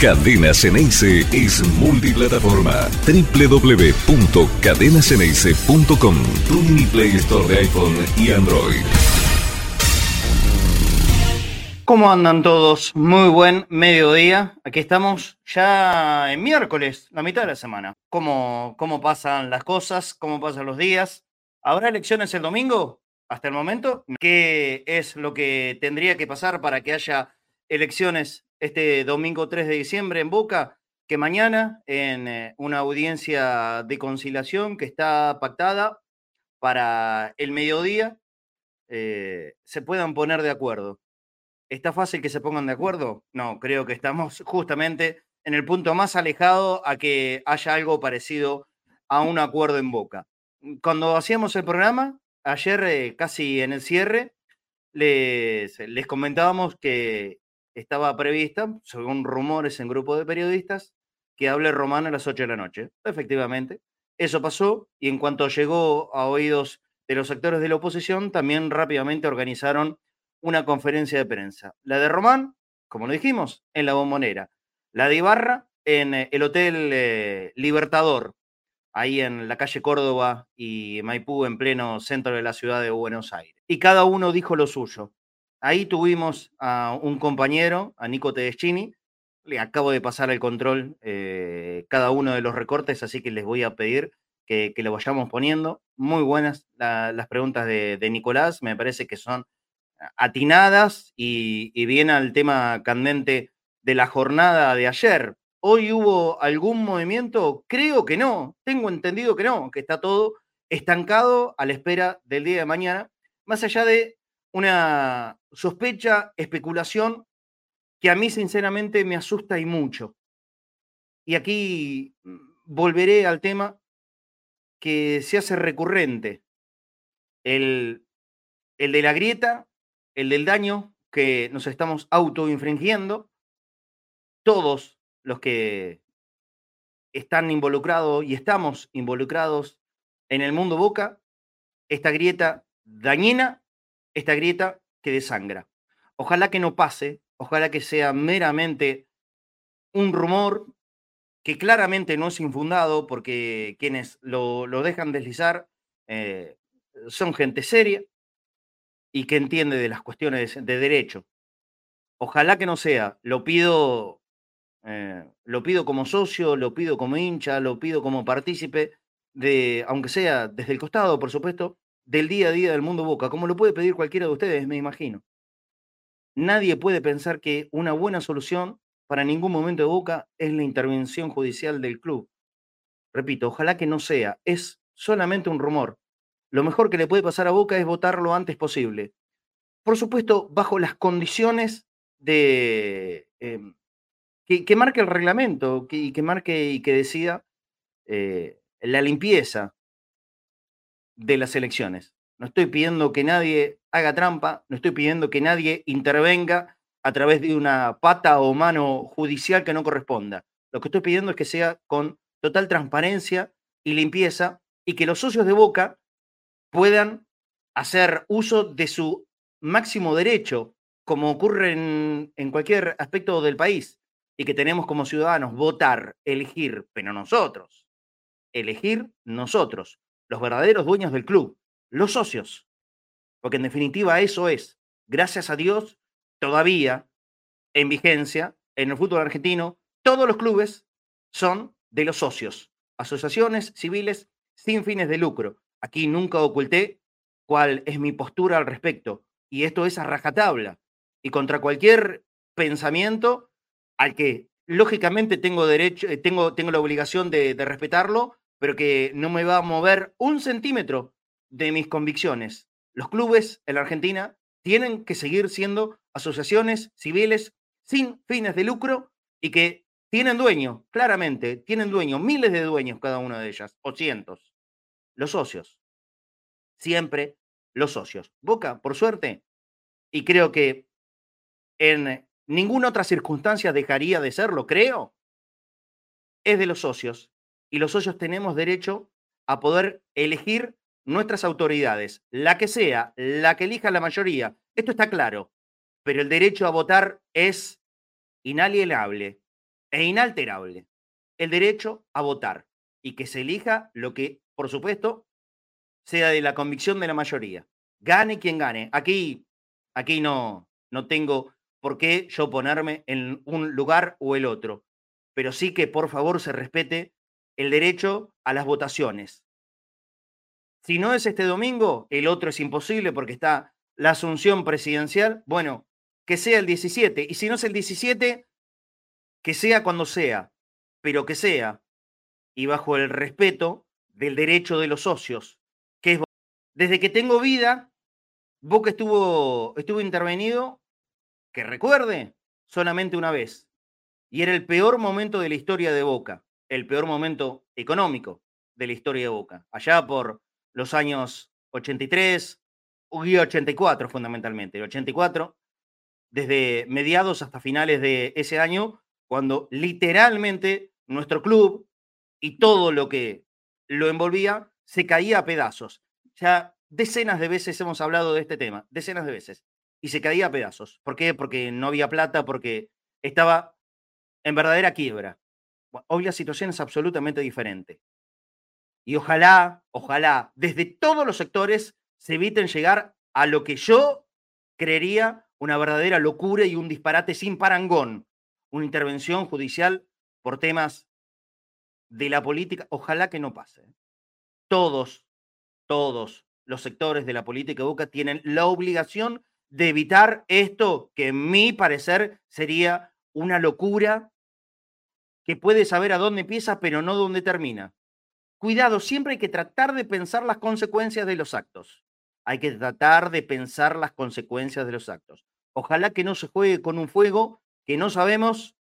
Cadena Ceneice es multiplataforma. www.cadenaceneice.com Tu mini Play Store de iPhone y Android. ¿Cómo andan todos? Muy buen mediodía. Aquí estamos ya en miércoles, la mitad de la semana. ¿Cómo, cómo pasan las cosas? ¿Cómo pasan los días? ¿Habrá elecciones el domingo? Hasta el momento, ¿qué es lo que tendría que pasar para que haya elecciones este domingo 3 de diciembre en Boca, que mañana en eh, una audiencia de conciliación que está pactada para el mediodía, eh, se puedan poner de acuerdo. ¿Está fácil que se pongan de acuerdo? No, creo que estamos justamente en el punto más alejado a que haya algo parecido a un acuerdo en Boca. Cuando hacíamos el programa, ayer eh, casi en el cierre, les, les comentábamos que estaba prevista, según rumores en grupo de periodistas, que hable Román a las 8 de la noche. Efectivamente, eso pasó y en cuanto llegó a oídos de los sectores de la oposición, también rápidamente organizaron una conferencia de prensa. La de Román, como lo dijimos, en la bombonera. La de Ibarra en eh, el Hotel eh, Libertador, ahí en la calle Córdoba y Maipú, en pleno centro de la ciudad de Buenos Aires. Y cada uno dijo lo suyo. Ahí tuvimos a un compañero, a Nico Tedeschini. Le acabo de pasar el control eh, cada uno de los recortes, así que les voy a pedir que, lo vayamos poniendo. Muy buenas las preguntas de, Nicolás, me parece que son atinadas y, y bien al tema candente de la jornada de ayer. ¿Hoy hubo algún movimiento? Creo que no, tengo entendido que no, que está todo estancado a la espera del día de mañana, más allá de una sospecha, especulación, que a mí sinceramente me asusta y mucho. Y aquí mm, volveré al tema que se hace recurrente, el, el de la grieta, el del daño que nos estamos autoinfringiendo, todos los que están involucrados y estamos involucrados en el mundo boca, esta grieta dañina esta grieta que desangra. Ojalá que no pase, ojalá que sea meramente un rumor que claramente no es infundado porque quienes lo, dejan deslizar eh, son gente seria y que entiende de las cuestiones de derecho. Ojalá que no sea, lo pido, eh, lo pido como socio, lo pido como hincha, lo pido como partícipe de, aunque sea desde el costado, por supuesto, del día a día del mundo Boca, como lo puede pedir cualquiera de ustedes, me imagino. Nadie puede pensar que una buena solución para ningún momento de Boca es la intervención judicial del club. Repito, ojalá que no sea, es solamente un rumor. Lo mejor que le puede pasar a Boca es votar lo antes posible. Por supuesto, bajo las condiciones de em, que, marque el reglamento y que marque y que decida eh, la limpieza de las elecciones. No estoy pidiendo que nadie haga trampa, no estoy pidiendo que nadie intervenga a través de una pata o mano judicial que no corresponda. Lo que estoy pidiendo es que sea con total transparencia y limpieza y que los socios de Boca puedan hacer uso de su máximo derecho, como ocurre en, cualquier aspecto del país, y que tenemos como ciudadanos votar, elegir, pero nosotros, elegir nosotros, los verdaderos dueños del club, los socios. Porque en definitiva eso es, gracias a Dios, todavía en vigencia en el fútbol argentino, todos los clubes son de los socios, asociaciones civiles sin fines de lucro. Aquí nunca oculté cuál es mi postura al respecto. Y esto es a rajatabla. Y contra cualquier pensamiento al que lógicamente tengo derecho, eh, tengo, tengo la obligación de respetarlo, pero que no me va a mover un centímetro de mis convicciones. Los clubes en la Argentina tienen que seguir siendo asociaciones civiles sin fines de lucro y que tienen dueño, claramente, tienen dueño, miles de dueños cada una de ellas, o cientos. Los socios. Siempre los socios. Boca, por suerte, y creo que en ninguna otra circunstancia dejaría de serlo, creo, es de los socios y los socios tenemos derecho a poder elegir nuestras autoridades, la que sea, la que elija la mayoría. Esto está claro, pero el derecho a votar es inalienable. e inalterable el derecho a votar y que se elija lo que, por supuesto, sea de la convicción de la mayoría. Gane quien gane. Aquí, aquí no, no tengo por qué yo ponerme en un lugar o el otro, pero sí que por favor se respete el derecho a las votaciones. Si no es este domingo, el otro es imposible porque está la asunción presidencial. Bueno, que sea el 17. Y si no es el 17, que sea cuando sea, pero que sea, y bajo el respeto del derecho de los socios, que es desde que tengo vida, Boca estuvo intervenido, que recuerde, solamente una vez. Y era el peor momento de la historia de Boca, el peor momento económico de la historia de Boca, allá por los años 83 y 84 fundamentalmente. El 84, desde mediados hasta finales de ese año, cuando literalmente nuestro club y todo lo que lo envolvía se caía a pedazos. Ya decenas de veces hemos hablado de este tema, decenas de veces, y se caía a pedazos. ¿Por qué? Porque no había plata, porque estaba en verdadera quiebra. Hoy la situación es absolutamente diferente. Y ojalá, ojalá, desde todos los sectores se eviten llegar a lo que yo creería una verdadera locura y un disparate sin parangón, una intervención judicial por temas de la política, ojalá que no pase. Todos, todos los sectores de la política Boca tienen la obligación de evitar esto que en mi parecer sería una locura que puede saber a dónde empieza pero no dónde termina. Cuidado, siempre hay que tratar de pensar las consecuencias de los actos. Hay que tratar de pensar las consecuencias de los actos. Ojalá que no se juegue con un fuego que no sabemos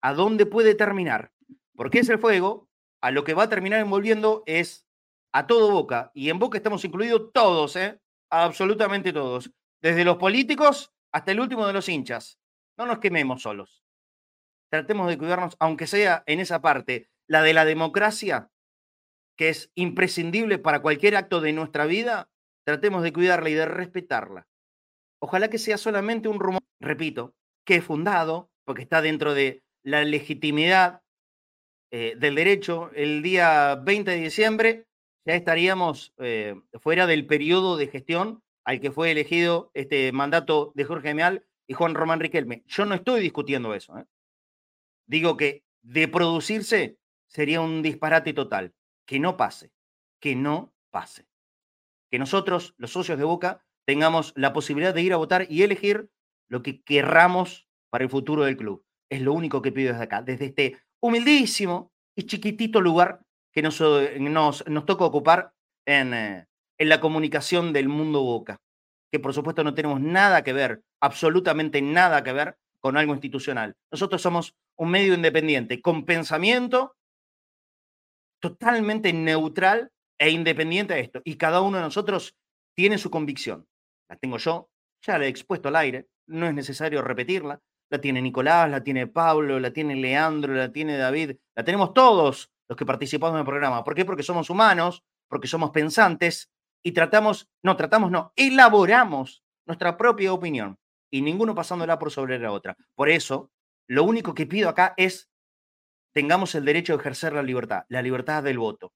a dónde puede terminar. Porque es el fuego, a lo que va a terminar envolviendo es a todo Boca. Y en Boca estamos incluidos todos, ¿eh? Absolutamente todos. Desde los políticos hasta el último de los hinchas. No nos quememos solos. Tratemos de cuidarnos, aunque sea en esa parte, la de la democracia, que es imprescindible para cualquier acto de nuestra vida, tratemos de cuidarla y de respetarla. Ojalá que sea solamente un rumor, repito, que es fundado, porque está dentro de la legitimidad eh, del derecho. El día 20 de diciembre ya estaríamos eh, fuera del periodo de gestión al que fue elegido este mandato de Jorge Meal y Juan Román Riquelme. Yo no estoy discutiendo eso. ¿eh? Digo que de producirse sería un disparate total. Que no pase, que no pase. Que nosotros, los socios de Boca, tengamos la posibilidad de ir a votar y elegir lo que querramos para el futuro del club. Es lo único que pido desde acá, desde este humildísimo y chiquitito lugar que nos, eh, nos, nos toca ocupar en, eh, en la comunicación del mundo Boca, que por supuesto no tenemos nada que ver, absolutamente nada que ver con algo institucional. Nosotros somos un medio independiente, con pensamiento totalmente neutral e independiente de esto. Y cada uno de nosotros tiene su convicción. La tengo yo, ya la he expuesto al aire, no es necesario repetirla la tiene Nicolás, la tiene Pablo, la tiene Leandro, la tiene David, la tenemos todos los que participamos en el programa. ¿Por qué? Porque somos humanos, porque somos pensantes y tratamos, no, tratamos, no, elaboramos nuestra propia opinión y ninguno pasándola por sobre la otra. Por eso, lo único que pido acá es tengamos el derecho de ejercer la libertad, la libertad del voto.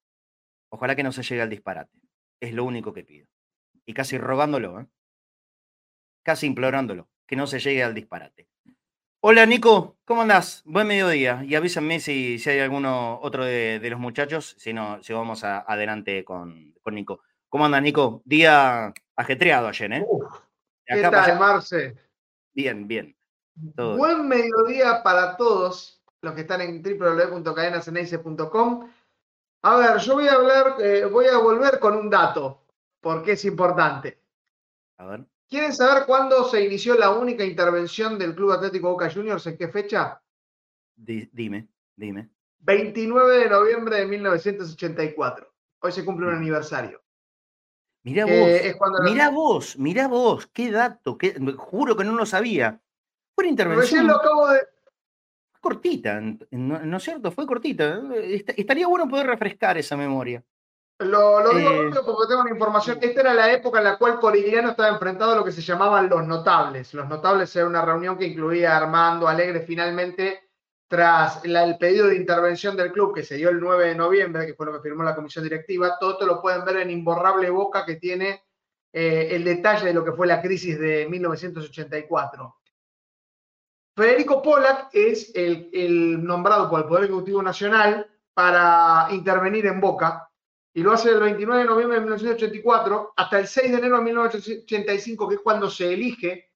Ojalá que no se llegue al disparate. Es lo único que pido. Y casi rogándolo, ¿eh? casi implorándolo, que no se llegue al disparate. Hola Nico, ¿cómo andás? Buen mediodía. Y avísenme si, si hay alguno otro de, los muchachos, si no, si vamos adelante con, Nico. ¿Cómo andas, Nico? Día ajetreado ayer, ¿eh? ¿Qué tal, Marce? Bien, bien. Buen mediodía para todos los que están en www.cadenaseneice.com. A ver, yo voy a hablar, eh, voy a volver con un dato, porque es importante. A ver. ¿Quieren saber cuándo se inició la única intervención del Club Atlético Boca Juniors? ¿En qué fecha? dime, dime. 29 de noviembre de 1984. Hoy se cumple un aniversario. Mirá vos, mirá vos, mirá vos, qué dato, juro que no lo sabía. Fue una intervención. Recién lo acabo de. Cortita, ¿no, es cierto? Fue cortita. Estaría bueno poder refrescar esa memoria. Lo, digo eh, porque tengo una información. Esta era la época en la cual Corigliano estaba enfrentado a lo que se llamaban los notables. Los notables era una reunión que incluía a Armando Alegre finalmente tras el pedido de intervención del club que se dio el 9 de noviembre, que fue lo que firmó la comisión directiva, todo esto lo pueden ver en Imborrable Boca, que tiene eh, el detalle de lo que fue la crisis de 1984. Federico Pollack es el, nombrado por el Poder Ejecutivo Nacional para intervenir en Boca y lo hace del 29 de noviembre de 1984 hasta el 6 de enero de 1985, que es cuando se elige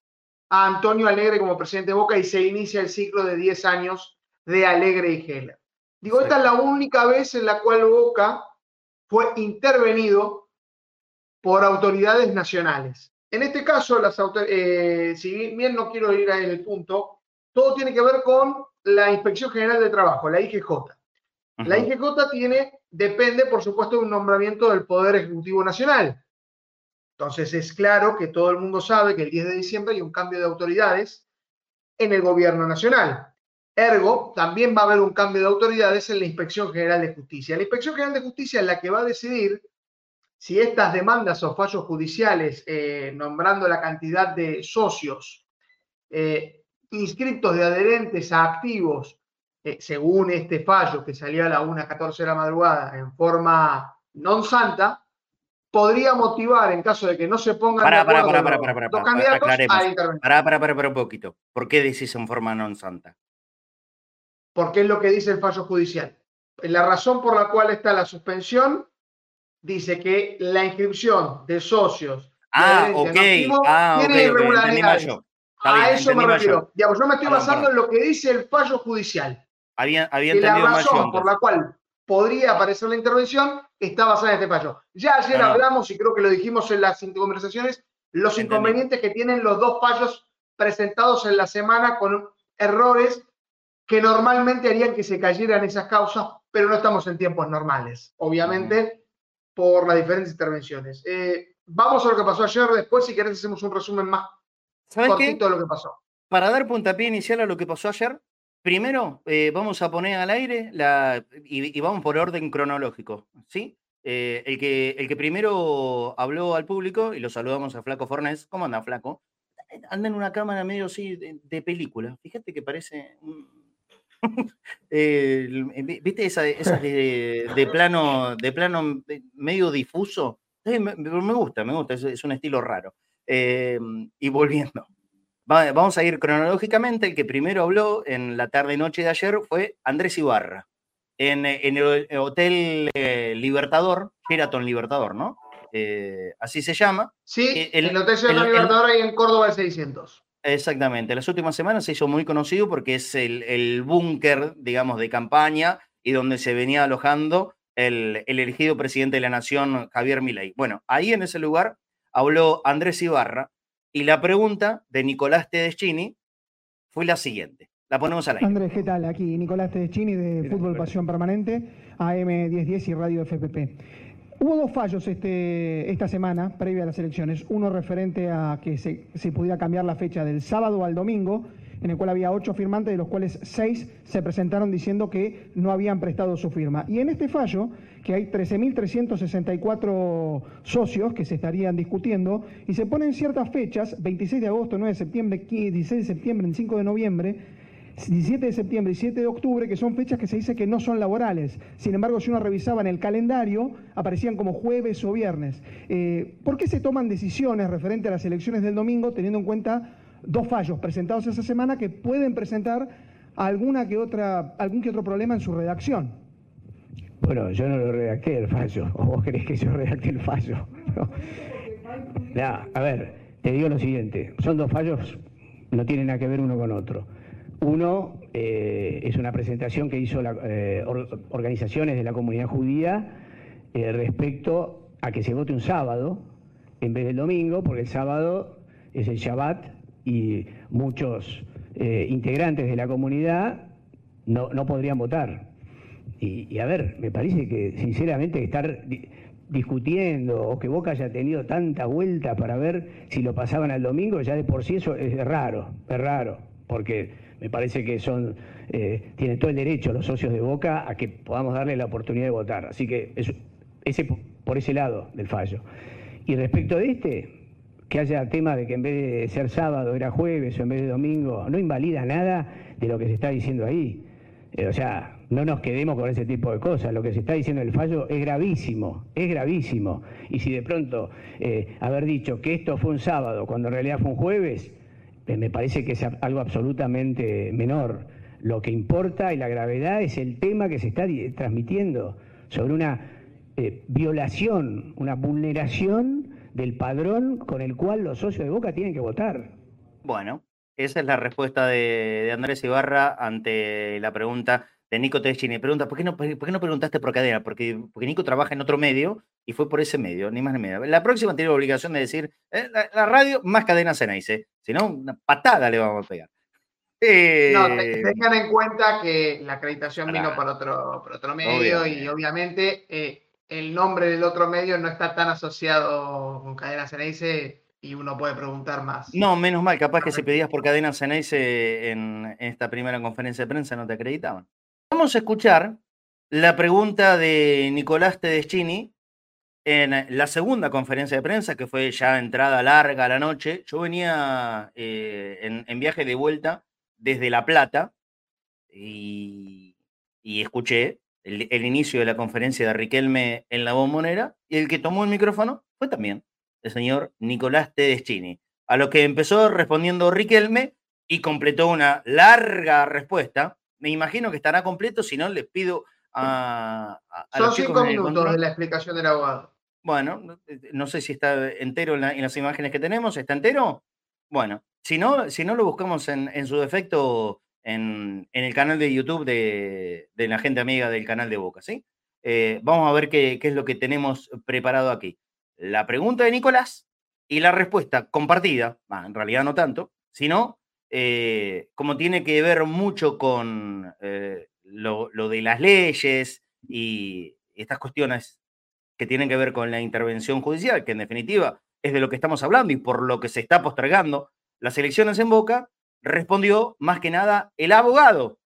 a Antonio Alegre como presidente de Boca y se inicia el ciclo de 10 años de Alegre y Heller. Digo, esta es la única vez en la cual Boca fue intervenido por autoridades nacionales. En este caso, las eh, si bien no quiero ir el punto, todo tiene que ver con la Inspección General de Trabajo, la IGJ. La IGJ tiene, depende, por supuesto, de un nombramiento del Poder Ejecutivo Nacional. Entonces es claro que todo el mundo sabe que el 10 de diciembre hay un cambio de autoridades en el gobierno nacional. Ergo, también va a haber un cambio de autoridades en la Inspección General de Justicia. La Inspección General de Justicia es la que va a decidir si estas demandas o fallos judiciales, eh, nombrando la cantidad de socios eh, inscritos de adherentes a activos, eh, según este fallo que salió a la 1.14 de la madrugada en forma non santa, podría motivar, en caso de que no se pongan para, para, para, para, para, para, dos candidatos a intervenir. Para, para, para, para un poquito. ¿Por qué decís en forma non santa? porque es lo que dice el fallo judicial. La razón por la cual está la suspensión dice que la inscripción de socios ah, ok, ah, tiene irregularidades. A eso me refiero. yo me estoy basando en lo que dice el fallo judicial. Había, había y la razón por la cual podría aparecer la intervención está basada en este fallo. Ya ayer hablamos, y creo que lo dijimos en las conversaciones, los inconvenientes que tienen los dos fallos presentados en la semana con errores que normalmente harían que se cayeran esas causas, pero no estamos en tiempos normales, obviamente, por las diferentes intervenciones. Eh, vamos a lo que pasó ayer, después si querés hacemos un resumen más cortito de lo que pasó. Para dar puntapié inicial a lo que pasó ayer, primero eh, vamos a poner al aire la, y, vamos por orden cronológico, ¿sí? Eh, el, que, el que primero habló al público, y lo saludamos a Flaco Fornés. ¿Cómo anda, Flaco? Anda en una cámara medio así de, película. Fíjate que parece Eh, ¿Viste esa, de, plano, de plano medio difuso? me, gusta, me gusta, es, un estilo raro. Eh, y volviendo, vamos a ir cronológicamente. El que primero habló en la tarde-noche de ayer fue Andrés Ibarra, en, el Hotel eh, Libertador, Sheraton Libertador, ¿no? así se llama. Sí, el, el Hotel Sheraton Libertador ahí en Córdoba el 600. Exactamente. Las últimas semanas se hizo muy conocido porque es el, búnker, digamos, de campaña y donde se venía alojando el, elegido presidente de la nación, Javier Milei. Bueno, ahí en ese lugar habló Andrés Ibarra y la pregunta de Nicolás Tedeschini fue la siguiente. La ponemos al aire. Andrés, ¿qué tal? Aquí Nicolás Tedeschini de Fútbol Pasión Permanente, AM 1010 y Radio FPP. Hubo dos fallos este, esta semana, previa a las elecciones. Uno referente a que se, pudiera cambiar la fecha del sábado al domingo, en el cual había ocho firmantes, de los cuales seis se presentaron diciendo que no habían prestado su firma. Y en este fallo, que hay 13.364 socios que se estarían discutiendo, y se ponen ciertas fechas, 26 de agosto, 9 de septiembre, 16 de septiembre, 5 de noviembre, 17 de septiembre y 7 de octubre, que son fechas que se dice que no son laborales. Sin embargo, si uno revisaba en el calendario, aparecían como jueves o viernes. Eh, ¿Por qué se toman decisiones referentes a las elecciones del domingo teniendo en cuenta dos fallos presentados esa semana que pueden presentar alguna que otra, algún que otro problema en su redacción? Bueno, yo no lo redacté el fallo, o vos crees que yo redacté el fallo. a ver, te digo lo siguiente, son dos fallos, no tienen nada que ver uno con otro. Uno eh, es una presentación que hizo la, eh, organizaciones de la comunidad judía eh, respecto a que se vote un sábado en vez del domingo, porque el sábado es el Shabbat y muchos integrantes de la comunidad no, podrían votar. Y, a ver, me parece que sinceramente estar discutiendo o que Boca haya tenido tanta vuelta para ver si lo pasaban al domingo, ya de por sí eso es raro, es raro, porque me parece que son eh, tienen todo el derecho los socios de Boca a que podamos darle la oportunidad de votar. Así que ese por ese lado del fallo. Y respecto de este, que haya tema de que en vez de ser sábado era jueves o en vez de domingo, no invalida nada de lo que se está diciendo ahí. Eh, o sea, no nos quedemos con ese tipo de cosas. Lo que se está diciendo el fallo es gravísimo, es gravísimo. Y si de pronto eh, haber dicho que esto fue un sábado cuando en realidad fue un jueves, eh, me parece que es algo absolutamente menor. Lo que importa y la gravedad es el tema que se está transmitiendo sobre una violación, una vulneración del padrón con el cual los socios de Boca tienen que votar. Bueno, esa es la respuesta de, Andrés Ibarra ante la pregunta de Nico Teschini. Pregunta, ¿por qué, no, ¿por qué no preguntaste por cadena? Porque, porque Nico trabaja en otro medio y fue por ese medio, ni más ni menos. La próxima tiene la obligación de decir, eh, la, radio más cadena dice. Si no, una patada le vamos a pegar. No, eh, tengan en cuenta que la acreditación vino por otro, por otro medio y obviamente eh, el nombre del otro medio no está tan asociado con cadena Ceneice y uno puede preguntar más. No, menos mal, capaz que si pedías por cadena Ceneice en esta primera conferencia de prensa no te acreditaban. Vamos a escuchar la pregunta de Nicolás Tedeschini en la segunda conferencia de prensa, que fue ya entrada larga a la noche. Yo venía eh, en, viaje de vuelta desde La Plata y, escuché el, el, inicio de la conferencia de Riquelme en la bombonera y el que tomó el micrófono fue también el señor Nicolás Tedeschini, a lo que empezó respondiendo Riquelme y completó una larga respuesta. Me imagino que estará completo, si no, les pido a... Son cinco minutos de la explicación del abogado. Bueno, no sé si está entero en, las imágenes que tenemos. ¿Está entero? Bueno, si no, si no lo buscamos en, su defecto en, el canal de YouTube de, la gente amiga del canal de Boca, ¿sí? Eh, vamos a ver qué, qué, es lo que tenemos preparado aquí la pregunta de Nicolás y la respuesta compartida, en realidad no tanto, sino eh, como tiene que ver mucho con eh, lo, de las leyes y estas cuestiones que tienen que ver con la intervención judicial, que en definitiva es de lo que estamos hablando y por lo que se está postergando las elecciones en Boca, respondió más que nada el abogado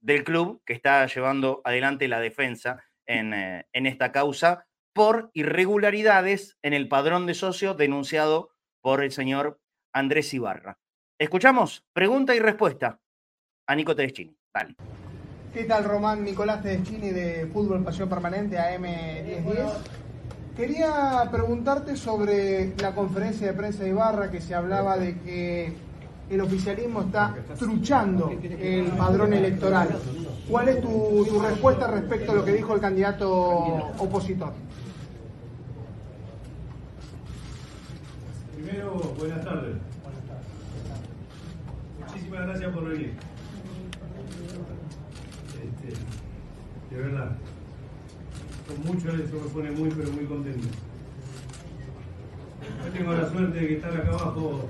del club que está llevando adelante la defensa en, eh, en esta causa por irregularidades en el padrón de socios denunciado por el señor Andrés Ibarra. Escuchamos pregunta y respuesta a Nico Tedeschini. Dale. ¿Qué tal, Román? Nicolás Tedeschini de Fútbol Pasión Permanente, AM1010. Quería preguntarte sobre la conferencia de prensa de Ibarra que se hablaba de que el oficialismo está truchando el padrón electoral. ¿Cuál es tu, respuesta respecto a lo que dijo el candidato opositor? buenas tardes. Muchísimas gracias por venir. Este, de verdad, con mucho eso me pone muy, pero muy contento. Yo tengo la suerte de que están acá abajo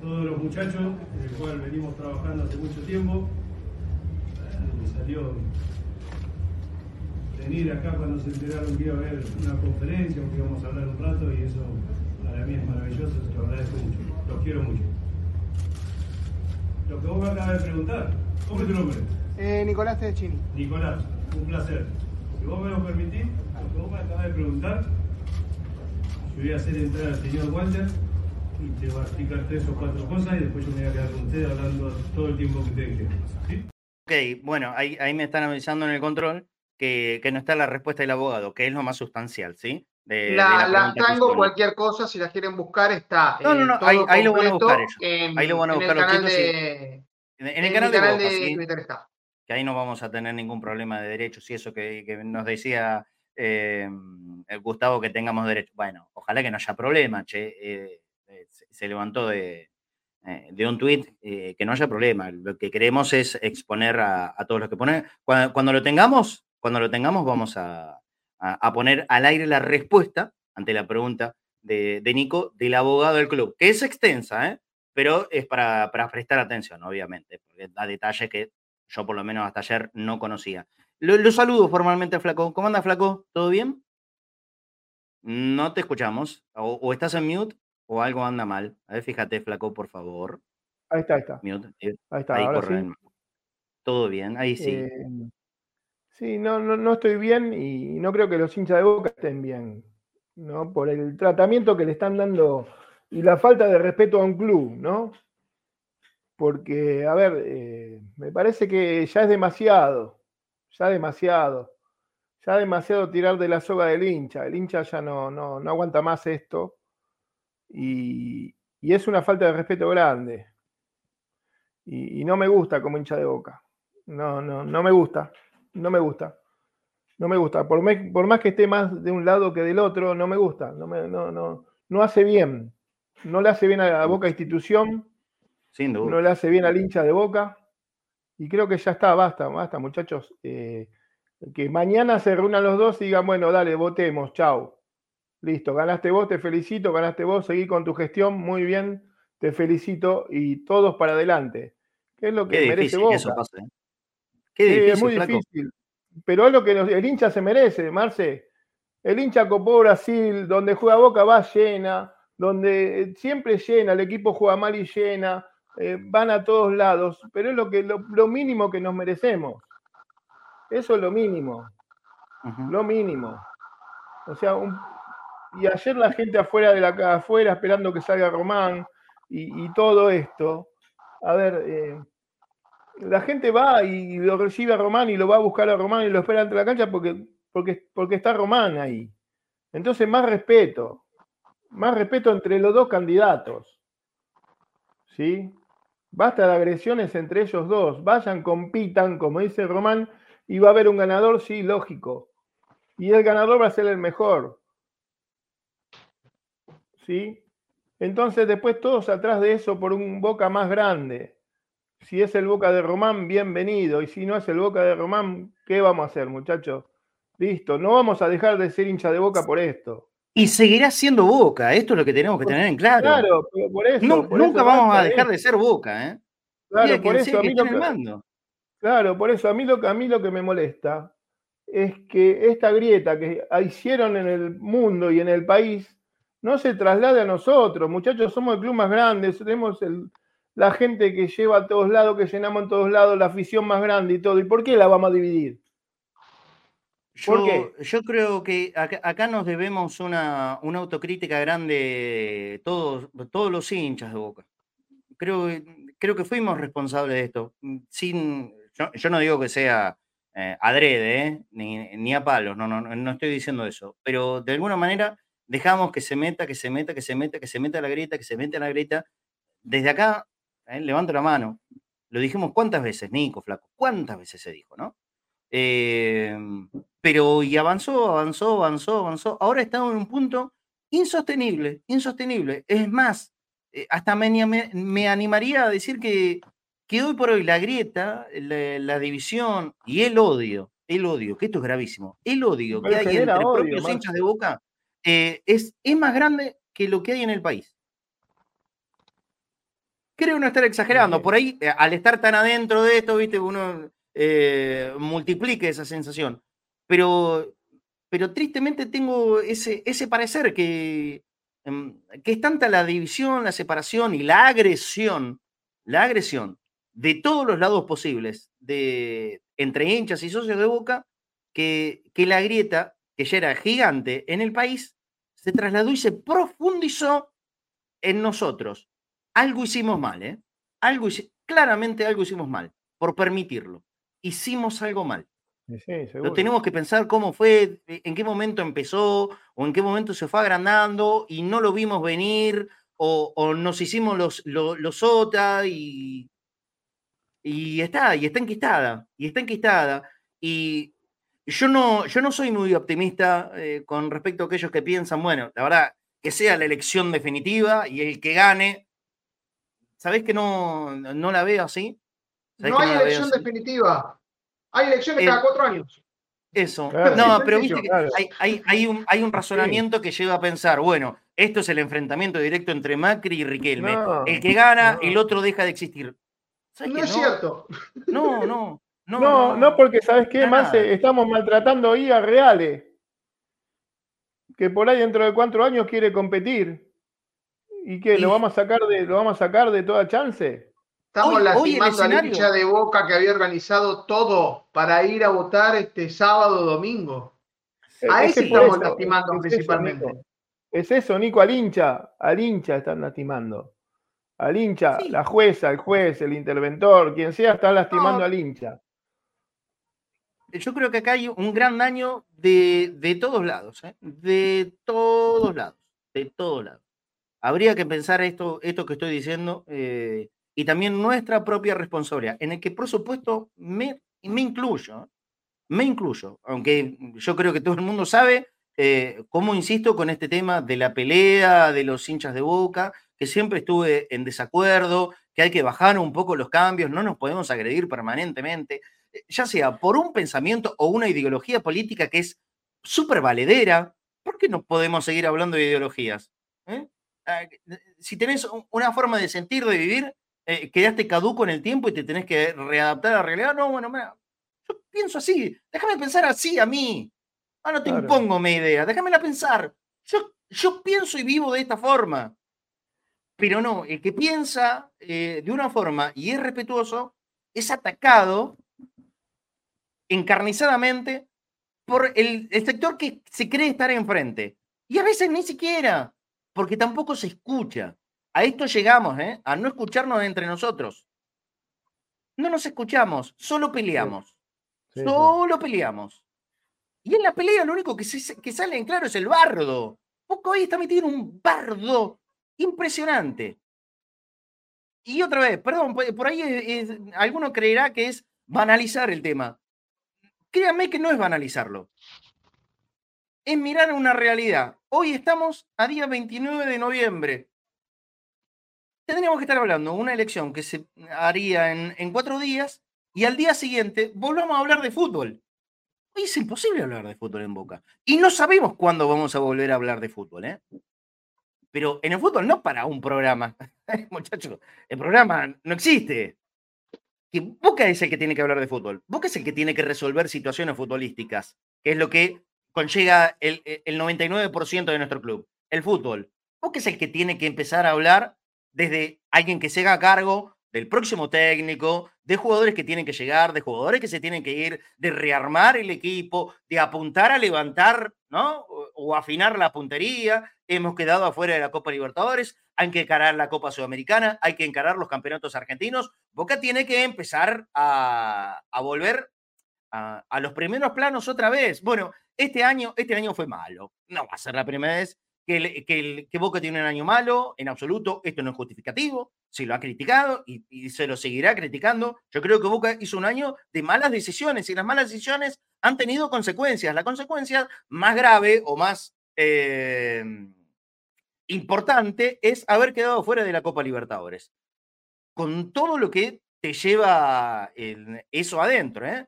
todos los muchachos, con el cual venimos trabajando hace mucho tiempo. Me salió venir acá cuando se enteraron que iba a haber una conferencia o que íbamos a hablar un rato y eso para mí es maravilloso, te lo agradezco mucho, los quiero mucho. Lo que vos me acabas de preguntar, ¿cómo es tu nombre? Eh, Nicolás Tedechini. Nicolás, un placer. Si vos me lo permitís, lo que vos me acabas de preguntar, yo voy a hacer entrar al señor Walter y te va a explicar tres o cuatro cosas y después yo me voy a quedar con usted hablando todo el tiempo que te que. ¿sí? Ok, bueno, ahí, ahí me están avisando en el control que, no está la respuesta del abogado, que es lo más sustancial, ¿sí? la, tango, cualquier cosa, si la quieren buscar, está. No, no, no, ahí, lo van a buscar ellos. ahí lo van a buscar los chicos. en, el canal de, Twitter está. Que ahí no vamos a tener ningún problema de derechos y eso que, nos decía eh, Gustavo que tengamos derecho. Bueno, ojalá que no haya problema, che. Eh, eh, se, levantó de, de un tuit, que no haya problema. Lo que queremos es exponer a, todos los que ponen. cuando, lo tengamos, cuando lo tengamos, vamos a, poner al aire la respuesta ante la pregunta de, Nico del abogado del club, que es extensa, ¿eh? pero es para, prestar atención, obviamente, porque da detalles que yo por lo menos hasta ayer no conocía. Lo, saludo formalmente, Flaco. ¿Cómo anda, Flaco? ¿Todo bien? No te escuchamos. O, estás en mute o algo anda mal. A ver, fíjate, Flaco, por favor. Ahí está, ahí está. Eh, ahí está. Ahí Todo bien, ahí sí. Eh, Sí, no, no, no estoy bien y no creo que los hinchas de Boca estén bien, ¿no? Por el tratamiento que le están dando y la falta de respeto a un club, ¿no? porque, a ver, eh, me parece que ya es demasiado, ya demasiado, ya demasiado tirar de la soga del hincha. El hincha ya no, no, no aguanta más esto y, y, es una falta de respeto grande. Y, y, no me gusta como hincha de boca. No, no, no me gusta, no me gusta. No me gusta. Por, me, por más que esté más de un lado que del otro, no me gusta. No, me, no, no, no hace bien. No le hace bien a la Boca institución no le hace bien al hincha de boca. Y creo que ya está, basta, basta, muchachos. Eh, que mañana se reúnan los dos y digan, bueno, dale, votemos, chao. Listo, ganaste vos, te felicito, ganaste vos, seguí con tu gestión, muy bien, te felicito y todos para adelante. ¿Qué es lo que merece Boca? ¿eh? Qué difícil, es muy difícil. Pero es lo que el hincha se merece, Marce. El hincha copó Brasil, donde juega Boca va llena, donde siempre llena, el equipo juega mal y llena, eh, van a todos lados, pero es lo, que, lo, mínimo que nos merecemos. Eso es lo mínimo. Lo mínimo. O sea, y ayer la gente afuera de la afuera esperando que salga Román y, todo esto. A ver, eh, la gente va y lo recibe a Román y lo va a buscar a Román y lo espera ante la cancha porque, porque, porque está Román ahí. Entonces, más respeto. Más respeto entre los dos candidatos. ¿Sí? Basta de agresiones entre ellos dos. Vayan, compitan, como dice Román, y va a haber un ganador, sí, lógico. Y el ganador va a ser el mejor. ¿Sí? Entonces, después todos atrás de eso por un boca más grande. Si es el boca de Román, bienvenido. Y si no es el boca de Román, ¿qué vamos a hacer, muchachos? Listo, no vamos a dejar de ser hincha de boca por esto. Y seguirá siendo Boca, esto es lo que tenemos que tener en claro. Claro, por eso. nunca vamos a dejar de ser Boca, ¿eh? Claro, por eso a mí lo que, claro, por eso a mí lo que a mí lo que me molesta es que esta grieta que hicieron en el mundo y en el país no se traslade a nosotros. Muchachos, somos el club más grande, tenemos la gente que lleva a todos lados, que llenamos en todos lados, la afición más grande y todo. ¿Y por qué la vamos a dividir? Yo, yo creo que acá, nos debemos una, autocrítica grande todos, todos los hinchas de Boca. Creo, creo que fuimos responsables de esto. Sin, yo, no digo que sea eh, adrede, ¿eh? ni, a palos, no, no, no estoy diciendo eso. Pero de alguna manera dejamos que se meta, que se meta, que se meta, que se meta la grieta, que se meta la grieta. Desde acá, ¿eh? levanto la mano. Lo dijimos cuántas veces, Nico, Flaco, cuántas veces se dijo, ¿no? Em, pero y avanzó, avanzó, avanzó, avanzó. Ahora estamos en un punto insostenible, insostenible. Es más, eh, hasta me, me, animaría a decir que, que hoy por hoy la grieta, la, división y el odio, el odio, que esto es gravísimo, el odio que hay entre propios hinchas de boca eh, es, es más grande que lo que hay en el país. Creo no estar exagerando. Por ahí, eh, al estar tan adentro de esto, viste, uno eh, multiplique esa sensación. Pero, pero tristemente tengo ese, ese parecer que, em, que es tanta la división, la separación y la agresión, la agresión de todos los lados posibles, de, entre hinchas y socios de Boca, que, que la grieta, que ya era gigante en el país, se trasladó y se profundizó en nosotros. Algo hicimos mal, ¿eh? Algo, claramente algo hicimos mal, por permitirlo hicimos algo mal. Lo tenemos que pensar cómo fue, e, en qué momento empezó o en qué momento se fue agrandando y no lo vimos venir o, nos hicimos los, los, OTA y, y está, y está enquistada, y está enquistada. Y yo no, yo no soy muy optimista eh, con respecto a aquellos que piensan, bueno, la verdad, que sea la elección definitiva y el que gane. ¿Sabés que no, no la veo así? No hay elección definitiva. Hay elecciones cada cuatro años. Eso. no, pero viste que hay, un, hay un razonamiento que lleva a pensar, bueno, esto es el enfrentamiento directo entre Macri y Riquelme. el que gana, el otro deja de existir. No es cierto. No, no. No, no, no, porque ¿sabes qué? Más estamos maltratando ahí a Reales, que por ahí dentro de cuatro años quiere competir. ¿Y qué? ¿Lo vamos a sacar de, lo vamos a sacar de toda chance? Estamos lastimando a la hincha de Boca que había organizado todo para ir a votar este sábado o domingo. A ese estamos lastimando principalmente. es eso, Nico, al hincha, al hincha están lastimando. Al hincha, Sí. la jueza, el juez, el interventor, quien sea, está lastimando No. al hincha. Yo creo que acá hay un gran daño de, de todos lados, ¿eh? de todos lados, de todos lados. Habría que pensar esto, esto que estoy diciendo eh, y también nuestra propia responsabilidad, en el que por supuesto me, me incluyo, ¿eh? me incluyo, aunque yo creo que todo el mundo sabe eh, cómo insisto con este tema de la pelea, de los hinchas de boca, que siempre estuve en desacuerdo, que hay que bajar un poco los cambios, no nos podemos agredir permanentemente ya sea por un pensamiento o una ideología política que es súper valedera, ¿por qué no podemos seguir hablando de ideologías? ¿Eh? Ah, Si tenés un- una forma de sentir, de vivir, eh, quedaste caduco en el tiempo y te tenés que readaptar a la realidad, no, bueno, mira, yo pienso así, déjame pensar así a mí. Ah, no te Claro. impongo mi idea, déjamela pensar. Yo, yo pienso y vivo de esta forma. Pero no, el que piensa eh, de una forma y es respetuoso es atacado encarnizadamente por el, el sector que se cree estar enfrente. Y a veces ni siquiera, porque tampoco se escucha. A esto llegamos, ¿eh? a no escucharnos entre nosotros. No nos escuchamos, solo peleamos. Sí, sí. Solo peleamos. Y en la pelea lo único que, se- que sale en claro es el bardo. Poco ahí está metido en un bardo impresionante. Y otra vez, perdón, por ahí es- es- alguno creerá que es banalizar el tema. Créanme que no es banalizarlo. Es mirar una realidad. Hoy estamos a día 29 de noviembre. Tendríamos que estar hablando de una elección que se haría en, en cuatro días y al día siguiente volvamos a hablar de fútbol. Hoy es imposible hablar de fútbol en Boca. Y no sabemos cuándo vamos a volver a hablar de fútbol, ¿eh? Pero en el fútbol no para un programa. Muchachos, el programa no existe. Que Boca es el que tiene que hablar de fútbol. Boca es el que tiene que resolver situaciones futbolísticas, que es lo que conlleva el, el 99% de nuestro club, el fútbol. Boca es el que tiene que empezar a hablar desde alguien que se haga cargo del próximo técnico, de jugadores que tienen que llegar, de jugadores que se tienen que ir, de rearmar el equipo, de apuntar a levantar, ¿no? O afinar la puntería. Hemos quedado afuera de la Copa Libertadores, hay que encarar la Copa Sudamericana, hay que encarar los campeonatos argentinos. Boca tiene que empezar a, a volver a, los primeros planos otra vez. Bueno, este año, este año fue malo. No va a ser la primera vez que, que, Boca tiene un año malo, en absoluto. Esto no es justificativo. Se lo ha criticado y, y se lo seguirá criticando. Yo creo que Boca hizo un año de malas decisiones y las malas decisiones han tenido consecuencias. La consecuencia más grave o más eh, importante es haber quedado fuera de la Copa Libertadores. Con todo lo que te lleva eso adentro, ¿eh?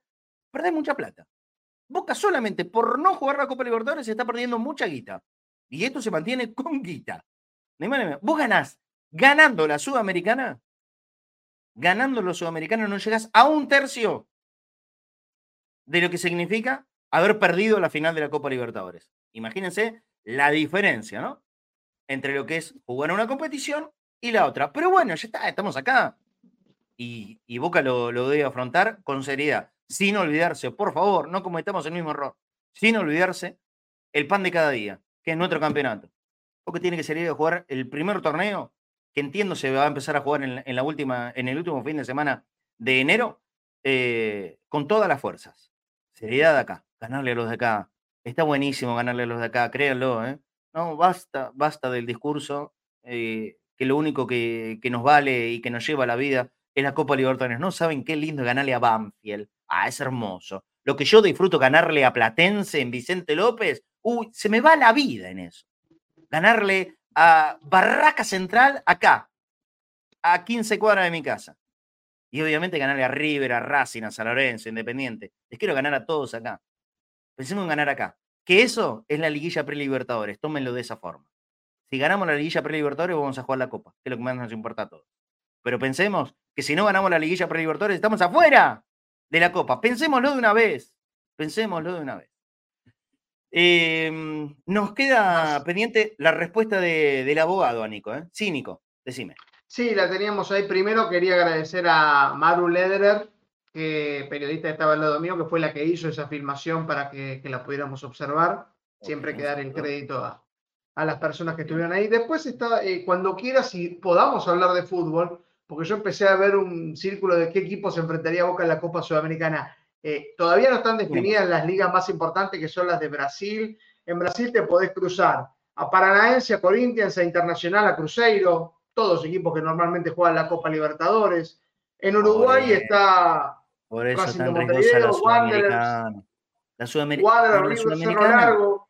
Perdés mucha plata. Boca solamente por no jugar la Copa Libertadores se está perdiendo mucha guita. Y esto se mantiene con guita. Vos ganás ganando la Sudamericana, ganando la Sudamericana no llegas a un tercio de lo que significa haber perdido la final de la Copa Libertadores. Imagínense la diferencia, ¿no? Entre lo que es jugar una competición y la otra. Pero bueno, ya está, estamos acá. Y, Boca lo, debe afrontar con seriedad, sin olvidarse, por favor, no cometamos el mismo error, sin olvidarse el pan de cada día, que es nuestro campeonato. Boca tiene que salir a jugar el primer torneo, que entiendo se va a empezar a jugar en, la- última, en el último fin de semana de enero, eh, con todas las fuerzas. Seriedad acá, ganarle a los de acá. Está buenísimo ganarle a los de acá, créanlo, ¿eh? No, basta, basta del discurso eh, que lo único que, nos vale y que nos lleva a la vida es la Copa Libertadores. No saben qué lindo ganarle a Banfield. Ah, es hermoso. Lo que yo disfruto ganarle a Platense en Vicente López, uy, se me va la vida en eso. Ganarle a Barraca Central acá, a 15 cuadras de mi casa. Y obviamente ganarle a River, a Racing, a San Lorenzo, Independiente. Les quiero ganar a todos acá. Pensemos en ganar acá. Que eso es la liguilla pre-Libertadores. Tómenlo de esa forma. Si ganamos la liguilla pre-Libertadores, vamos a jugar la Copa, que es lo que más nos importa a todos. Pero pensemos que si no ganamos la liguilla pre-Libertadores, estamos afuera de la Copa. Pensémoslo de una vez. Pensémoslo de una vez. Em, nos queda pendiente la respuesta de- del abogado, a Nico. ¿eh? Sí, Nico, decime. Sí, la teníamos ahí. Primero quería agradecer a Maru Lederer, que periodista estaba al lado mío, que fue la que hizo esa filmación para que, que la pudiéramos observar. Siempre hay que dar el crédito a, a las personas que estuvieron ahí. Después está, eh, cuando quieras, si podamos hablar de fútbol, porque yo empecé a ver un círculo de qué equipo se enfrentaría a Boca en la Copa Sudamericana. Eh, todavía no están definidas las ligas más importantes que son las de Brasil. En Brasil te podés cruzar a Paranaense, a Corinthians, a Internacional, a Cruzeiro, todos equipos que normalmente juegan la Copa Libertadores. En Uruguay está Por eso Racing tan riesgosa la Sudamericana. La, Cerro Sudamericana. Largo,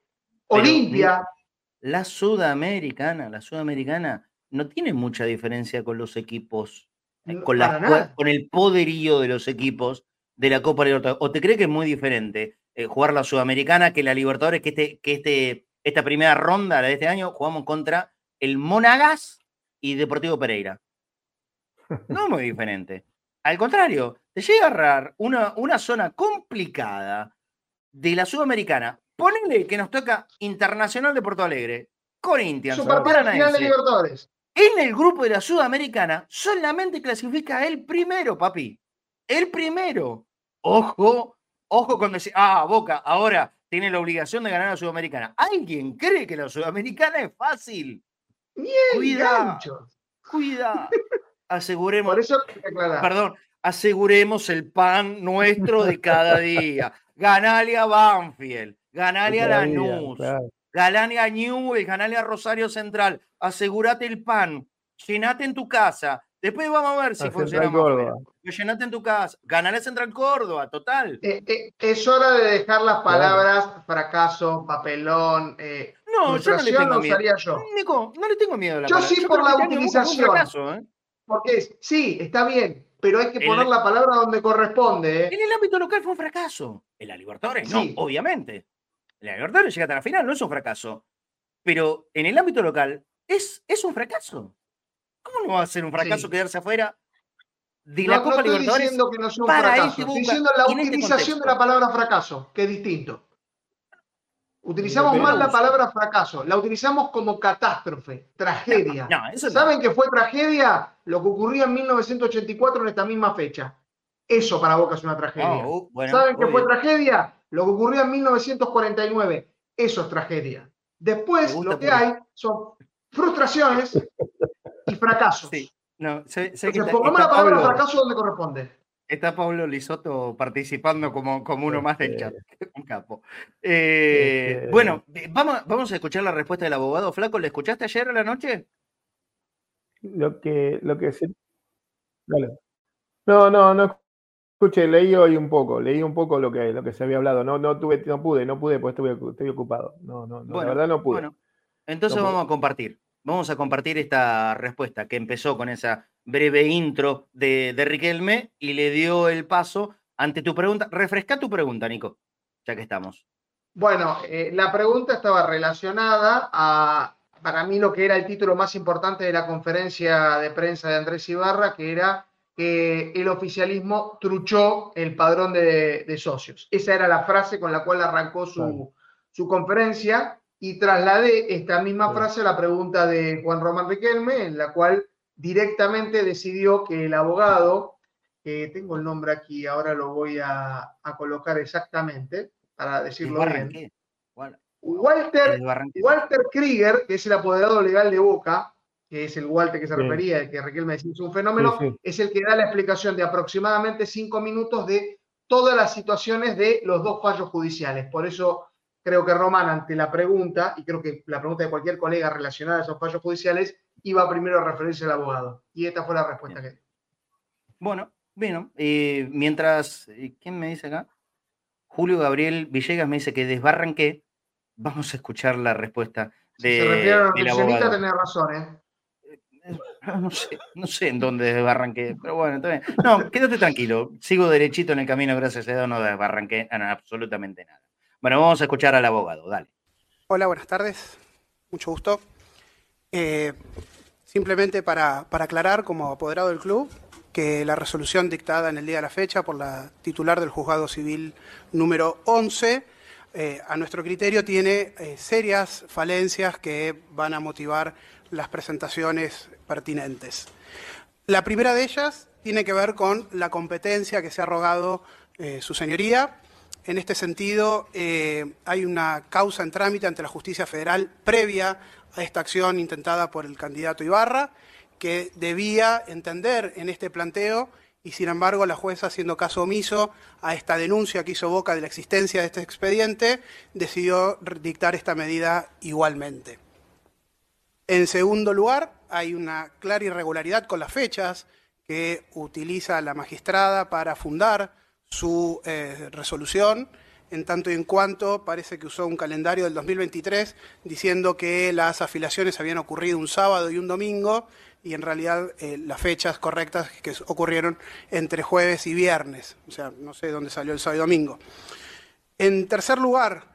Olimpia. La Sudamericana, la Sudamericana no tiene mucha diferencia con los equipos, eh, No, con, las, el poderío de los equipos de la Copa Libertadores. ¿O te cree que es muy diferente eh, jugar la Sudamericana que la Libertadores, que, este, que este, esta primera ronda, la de este año, jugamos contra el Monagas y Deportivo Pereira? No es muy diferente. Al contrario, te llega a agarrar una, una zona complicada de la Sudamericana. Ponele que nos toca Internacional de Porto Alegre, Corinthians, final de Paranaense. Libertadores. En el grupo de la Sudamericana solamente clasifica el primero, papi. El primero. Ojo, ojo con decir, ah, Boca, ahora tiene la obligación de ganar la Sudamericana. ¿Alguien cree que la Sudamericana es fácil? Bien, Cuidado. gancho. Cuida. Aseguremos, Por eso perdón, aseguremos el pan nuestro de cada día. Ganale a Banfield, ganale a Lanús, claro. ganale a Newell, ganale a Rosario Central, asegúrate el pan, llenate en tu casa. Después vamos a ver si funciona Llenate en tu casa, ganale a Central Córdoba, total. Eh, eh, es hora de dejar las palabras fracaso, papelón, eh, No, yo no le tengo miedo. yo. Nico, no le tengo miedo a la Yo palabra. sí por la utilización. fracaso, ¿eh? Porque es, sí, está bien, pero hay que El- poner la palabra donde corresponde. ¿eh? En el ámbito local fue un fracaso. En la Libertadores, no, Sí. obviamente. En la Libertadores llega hasta la final, no es un fracaso. Pero en el ámbito local es, es un fracaso. ¿Cómo no va a ser un fracaso Sí. quedarse afuera de No, la no Copa estoy Libertadores? diciendo que no sea un para fracaso, este estoy diciendo la en este utilización de la palabra fracaso, que es distinto. Utilizamos Depende mal la palabra fracaso, la utilizamos como catástrofe, tragedia. No, no. ¿Saben qué fue tragedia? Lo que ocurría en 1984 en esta misma fecha. Eso para Boca es una tragedia. No, uh, bueno, ¿Saben qué fue tragedia? Lo que ocurrió en 1949. Eso es tragedia. Después, lo que hay son frustraciones y fracasos. Sí. No, sé, sé que Entonces, está, pongamos la palabra Pablo, fracaso donde corresponde. Está Pablo Lisoto participando como, como uno más del Este- chat. Un capo. Eh, Este- Bueno, eh, vamos, vamos a escuchar la respuesta del abogado. Flaco, ¿le escuchaste ayer a la noche? Lo que, lo que se. Dale. No, no, no escuché, leí hoy un poco, leí un poco lo que, lo que se había hablado. No, no tuve, no pude, no pude, pues estoy ocupado. No, no, no, la verdad no pude. Bueno, entonces No pude. vamos a compartir. Vamos a compartir esta respuesta que empezó con esa breve intro de, de Riquelme y le dio el paso ante tu pregunta. Refresca tu pregunta, Nico, ya que estamos. Bueno, eh, la pregunta estaba relacionada a, para mí, lo que era el título más importante de la conferencia de prensa de Andrés Ibarra, que era que el oficialismo truchó el padrón de, de socios. Esa era la frase con la cual arrancó su, su conferencia y trasladé esta misma frase a la pregunta de Juan Román Riquelme, en la cual directamente decidió que el abogado, que tengo el nombre aquí, ahora lo voy a, a colocar exactamente para decirlo bien. Walter. Walter Krieger, que es el apoderado legal de Boca, que es el Walter que se refería, el que Riquelme decía es un fenómeno, Sí, sí. es el que da la explicación de aproximadamente cinco minutos de todas las situaciones de los dos fallos judiciales. Por eso creo que Román, ante la pregunta, y creo que la pregunta de cualquier colega relacionada a esos fallos judiciales, iba primero a referirse al abogado. Y esta fue la respuesta que Bueno, bueno, eh, mientras, eh, ¿quién me dice acá? Julio Gabriel Villegas me dice que desbarranqué. Vamos a escuchar la respuesta Si de, se refiere a la tenés razón, ¿eh? No sé, no sé en dónde desbarranqué, pero bueno, bien. No, quédate tranquilo. Sigo derechito en el camino, gracias a Dios, no desbarranqué en absolutamente nada. Bueno, vamos a escuchar al abogado, dale. Hola, buenas tardes. Mucho gusto. Eh, simplemente para, para aclarar, como apoderado del club, que la resolución dictada en el día de la fecha por la titular del juzgado civil número 11, eh, a nuestro criterio tiene eh, serias falencias que van a motivar las presentaciones pertinentes. La primera de ellas tiene que ver con la competencia que se ha rogado su señoría En este sentido, eh, hay una causa en trámite ante la justicia federal previa a esta acción intentada por el candidato Ibarra, que debía entender en este planteo y sin embargo la jueza, haciendo caso omiso a esta denuncia que hizo Boca de la existencia de este expediente, decidió dictar esta medida igualmente. En segundo lugar, hay una clara irregularidad con las fechas que utiliza la magistrada para fundar su eh, resolución, en tanto y en cuanto parece que usó un calendario del 2023 diciendo que las afiliaciones habían ocurrido un sábado y un domingo y en realidad eh, las fechas correctas que ocurrieron entre jueves y viernes. O sea, no sé dónde salió el sábado y domingo. En tercer lugar,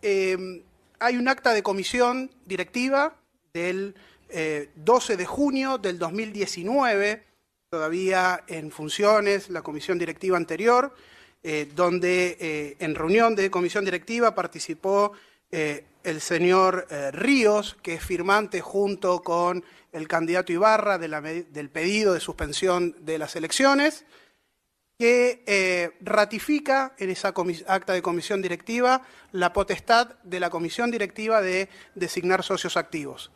em, hay un acta de comisión directiva del 12 eh, de junio del 2019, todavía en funciones, la comisión directiva anterior, eh, donde en reunión de comisión directiva participó el señor Ríos, que es firmante junto con el candidato Ibarra del pedido de suspensión de las elecciones, que eh, ratifica en esa acta de comisión directiva la potestad de la comisión directiva de designar socios activos.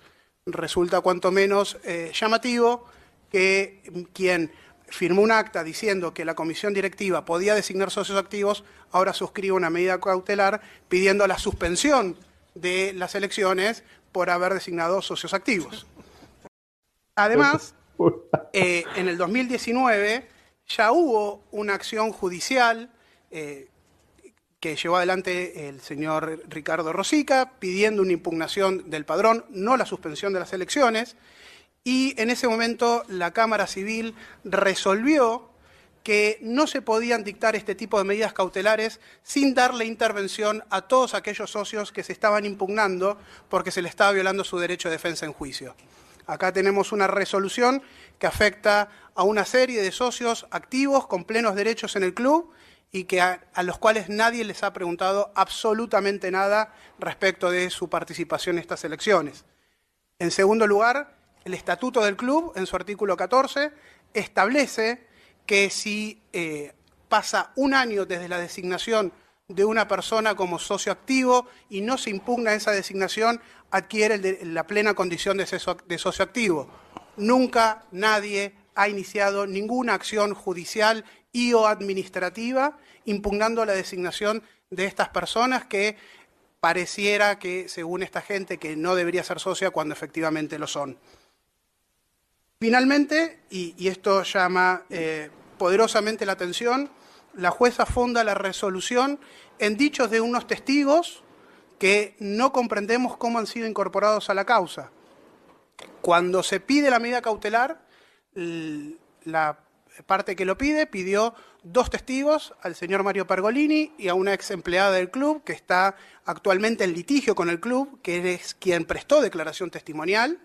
Resulta cuanto menos eh, llamativo que quien firmó un acta diciendo que la comisión directiva podía designar socios activos, ahora suscribe una medida cautelar pidiendo la suspensión de las elecciones por haber designado socios activos. Además, eh, en el 2019 ya hubo una acción judicial eh, que llevó adelante el señor Ricardo Rosica pidiendo una impugnación del padrón, no la suspensión de las elecciones, y en ese momento la Cámara Civil resolvió que no se podían dictar este tipo de medidas cautelares sin darle intervención a todos aquellos socios que se estaban impugnando porque se le estaba violando su derecho de defensa en juicio. Acá tenemos una resolución que afecta a una serie de socios activos con plenos derechos en el club y que a, los cuales nadie les ha preguntado absolutamente nada respecto de su participación en estas elecciones. En segundo lugar, el estatuto del club, en su artículo 14, establece que si eh, pasa un año desde la designación de una persona como socio activo y no se impugna esa designación, adquiere la plena condición de, socio activo. Nunca nadie ha iniciado ninguna acción judicial y o administrativa impugnando la designación de estas personas que pareciera que, según esta gente, que no debería ser socia cuando efectivamente lo son. Finalmente, y, esto llama eh, poderosamente la atención, la jueza funda la resolución en dichos de unos testigos que no comprendemos cómo han sido incorporados a la causa. Cuando se pide la medida cautelar, la parte que lo pide pidió dos testigos, al señor Mario Pergolini y a una ex empleada del club que está actualmente en litigio con el club, que es quien prestó declaración testimonial,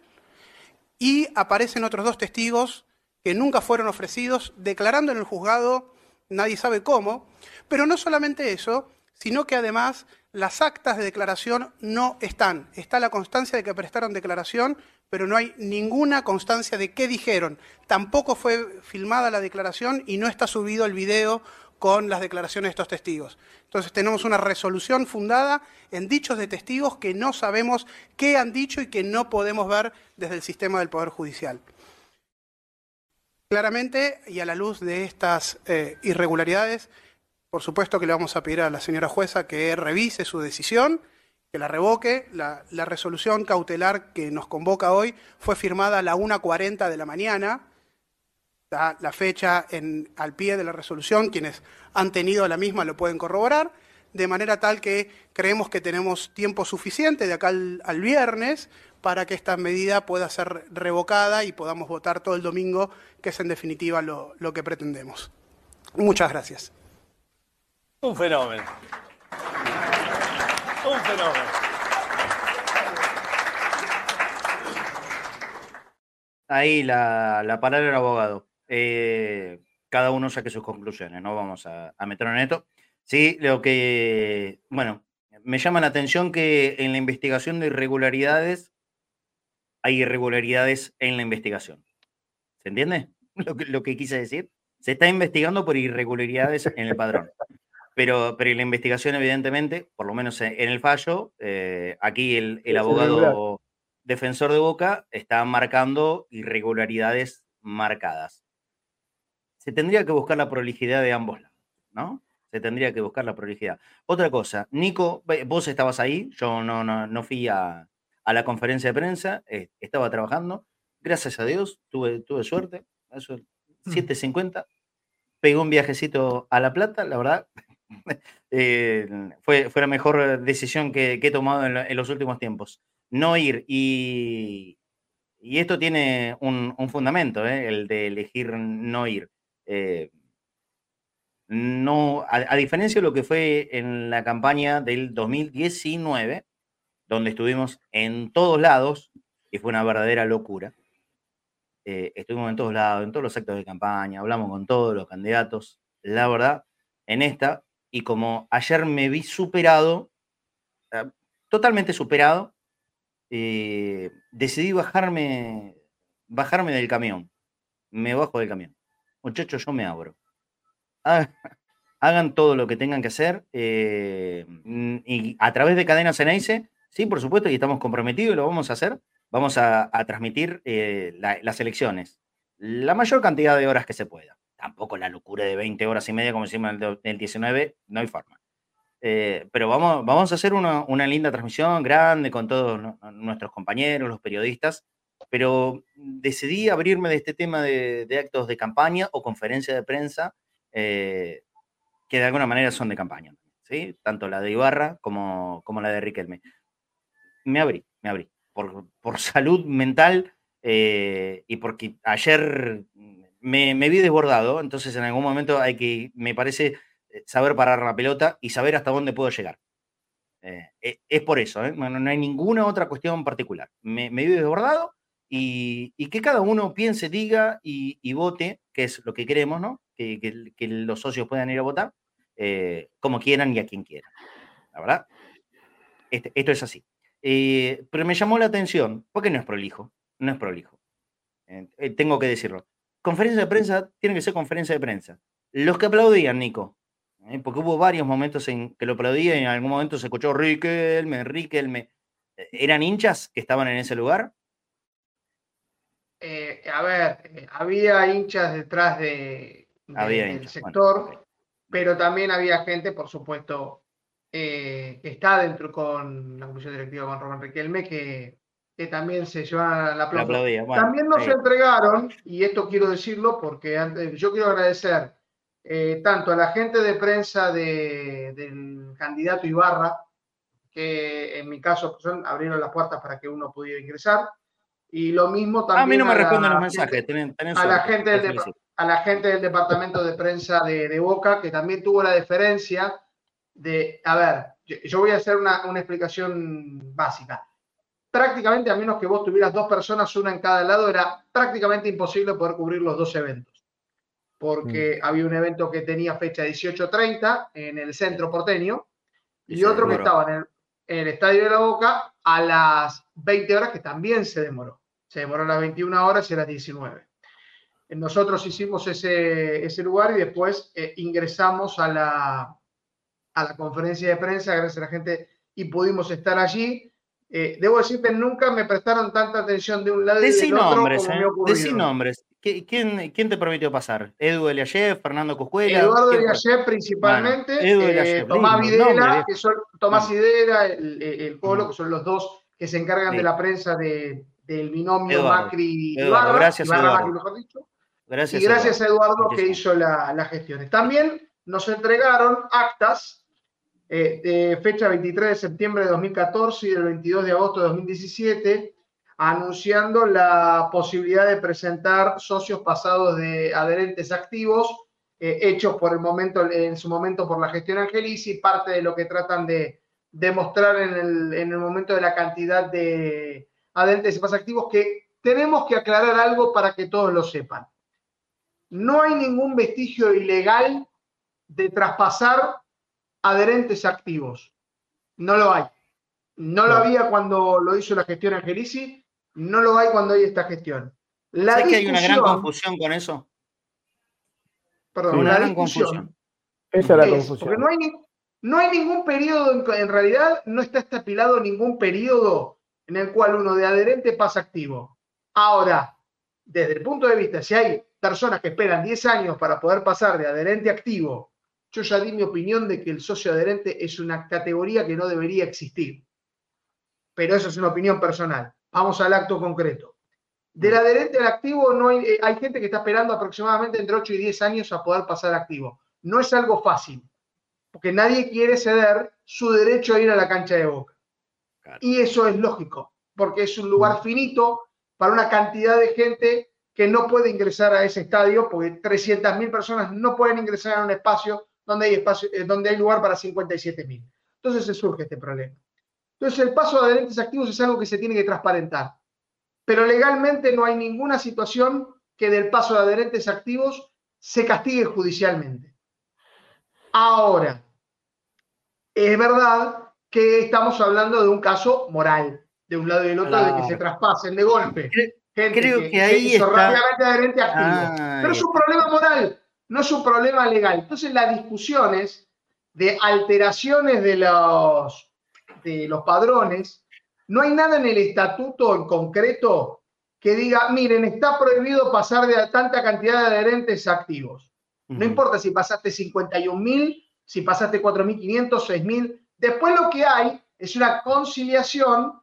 y aparecen otros dos testigos que nunca fueron ofrecidos, declarando en el juzgado, nadie sabe cómo, pero no solamente eso, sino que además las actas de declaración no están. Está la constancia de que prestaron declaración, pero no hay ninguna constancia de qué dijeron. Tampoco fue filmada la declaración y no está subido el video con las declaraciones de estos testigos. Entonces tenemos una resolución fundada en dichos de testigos que no sabemos qué han dicho y que no podemos ver desde el sistema del Poder Judicial. Claramente, y a la luz de estas eh, irregularidades, por supuesto que le vamos a pedir a la señora jueza que revise su decisión, que la revoque. La, resolución cautelar que nos convoca hoy fue firmada a la 1.40 de la mañana. Está la fecha en, al pie de la resolución. Quienes han tenido la misma lo pueden corroborar. De manera tal que creemos que tenemos tiempo suficiente de acá al, viernes para que esta medida pueda ser revocada y podamos votar todo el domingo, que es en definitiva lo que pretendemos. Muchas gracias. Un fenómeno. Un fenómeno. Ahí la, la palabra del abogado. Eh, cada uno saque sus conclusiones, no vamos a, a meternos en esto. Sí, lo que, bueno, me llama la atención que en la investigación de irregularidades hay irregularidades en la investigación. ¿Se entiende lo que, lo que quise decir? Se está investigando por irregularidades en el padrón. Pero, pero la investigación, evidentemente, por lo menos en, en el fallo, eh, aquí el, el abogado defensor de Boca está marcando irregularidades marcadas. Se tendría que buscar la prolijidad de ambos lados, ¿no? Se tendría que buscar la prolijidad. Otra cosa, Nico, vos estabas ahí, yo no, no, no fui a, a la conferencia de prensa, eh, estaba trabajando. Gracias a Dios, tuve, tuve suerte. Eso, 7.50. Pegó un viajecito a La Plata, la verdad. eh, fue, fue la mejor decisión que, que he tomado en los últimos tiempos. No ir y, y esto tiene un, un fundamento, ¿eh? el de elegir no ir. Eh, no, a, diferencia de lo que fue en la campaña del 2019, donde estuvimos en todos lados, y fue una verdadera locura. eh, estuvimos en todos lados, en todos los actos de campaña, hablamos con todos los candidatos. La verdad, en esta, y como ayer me vi superado, eh, totalmente superado, decidí bajarme, bajarme del camión. Me bajo del camión. Muchachos, yo me abro. Ha- Hagan todo lo que tengan que hacer. eh, mm, y a través de Cadenas Ceneice, sí, por supuesto, y estamos comprometidos y lo vamos a hacer. Vamos a, transmitir eh, la- las elecciones. La mayor cantidad de horas que se pueda. Tampoco la locura de 20 horas y media como hicimos en el, do- en el 19, no hay forma. Eh, pero vamos, vamos a hacer una, una linda transmisión grande con todos nu- nuestros compañeros, los periodistas, pero decidí abrirme de este tema de, de actos de campaña o conferencia de prensa, eh, que de alguna manera son de campaña, ¿sí? tanto la de Ibarra como, como la de Riquelme. Me abrí, me abrí, por, por salud mental eh, y porque ayer me, me vi desbordado, entonces en algún momento hay que, me parece, eh, saber parar la pelota y saber hasta dónde puedo llegar. Eh, e- es por eso, ¿eh? no, no hay ninguna otra cuestión particular. Me, me vi desbordado y, que cada uno piense, diga y, vote, que es lo que queremos, ¿no? Que, los socios puedan ir a votar eh, como quieran y a quien quieran. La verdad, este- esto es así. Eh, pero me llamó la atención, porque no es prolijo, no es prolijo. Eh, tengo que decirlo. Conferencia de prensa tiene que ser conferencia de prensa. Los que aplaudían, Nico, porque hubo varios momentos en que lo aplaudían y en algún momento se escuchó Riquelme, Riquelme. Eh, ¿Eran hinchas que estaban en ese lugar? Eh, a ver, eh, había hinchas detrás de, de- Había del hinchas, sector, pero también había gente, por supuesto, eh, que está dentro con la comisión directiva con Román Riquelme, que, que también se llevan la aplaudía. Bueno, También nos entregaron, y esto quiero decirlo porque antes, yo quiero agradecer tanto a la gente de prensa de- del candidato Ibarra, que en mi caso abrieron las puertas para que uno pudiera ingresar, y lo mismo también a mí no me responden los mensajes. Tienen, tienen a la gente te del a la gente del departamento de prensa de, de Boca, que también tuvo la deferencia de, a ver, yo, yo voy a hacer una, una explicación básica. Prácticamente, a menos que vos tuvieras dos personas, una en cada lado, era prácticamente imposible poder cubrir los dos eventos. Porque había un evento que tenía fecha 18.30 en el centro porteño Y y otro que estaba en el, en el Estadio de la Boca a las 20 horas, que también se demoró. Se demoró a las 21 horas y a las 19. Nosotros hicimos ese, ese lugar y después eh, ingresamos a la, a la conferencia de prensa, gracias a la gente, y pudimos estar allí. Eh, debo decirte, nunca me prestaron tanta atención de un lado y del otro nombres, como ¿eh? me. Decí nombres. ¿Qui- ¿Quién, ¿Quién te permitió pasar? ¿Edu Eliayev, Fernando Cuscuela? Eduardo. Eliayev principalmente, Bueno, Edu eh, Tomás lindo, Videla, que son Tomás. Videla, el, el- Ujú. que son los dos que se encargan Sí. de la prensa de, del binomio Eduardo. Macri Eduardo, Ibarra, gracias, Ibarra Eduardo. Macri, mejor dicho. Gracias. y gracias a Eduardo que hizo la- las gestiones. También nos entregaron actas eh, fecha 23 de septiembre de 2014 y del 22 de agosto de 2017, anunciando la posibilidad de presentar socios pasados de adherentes activos, eh, hechos por el momento, en su momento por la gestión Angelici, parte de lo que tratan de demostrar en el, en el momento de la cantidad de adherentes más activos, que tenemos que aclarar algo para que todos lo sepan. No hay ningún vestigio ilegal de traspasar adherentes activos. No lo hay. No lo No. había cuando lo hizo la gestión Angelici, no lo hay cuando hay esta gestión. La ¿Sabes que hay una gran confusión con eso? Perdón, Una la gran confusión. Esa es la confusión. porque no hay, ni- no hay ningún periodo, en, en realidad no está estipulado ningún periodo en el cual uno de adherente pasa activo. Ahora, desde el punto de vista, si hay personas que esperan 10 años para poder pasar de adherente a activo, yo ya di mi opinión de que el socio adherente es una categoría que no debería existir. Pero eso es una opinión personal. Vamos al acto concreto. Del adherente al activo no hay, eh, hay gente que está esperando aproximadamente entre 8 y 10 años a poder pasar a activo. No es algo fácil, porque nadie quiere ceder su derecho a ir a la cancha de boca. Claro. Y eso es lógico, porque es un lugar finito para una cantidad de gente que no puede ingresar a ese estadio, porque 300.000 personas no pueden ingresar a un espacio donde hay, espacio, eh, donde hay lugar para 57.000. Entonces se surge este problema. Entonces el paso de adherentes activos es algo que se tiene que transparentar. Pero legalmente no hay ninguna situación que del paso de adherentes activos se castigue judicialmente. Ahora, es verdad que estamos hablando de un caso moral, de un lado y del otro, de que se traspasen de golpe. Gente creo que, que ahí hizo está- rápidamente adherente activo. Ahí Pero es un problema moral, no es un problema legal. Entonces las discusiones de alteraciones de los, de los padrones, no hay nada en el estatuto en concreto que diga, miren, está prohibido pasar de tanta cantidad de adherentes activos. No importa si pasaste 51.000, si pasaste 4.500, 6.000. Después lo que hay es una conciliación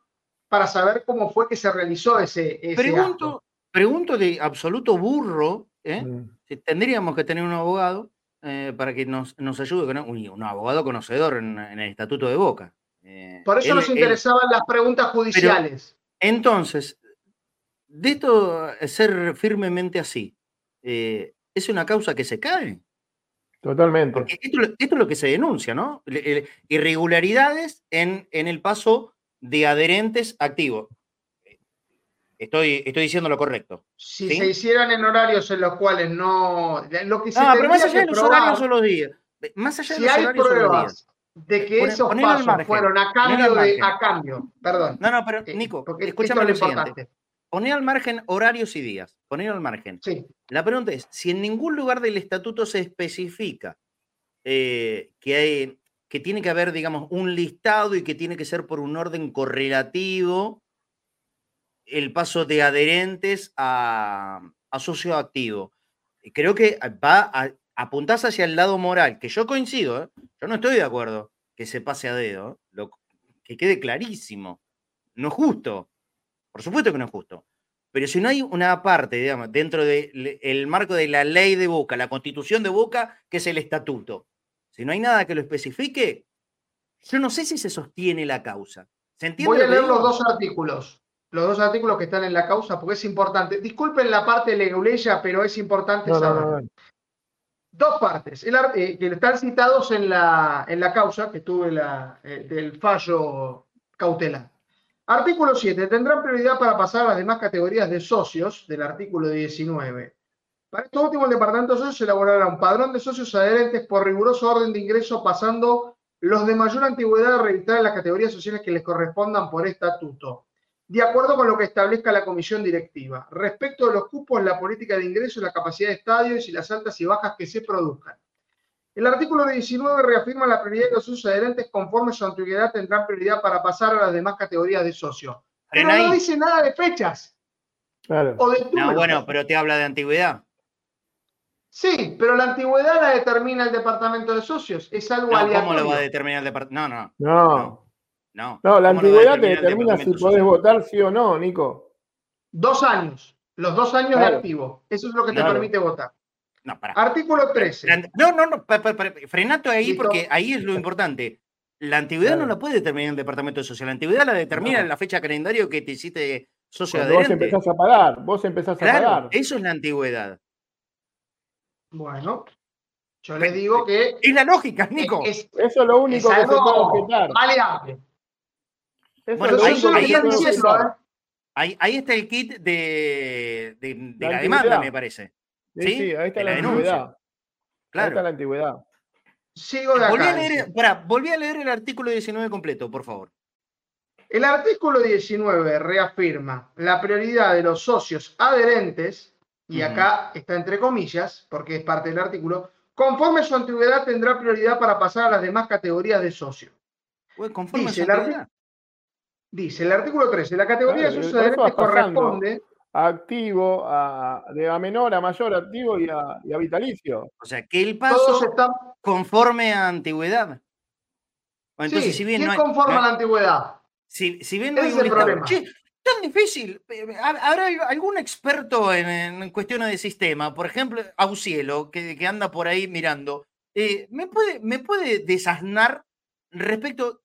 para saber cómo fue que se realizó ese, ese acto. Pregunto, pregunto de absoluto burro, ¿eh? Mm. Tendríamos que tener un abogado eh, para que nos, nos ayude, con un, un abogado conocedor en, en el Estatuto de Boca. Eh, Por eso él- nos él- interesaban las preguntas judiciales. Entonces, de esto eh, ser firmemente así, eh, ¿es una causa que se cae? Totalmente. Porque esto, es lo- esto es lo que se denuncia, ¿no? Irregularidades en, en el paso de adherentes activos. Estoy, estoy diciendo lo correcto. si ¿sí? se hicieran en horarios en los cuales no. Lo que se Ah, pero más allá de los probar, horarios o los días. Más allá de si los hay horarios o los días. pruebas de que Poné- esos pasos margen, fueron a cambio de. A cambio, perdón. No, no, pero Eh, Nico, porque escúchame lo es lo siguiente. importante. Poné al margen horarios y días. Poné al margen. Sí. La pregunta es, si en ningún lugar del estatuto se especifica eh, que, hay- que tiene que haber, digamos, un listado y que tiene que ser por un orden correlativo el paso de adherentes a, a socio activo. Creo que va a, apuntás hacia el lado moral, que yo coincido, ¿eh? yo no estoy de acuerdo que se pase a dedo, ¿eh? lo- que quede clarísimo. No es justo. Por supuesto que no es justo. Pero si no hay una parte, digamos, dentro del marco de la ley de Boca, la constitución de Boca, que es el estatuto, si no hay nada que lo especifique, yo no sé si se sostiene la causa. ¿Se entiende? Voy a leer los dos artículos. Los dos artículos que están en la causa, porque es importante. Disculpen la parte leguleya, pero es importante No, saber. no, no. Dos partes, el eh, que están citados en la, en la causa que tuve la, eh, del fallo cautelar. Artículo 7. Tendrán prioridad para pasar a las demás categorías de socios del artículo 19. Para esto último, el Departamento de Socios elaborará un padrón de socios adherentes por riguroso orden de ingreso, pasando los de mayor antigüedad a registrar en las categorías sociales que les correspondan por estatuto, de acuerdo con lo que establezca la comisión directiva. Respecto de los cupos, la política de ingreso, la capacidad de estadios y las altas y bajas que se produzcan. El artículo 19 reafirma la prioridad de los socios adherentes conforme su antigüedad tendrán prioridad para pasar a las demás categorías de socios. Pero no dice nada de fechas Claro. o de No, bueno, pero te habla de antigüedad. Sí, pero la antigüedad la determina el departamento de socios. Es algo No, aleatorio. ¿Cómo lo va a determinar el departamento? No, no, No. no. No, la ¿Cómo lo va a antigüedad te determina si podés social? votar sí o no, Nico. Dos años. Los dos años de activo. Eso es lo que te Claro. permite votar. No, pará. Artículo 13. La- No, no, no, pa- pa- pa- frenato ahí Listo. porque ahí es lo importante. La antigüedad no la puede determinar el departamento social. La antigüedad la determina No. la fecha calendario que te hiciste socio Cuando vos empezás a pagar, vos empezás a pagar. eso es la antigüedad. Bueno, yo les digo que Es la lógica, Nico. es, Eso es lo único es que se puede objetar. maleable. Eso Bueno, ahí- Eso ahí se es puede lo que es estoy objetar. diciendo, ¿eh? Ahí, ahí está el kit de, de- de La la, demanda, me parece. Sí, ¿Sí? sí, ahí está De la, la antigüedad. denuncia. Ahí está Claro. la antigüedad. Sigo de Volví a, acá. leer, volví a leer el artículo 19 completo, por favor. El artículo 19 reafirma la prioridad de los socios adherentes, y acá está entre comillas, porque es parte del artículo, conforme su antigüedad tendrá prioridad para pasar a las demás categorías de socio. Pues conforme Dice su el, antigüedad. Dice el artículo 13, la categoría Claro, de pasando. corresponde, A activo, a, de a menor a mayor activo y a, y a vitalicio. O sea, que el paso están... conforme a antigüedad. Bueno, Entonces, sí, si bien ¿quién no hay- conforma no la antigüedad? Si, si bien no Ese hay es un el listado, problema. che, tan difícil. eh, ¿hab- ¿Habrá algún experto en, en cuestiones de sistema? Por ejemplo, Aucielo, que, que anda por ahí mirando. eh, ¿me, puede, ¿Me puede desasnar respecto?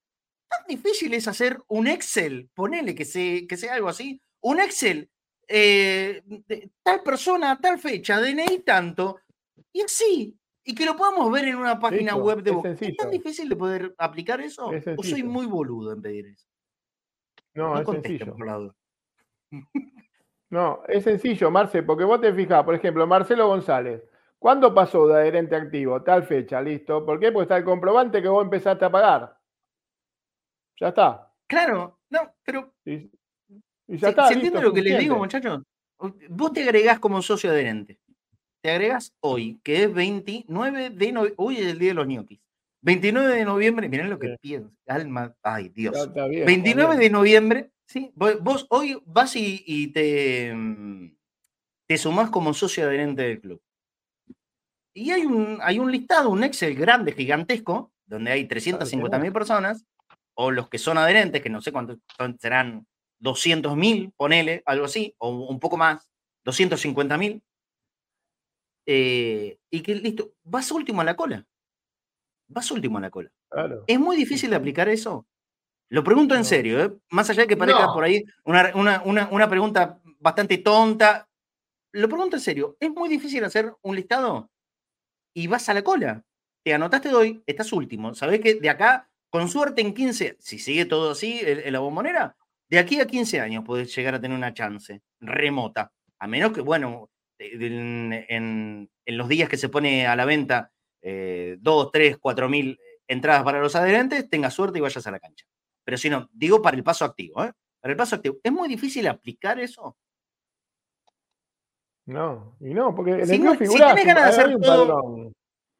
¿Tan difícil es hacer un Excel? Ponele que, se, que sea algo así. Un Excel, eh, de tal persona, tal fecha, DNI tanto, y así. Y que lo podamos ver en una página Listo, web de es vos. ¿Es tan difícil de poder aplicar eso? Es ¿O soy muy boludo en pedir eso? No, No es sencillo. por la duda. No, es sencillo, Marce, porque vos te fijás, por ejemplo, Marcelo González. ¿Cuándo pasó de adherente activo? Tal fecha, listo. ¿Por qué? Porque está el comprobante que vos empezaste a pagar. Ya está. Claro, no, pero Y, y ¿se, ya está. se entiende lo que les digo, muchachos? Vos te agregás como socio adherente. Te agregás hoy, que es 29 de noviembre. Hoy es el día de los ñoquis. 29 de noviembre, miren lo que Sí. pienso. Alma, ay Dios. está bien, está 29 bien. de noviembre, ¿sí? Vos, vos hoy vas y, y te, mm, te sumás como socio adherente del club. Y hay un, hay un listado, un Excel grande, gigantesco, donde hay 350 mil personas, o los que son adherentes, que no sé cuántos serán 200 mil, ponele, algo así, o un poco más, 250 mil. eh, y que listo, vas último a la cola. Vas último a la cola. Claro. ¿Es muy difícil de aplicar eso? Lo pregunto en serio, ¿eh? más allá de que parezca No. por ahí una, una- una- una pregunta bastante tonta. Lo pregunto en serio, ¿es muy difícil hacer un listado? Y vas a la cola. Te anotaste de hoy, estás último. Sabés que de acá, con suerte en 15, si sigue todo así en, la bombonera, de aquí a 15 años podés llegar a tener una chance remota. A menos que, bueno, eh, en, en- en los días que se pone a la venta eh, 2, 3, 4 mil entradas para los adherentes, tengas suerte y vayas a la cancha. Pero si no, digo para el paso activo, ¿eh? Para el paso activo. ¿Es muy difícil aplicar eso? No, y no, porque en Si el no- club si tenés ganas de hacer un todo-.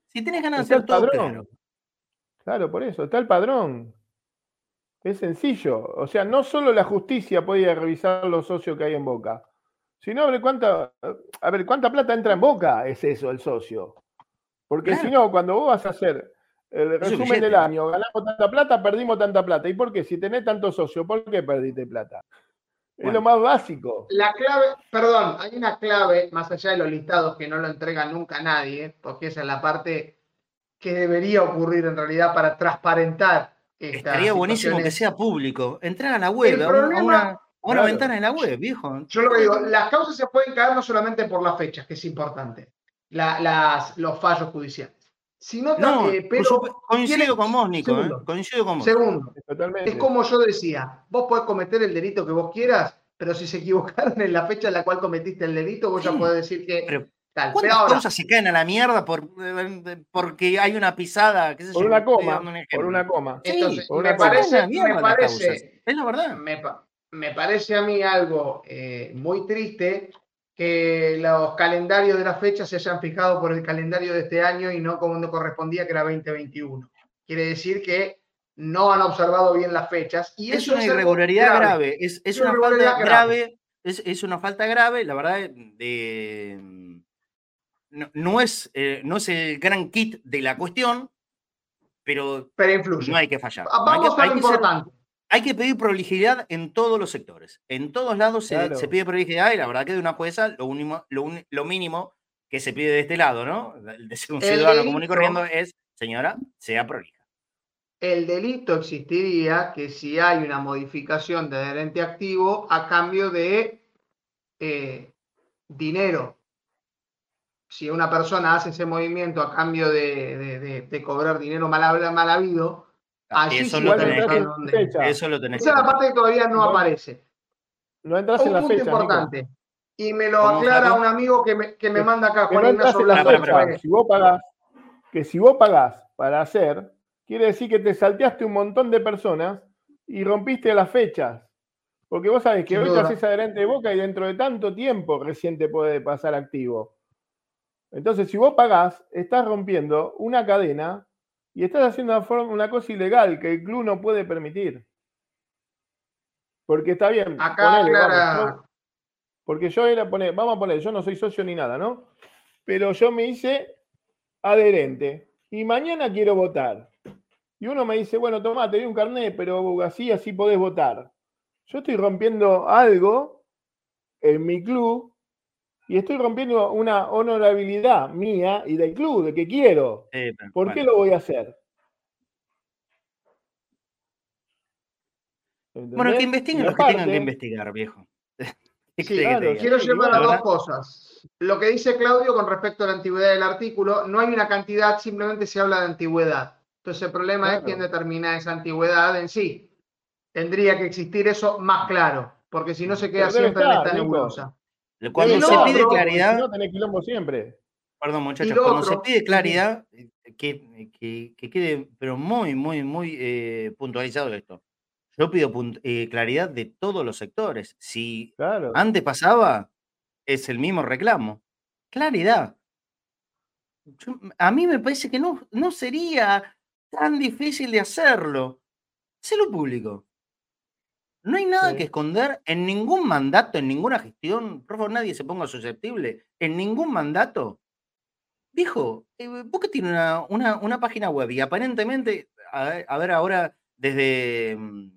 Si tienes ganas de hacer todo, claro. Claro, por eso, está el padrón. Es sencillo. O sea, no solo la justicia puede ir a revisar los socios que hay en Boca, sino a ver cuánta, a ver cuánta plata entra en Boca, es eso, el socio. Porque Claro. si no, cuando vos vas a hacer el resumen del año, ganamos tanta plata, perdimos tanta plata. ¿Y por qué? Si tenés tantos socios, ¿por qué perdiste plata? Es Bueno. lo más básico. La clave, perdón, hay una clave, más allá de los listados, que no lo entrega nunca nadie, porque esa es la parte que debería ocurrir en realidad para transparentar estas Estaría buenísimo que sea público. Entrar a la web, a, una, a una Claro. ventana en la web, viejo. Yo lo que digo, las causas se pueden caer no solamente por las fechas, que es importante, la- las, los fallos judiciales, sino No, pero coincido con vos, Nico. ¿eh? Segundo. Coincido con vos. segundo, Totalmente. es como yo decía, vos podés cometer el delito que vos quieras, pero si se equivocaron en la fecha en la cual cometiste el delito, vos ya podés decir que pero tal. Pero ¿Cuántas ahora, cosas se caen a la mierda por, eh, porque hay una pisada? Qué sé Por yo, una coma, un por una coma. Sí, entonces, por me una cosa. Se caen a parece, me parece, causas. Es la verdad. me, me parece a mí algo eh, muy triste que los calendarios de las fechas se hayan fijado por el calendario de este año y no como no correspondía, que era 2021. Quiere decir que no han observado bien las fechas y es eso una algo irregularidad grave. Es, es Es una una falta grave. grave. Es, es una falta grave, la verdad, de. No, no es, eh, no es el gran kit de la cuestión, pero Pero influye. no hay que fallar. No hay, Vamos que, a hay que ser- importante. hay que pedir prolijidad en todos los sectores. En todos lados se, Claro. se pide prolijidad y la verdad que de una jueza lo, lo, mínimo que se pide de este lado, ¿no? El de ser un El ciudadano común y corriendo es, señora, sea prolija. El delito existiría que si hay una modificación de adherente activo a cambio de eh, dinero. Si una persona hace ese movimiento a cambio de, de- de- de cobrar dinero mal, mal habido, allí eso lo está tenés que-. Eso lo Esa es la parte que todavía no No. aparece. No entras en Un la punto fecha. Nico. importante. Y me lo ¿Cómo, aclara un amigo que me, que me manda acá, que Juan no entras Ignacio en Blanco. Si vos pagás, que si vos pagás para hacer, quiere decir que te salteaste un montón de personas y rompiste las fechas. Porque vos sabés que hoy te haces adherente de boca y dentro de tanto tiempo recién te puede pasar activo. Entonces, si vos pagás, estás rompiendo una cadena y estás haciendo una, forma- una cosa ilegal que el club no puede permitir. Porque está bien. Acá, ponele, vamos, yo- porque yo era poner, vamos a poner, yo no soy socio ni nada, ¿no? Pero yo me hice adherente y mañana quiero votar. Y uno me dice, bueno, tomá, te doy un carnet, pero así, así podés votar. Yo estoy rompiendo algo en mi club y estoy rompiendo una honorabilidad mía y del club, de que quiero. Eh, ¿Por bueno. qué lo voy a hacer? Bueno, que investiguen los que tengan que investigar, viejo. Quiero llevar a dos cosas. Lo que dice Claudio con respecto a la antigüedad del artículo, no hay una cantidad, simplemente se habla de antigüedad. Entonces el problema es quién determina esa antigüedad en sí. Tendría que existir eso más claro, porque si no se queda Pero siempre en esta nebulosa. Cuando se pide claridad, Si no tenés quilombo siempre. Perdón, muchachos, cuando se pide claridad, eh, que, que- que quede, pero muy, muy, muy eh, puntualizado esto. Yo pido eh, claridad de todos los sectores. Si Claro. antes pasaba, es el mismo reclamo. Claridad. Yo- a mí me parece que no, no sería tan difícil de hacerlo. Hacelo público. No hay nada Sí. que esconder en ningún mandato, en ninguna gestión. Por favor, nadie se ponga susceptible. En ningún mandato. Viejo, eh, vos que tiene una, una- una página web y aparentemente, a ver, a ver ahora, desde, mm,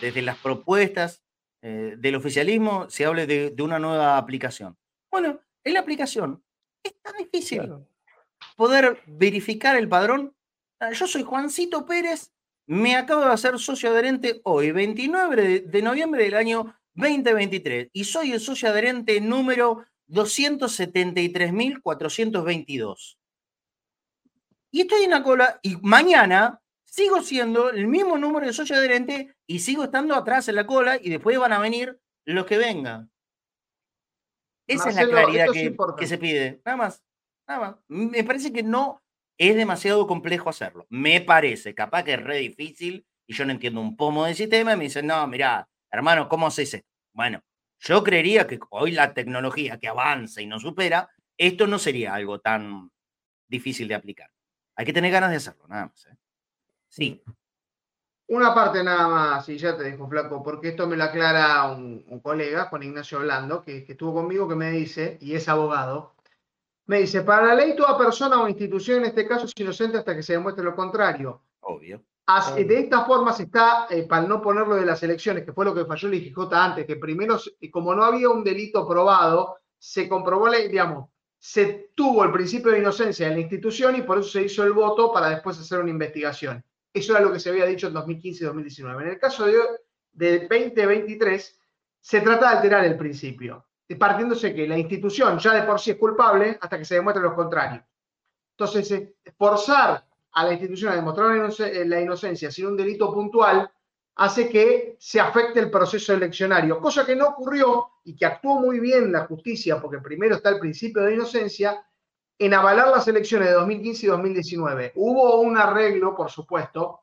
desde las propuestas eh, del oficialismo, se hable de, de una nueva aplicación. Bueno, en la aplicación es tan difícil Claro. poder verificar el padrón. Ah, Yo soy Juancito Pérez, me acabo de hacer socio adherente hoy, 29 de, noviembre del año 2023, y soy el socio adherente número 273.422. Y estoy en la cola, y mañana sigo siendo el mismo número de socio adherente y sigo estando atrás en la cola, y después van a venir los que vengan. Esa es la claridad es que se pide. Nada más. Nada más. Me parece que no es demasiado complejo hacerlo. Me parece. Capaz que es re difícil y yo no entiendo un pomo del sistema y me dicen, no, mirá, hermano, ¿cómo haces esto? Bueno, yo creería que hoy la tecnología que avanza y nos supera, esto no sería algo tan difícil de aplicar. Hay que tener ganas de hacerlo, nada más. ¿eh? Sí. Una parte nada más, y ya te dejo flaco, porque esto me lo aclara un, un colega, Juan Ignacio Blando, que, que estuvo conmigo, que me dice, y es abogado, me dice, para la ley toda persona o institución en este caso es inocente hasta que se demuestre lo contrario. Obvio. As-. De esta forma se está, eh, para no ponerlo de las elecciones, que fue lo que falló el IGJ antes, que primero, como no había un delito probado, se comprobó, la, digamos, se tuvo el principio de inocencia en la institución y por eso se hizo el voto para después hacer una investigación. Eso era lo que se había dicho en 2015 y 2019. En el caso de, de 2023, se trata de alterar el principio, partiéndose que la institución ya de por sí es culpable hasta que se demuestre lo contrario. Entonces, eh, forzar a la institución a demostrar la, eh, la inocencia sin un delito puntual hace que se afecte el proceso eleccionario, cosa que no ocurrió y que actuó muy bien la justicia, porque primero está el principio de inocencia, en avalar las elecciones de 2015 y 2019. Hubo un arreglo, por supuesto,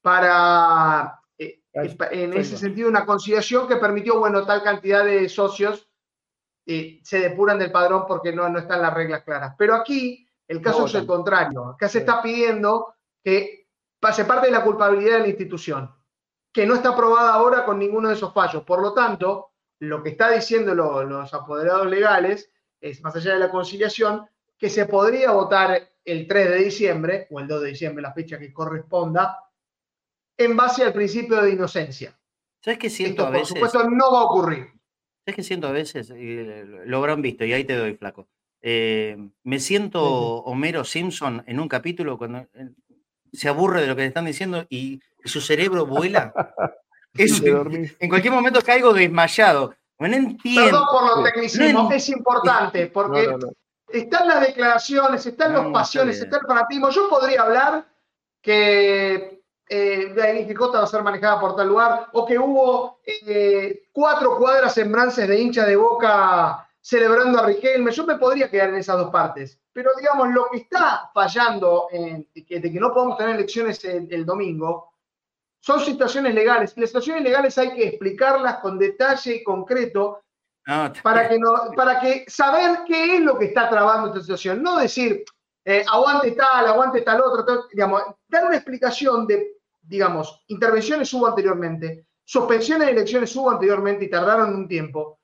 para, eh, en ese sentido, una conciliación que permitió, bueno, tal cantidad de socios eh, se depuran del padrón porque no, no están las reglas claras. Pero aquí el caso No es el contrario. Acá se está pidiendo que pase parte de la culpabilidad de la institución, que no está aprobada ahora con ninguno de esos fallos. Por lo tanto, lo que está diciendo lo- los apoderados legales es, más allá de la conciliación, que se podría votar el 3 de diciembre o el 2 de diciembre, la fecha que corresponda, en base al principio de inocencia. ¿Sabes qué siento Esto, a por veces? supuesto, no va a ocurrir. ¿Sabes qué siento a veces? Eh, lo habrán visto y ahí te doy, flaco. Eh, me siento Homero Simpson en un capítulo cuando eh, se aburre de lo que le están diciendo y su cerebro vuela. Es- en cualquier momento caigo desmayado. No entiendo. Perdón por tecnicismos, No, es importante, porque No, no, no. están las declaraciones, están No, los pasiones, está el fanatismo. Yo podría hablar que eh, la NGJ va a ser manejada por tal lugar, o que hubo eh, cuatro cuadras sembrances de hincha de boca celebrando a Riquelme. Yo me podría quedar en esas dos partes. Pero digamos, lo que está fallando de que, de que no podemos tener elecciones el, el domingo son situaciones legales. Y las situaciones legales hay que explicarlas con detalle y concreto No, para que, no, para que saber qué es lo que está trabando esta situación. No decir, eh, aguante tal, aguante tal otro, tal, digamos, dar una explicación de, digamos, intervenciones hubo anteriormente, suspensiones de elecciones hubo anteriormente y tardaron un tiempo,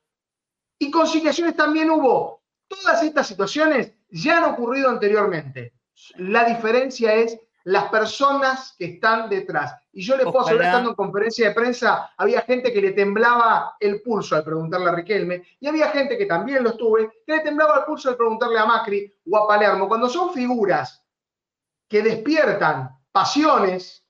y conciliaciones también hubo. Todas estas situaciones ya han ocurrido anteriormente. La diferencia es las personas que están detrás. Y yo le puedo asegurar, Ojalá. estando en conferencia de prensa, había gente que le temblaba el pulso al preguntarle a Riquelme, y había gente que también lo estuve, que le temblaba el pulso al preguntarle a Macri o a Palermo. Cuando son figuras que despiertan pasiones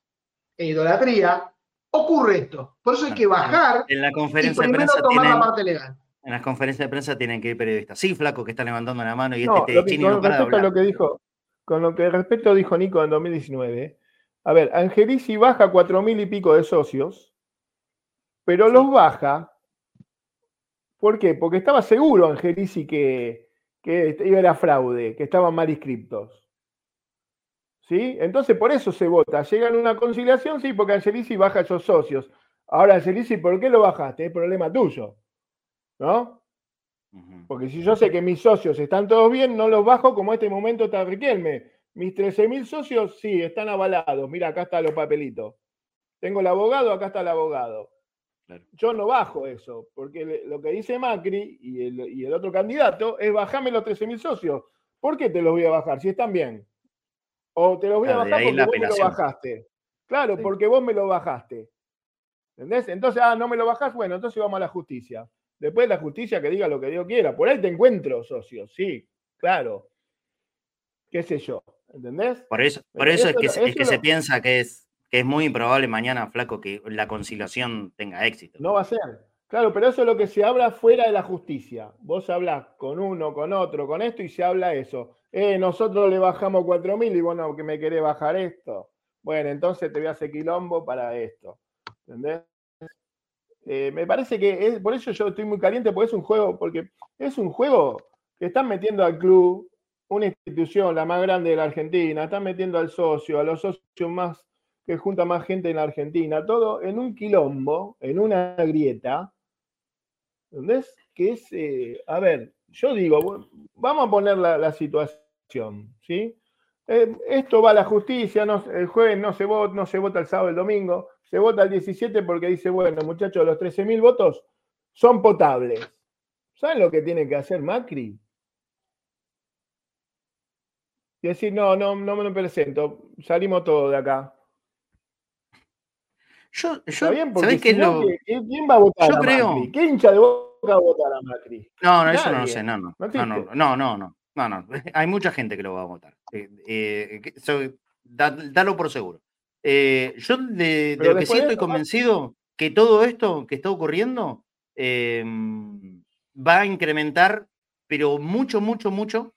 e idolatría, ocurre esto. Por eso hay que bajar En la y conferencia de primero prensa tomar la parte legal. en las conferencias de prensa tienen que ir periodistas. Sí, flaco, que está levantando la mano y No, este que- chini con no para de respecto a hablar. lo que dijo, con lo que respecto dijo Nico en 2019, a ver, Angelici baja cuatro mil y pico de socios, pero los baja, ¿por qué? Porque estaba seguro Angelici que, que iba era fraude, que estaban mal inscriptos. ¿Sí? Entonces por eso se vota. Llegan a una conciliación, sí, porque Angelici baja esos socios. Ahora, Angelici, ¿por qué lo bajaste? Es problema tuyo. ¿No? Porque si yo sé que mis socios están todos bien, no los bajo como este momento está Riquelme. Mis 13.000 socios, sí, están avalados. Mira, acá están los papelitos. Tengo el abogado, acá está el abogado. Claro. Yo no bajo eso, porque lo que dice Macri y el, y el otro candidato es bajarme los 13.000 socios. ¿Por qué te los voy a bajar si están bien? O te los voy a Claro, bajar porque vos me lo bajaste. Claro, Sí. porque vos me lo bajaste. ¿Entendés? Entonces, ah, no me lo bajás, bueno, entonces vamos a la justicia. Después la justicia que diga lo que Dios quiera. Por ahí te encuentro, socios, sí, claro. ¿Qué sé yo? ¿Entendés? Por eso, por eso, es que, lo- se- es que se lo- piensa que es, que es muy improbable mañana, flaco, que la conciliación tenga éxito. No va a ser. Claro, pero eso es lo que se habla fuera de la justicia. Vos hablas con uno, con otro, con esto y se habla eso. Eh, nosotros le bajamos 4.000 y bueno, que me querés bajar esto. Bueno, entonces te voy a hacer quilombo para esto. ¿Entendés? Eh, me parece que por eso yo estoy muy caliente, porque es un juego, porque es un juego que están metiendo al club, una institución, la más grande de la Argentina, están metiendo al socio, a los socios más que junta más gente en la Argentina, todo en un quilombo, en una grieta, ¿entendés? Que es, eh, a ver, yo digo, vamos a poner la, la situación, ¿sí? Eh, esto va a la justicia, no- el jueves no se, vota, no se vota el sábado, el domingo, se vota el 17 porque dice, bueno, muchachos, los 13.000 votos son potables. ¿Saben lo que tiene que hacer Macri? Y decir, no, no, no me lo presento, salimos todos de acá. Yo, ¿Está yo bien? Porque ¿sabés qué si es no, lo- ¿qué- qué- ¿quién va a votar Yo a creo- Macri? ¿Qué hincha de va a votar a Macri? No, no, eso no lo sé, no, no. No No, no, no, no. Hay mucha gente que lo va a votar. Eh, eh, que- so- da- dalo por seguro. Eh, yo de, de lo que sí estoy convencido que todo esto que está ocurriendo eh, va a incrementar, pero mucho, mucho, mucho,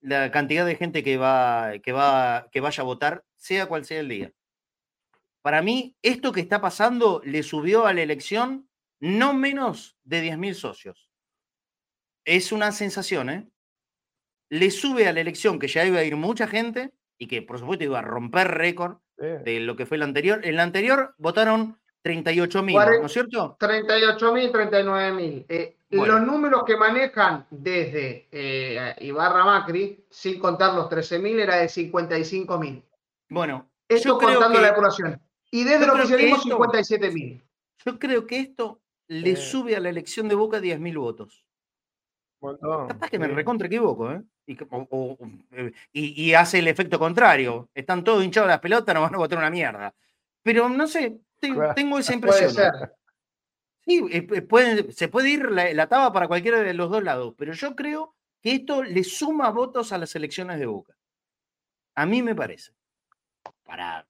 la cantidad de gente que va, que va, que vaya a votar, sea cual sea el día. Para mí, esto que está pasando le subió a la elección no menos de 10.000 socios. Es una sensación, ¿eh? Le sube a la elección que ya iba a ir mucha gente y que por supuesto iba a romper récord de lo que fue el anterior. En la anterior votaron 38.000, Cuaren- ¿no es cierto? 38.000, 39.000. Eh, Bueno. Los números que manejan desde eh, Ibarra Macri, sin contar los 13.000, era de 55.000. Bueno, Esto contando que- la depuración. Y desde el oficialismo, esto- 57.000. yo creo que esto le sube a la elección de Boca 10.000 votos. montón, Capaz que me recontra equivoco, ¿eh? Y, que- o- o- eh, y- y hace el efecto contrario. Están todos hinchados las pelotas, no van a votar una mierda. Pero no sé, te- Claro. tengo esa Puede impresión. ser. Sí, eh, eh, se puede ir la, la taba para cualquiera de los dos lados, pero yo creo que esto le suma votos a las elecciones de Boca. A mí me parece. Para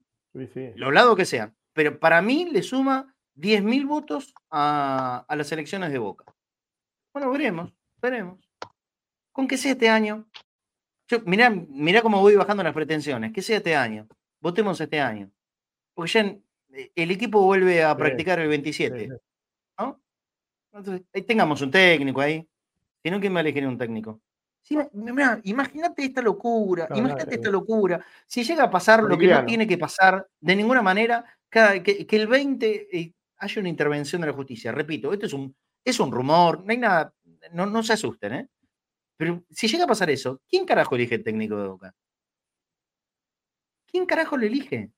sí. los lados que sean. Pero para mí le suma 10.000 votos a, a las elecciones de Boca. Bueno, veremos, veremos. Con que sea este año. Yo, mirá, mirá cómo voy bajando las pretensiones. Que sea este año. Votemos este año. Porque ya en- el equipo vuelve a Sí, practicar el Sí, 27. sí. ¿no? Entonces, ahí tengamos un técnico ahí. Si no, ¿quién va a elegir un técnico? Imagínate esta locura, No, imagínate esta locura. Si llega a pasar lo que no tiene que pasar de ninguna manera, que, que el 20 eh, haya una intervención de la justicia. Repito, esto es un, es un rumor, no hay nada, no, no se asusten, ¿eh? Pero si llega a pasar eso, ¿quién carajo elige el técnico de Boca? ¿Quién carajo lo elige?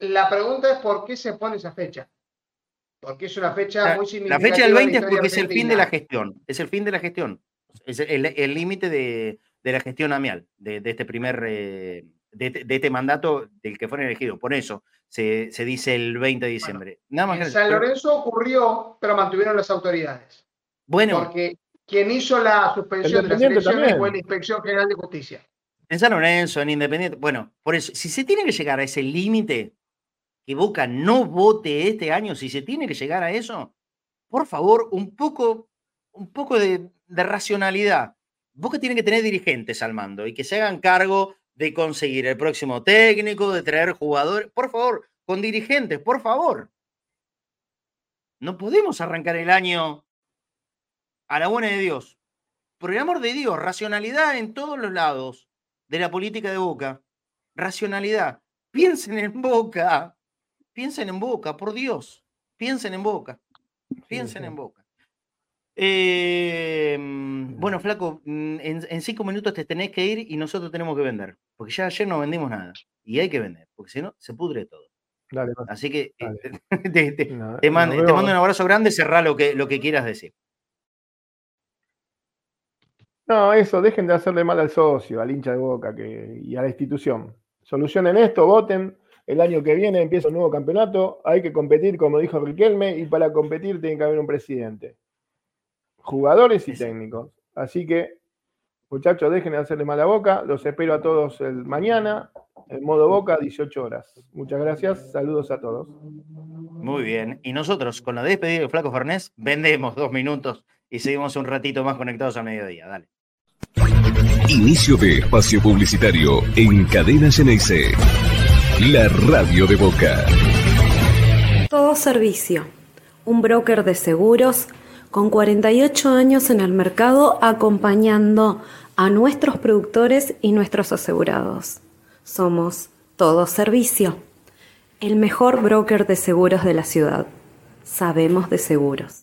La pregunta es por qué se pone esa fecha. Porque es una fecha La, muy la significativa. fecha del en la 20 es porque es el fin de la gestión. Es el fin de la gestión. Es el límite de, de la gestión amial, de, de este primer, eh, de, este- de este mandato del que fueron elegidos. Por eso se, se dice el 20 de diciembre. Nada más que En. San Lorenzo ocurrió, pero mantuvieron las autoridades. Bueno, Porque quien hizo la suspensión de las elecciones fue la Inspección General de Justicia. en San Lorenzo, en Independiente. Bueno, por eso, si se tiene que llegar a ese límite, que Boca no vote este año, si se tiene que llegar a eso, por favor, un poco, un poco de, de racionalidad. Boca tiene que tener dirigentes al mando y que se hagan cargo de conseguir el próximo técnico, de traer jugadores. Por favor, con dirigentes, por favor. No podemos arrancar el año a la buena de Dios. Por el amor de Dios, racionalidad en todos los lados de la política de Boca. Racionalidad. Piensen en Boca. Piensen en Boca, por Dios. Piensen en Boca. Piensen en Boca. Eh, mm, bueno, Flaco, mm, en, en cinco minutos te tenés que ir y nosotros tenemos que vender. Porque ya ayer no vendimos nada. Y hay que vender, porque si no, se pudre todo. Dale. Así que eh, Dale. te, te- No, te nos mando, te vemos. mando un abrazo grande, cerrá lo que, lo que quieras decir. No, eso, dejen de hacerle mal al socio, al hincha de boca que, y a la institución. Solucionen esto, voten. El año que viene empieza un nuevo campeonato. Hay que competir, como dijo Riquelme, y para competir tiene que haber un presidente. Jugadores y técnicos. Así que, muchachos, dejen de hacerle mal a boca. Los espero a todos el mañana, en modo boca, 18 horas. Muchas gracias. Saludos a todos. Muy bien. Y nosotros, con la despedida del Flaco Farnés, vendemos dos minutos y seguimos un ratito más conectados al mediodía. Dale. Inicio de espacio publicitario en Cadena Ceneice. La radio de Boca. Todo Servicio, un broker de seguros con 48 años en el mercado acompañando a nuestros productores y nuestros asegurados. Somos Todo Servicio, el mejor broker de seguros de la ciudad. Sabemos de seguros.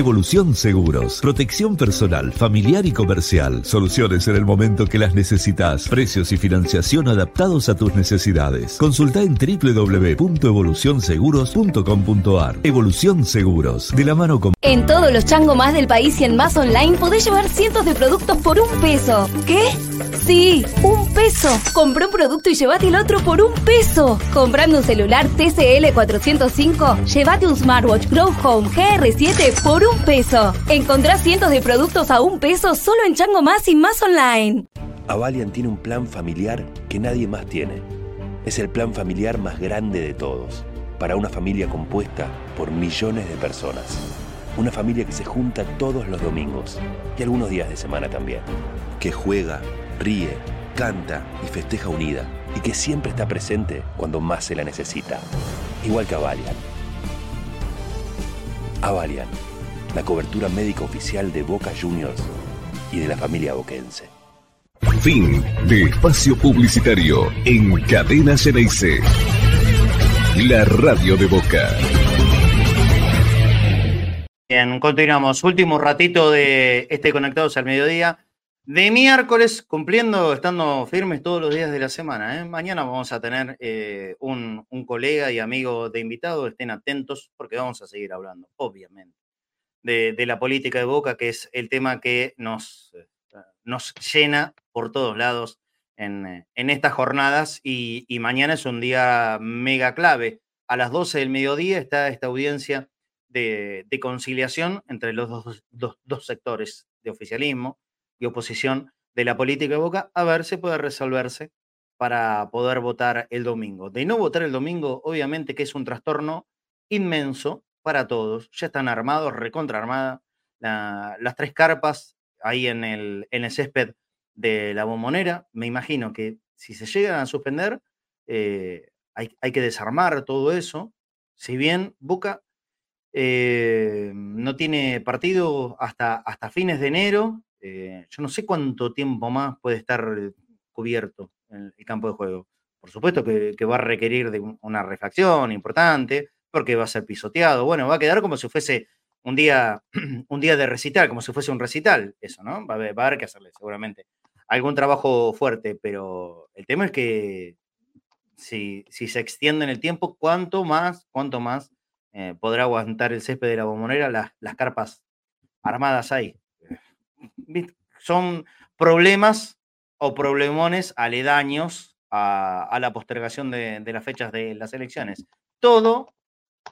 Evolución Seguros, protección personal, familiar y comercial, soluciones en el momento que las necesitas, precios y financiación adaptados a tus necesidades. Consulta en www.evolucionseguros.com.ar. Evolución Seguros, de la mano con En todos los changos más del país y en más online podés llevar cientos de productos por un peso. ¿Qué? Sí, un peso. Comprá un producto y llévate el otro por un peso. Comprando un celular TCL 405, llévate un smartwatch Grow Home GR7 por un peso. Encontrás cientos de productos a un peso solo en Chango Más y Más Online. Avalian tiene un plan familiar que nadie más tiene. Es el plan familiar más grande de todos, para una familia compuesta por millones de personas. Una familia que se junta todos los domingos y algunos días de semana también. Que juega, ríe, canta y festeja unida y que siempre está presente cuando más se la necesita. Igual que Avalian. Avalian, la cobertura médica oficial de Boca Juniors y de la familia boquense. Fin de espacio publicitario en Cadena Ceneice. La radio de Boca. Bien, continuamos. Último ratito de este Conectados al Mediodía. De miércoles, cumpliendo, estando firmes todos los días de la semana. ¿eh? Mañana vamos a tener eh, un, un colega y amigo de invitado. Estén atentos porque vamos a seguir hablando, obviamente. De, la política de Boca, que es el tema que nos, eh, nos llena por todos lados en, eh, en estas jornadas y, y mañana es un día mega clave. A las 12 del mediodía está esta audiencia de, de conciliación entre los dos, dos- dos sectores de oficialismo y oposición de la política de Boca, a ver si puede resolverse para poder votar el domingo. De no votar el domingo, obviamente que es un trastorno inmenso para todos. Ya están armados, recontra armada, la- las tres carpas ahí en el, en el césped de la bombonera. Me imagino que si se llegan a suspender, eh, hay, hay que desarmar todo eso. Si bien Boca eh, no tiene partido hasta, hasta fines de enero, eh, yo no sé cuánto tiempo más puede estar cubierto el, el campo de juego. Por supuesto que, que va a requerir de un- una refacción importante, porque va a ser pisoteado. Bueno, va a quedar como si fuese un día, un día de recital, como si fuese un recital, eso, ¿no? Va a haber, que hacerle seguramente algún trabajo fuerte, pero el tema es que si, si se extiende en el tiempo, ¿cuánto más, cuánto más eh, podrá aguantar el césped de la bombonera las, las carpas armadas ahí? ¿Viste? Son problemas o problemones aledaños a, la postergación de las fechas de las elecciones. Todo,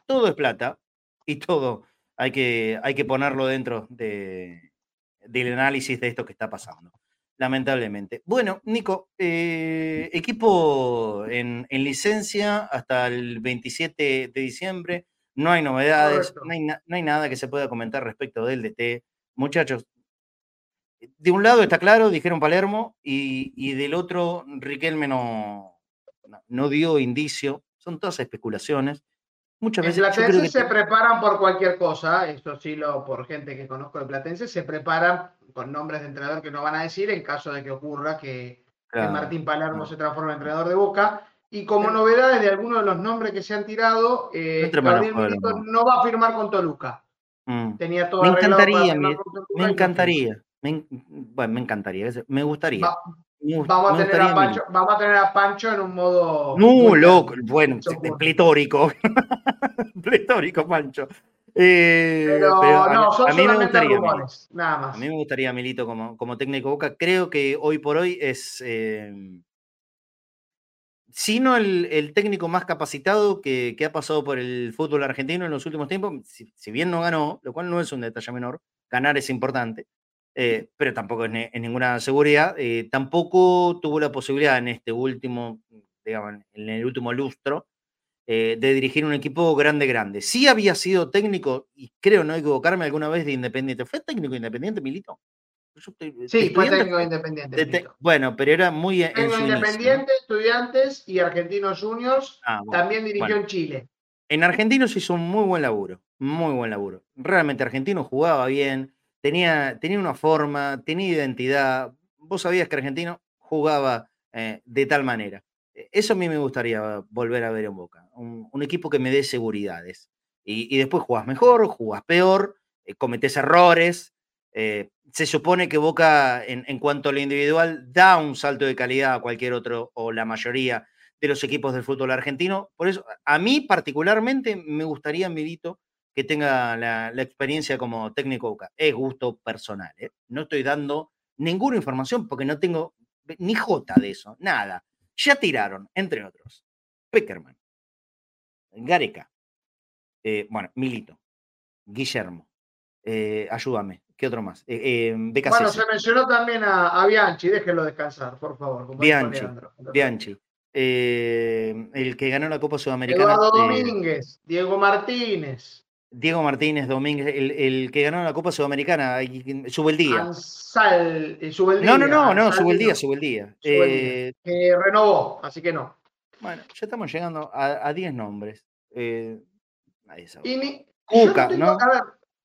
todo es plata y todo hay que, hay que ponerlo dentro de, del análisis de esto que está pasando, lamentablemente. Bueno, Nico, eh, equipo en, en licencia hasta el 27 de diciembre, no hay novedades, no hay, na- no hay nada que se pueda comentar respecto del DT. Muchachos, de un lado está claro, dijeron Palermo, y, y del otro Riquelme no, no- no dio indicio. Son todas especulaciones. Muchas En veces creo Platense que se preparan por cualquier cosa, esto sí lo por gente que conozco de Platense, se preparan con nombres de entrenador que no van a decir en caso de que ocurra que, que Claro, Martín Palermo claro. se transforme en entrenador de Boca. Y como novedades de algunos de los nombres que se han tirado, eh, No va a firmar con Toluca. Mm. Tenía todo Me encantaría, me, me encantaría. Me, en- bueno, me encantaría. Me gustaría. Va- Vamos a, tener a Pancho, vamos a tener a Pancho en un modo. No, loco, bueno, pletórico. pletórico, Pancho. Eh, Pero, pero a, no, son a mí me gustaría. rumores, nada A mí me gustaría Milito como, como técnico Boca. Creo que hoy por hoy es, eh, si no el, el técnico más capacitado que, que ha pasado por el fútbol argentino en los últimos tiempos. Si, si bien no ganó, lo cual no es un detalle menor, ganar es importante, eh, pero tampoco es, ne- es ninguna seguridad. eh, tampoco tuvo la posibilidad en este último, digamos, en el último lustro, eh, de dirigir un equipo grande, grande. Sí había sido técnico, y creo no equivocarme alguna vez de Independiente. ¿Fue técnico de Independiente, Milito? Estoy- de Sí, fue técnico Independiente. de te- Milito. bueno, pero era muy en. Independiente, Estudiantes y Argentinos Juniors. Ah, bueno, También dirigió bueno. en Chile. En Argentinos hizo un muy buen laburo, muy buen laburo. Realmente Argentino jugaba bien, tenía, tenía una forma, tenía identidad. Vos sabías que Argentino jugaba eh, de tal manera. Eh, Eso a mí me gustaría volver a ver en Boca. Un, equipo que me dé seguridades. Y, después jugás mejor, jugás peor, eh, cometés errores. eh, se supone que Boca, en, en cuanto a lo individual, da un salto de calidad a cualquier otro o la mayoría de los equipos del fútbol argentino. Por eso, a mí particularmente me gustaría, Milito, que tenga la, la experiencia como técnico Boca. Es gusto personal, ¿eh? No estoy dando ninguna información porque no tengo ni jota de eso, nada. Ya tiraron, entre otros, Peckerman, Gareca, eh, bueno, Milito, Guillermo, eh, ayúdame, ¿qué otro más? Eh. Bueno, se mencionó también a, a Bianchi, déjenlo descansar, por favor. Bianchi. Bianchi, el que ganó la Copa Sudamericana. Eduardo Domínguez, Diego Martínez, Diego Martínez Domínguez, el, el que ganó la Copa Sudamericana, y- Subeldía. Ansal, eh, Subeldía. No, no, no, no, Ansal Subeldía, no, Subeldía. Subeldía, Eh, que renovó, así que no. bueno, ya estamos llegando a a 10 nombres. Eh, nadie sabe. Y Cuca, no.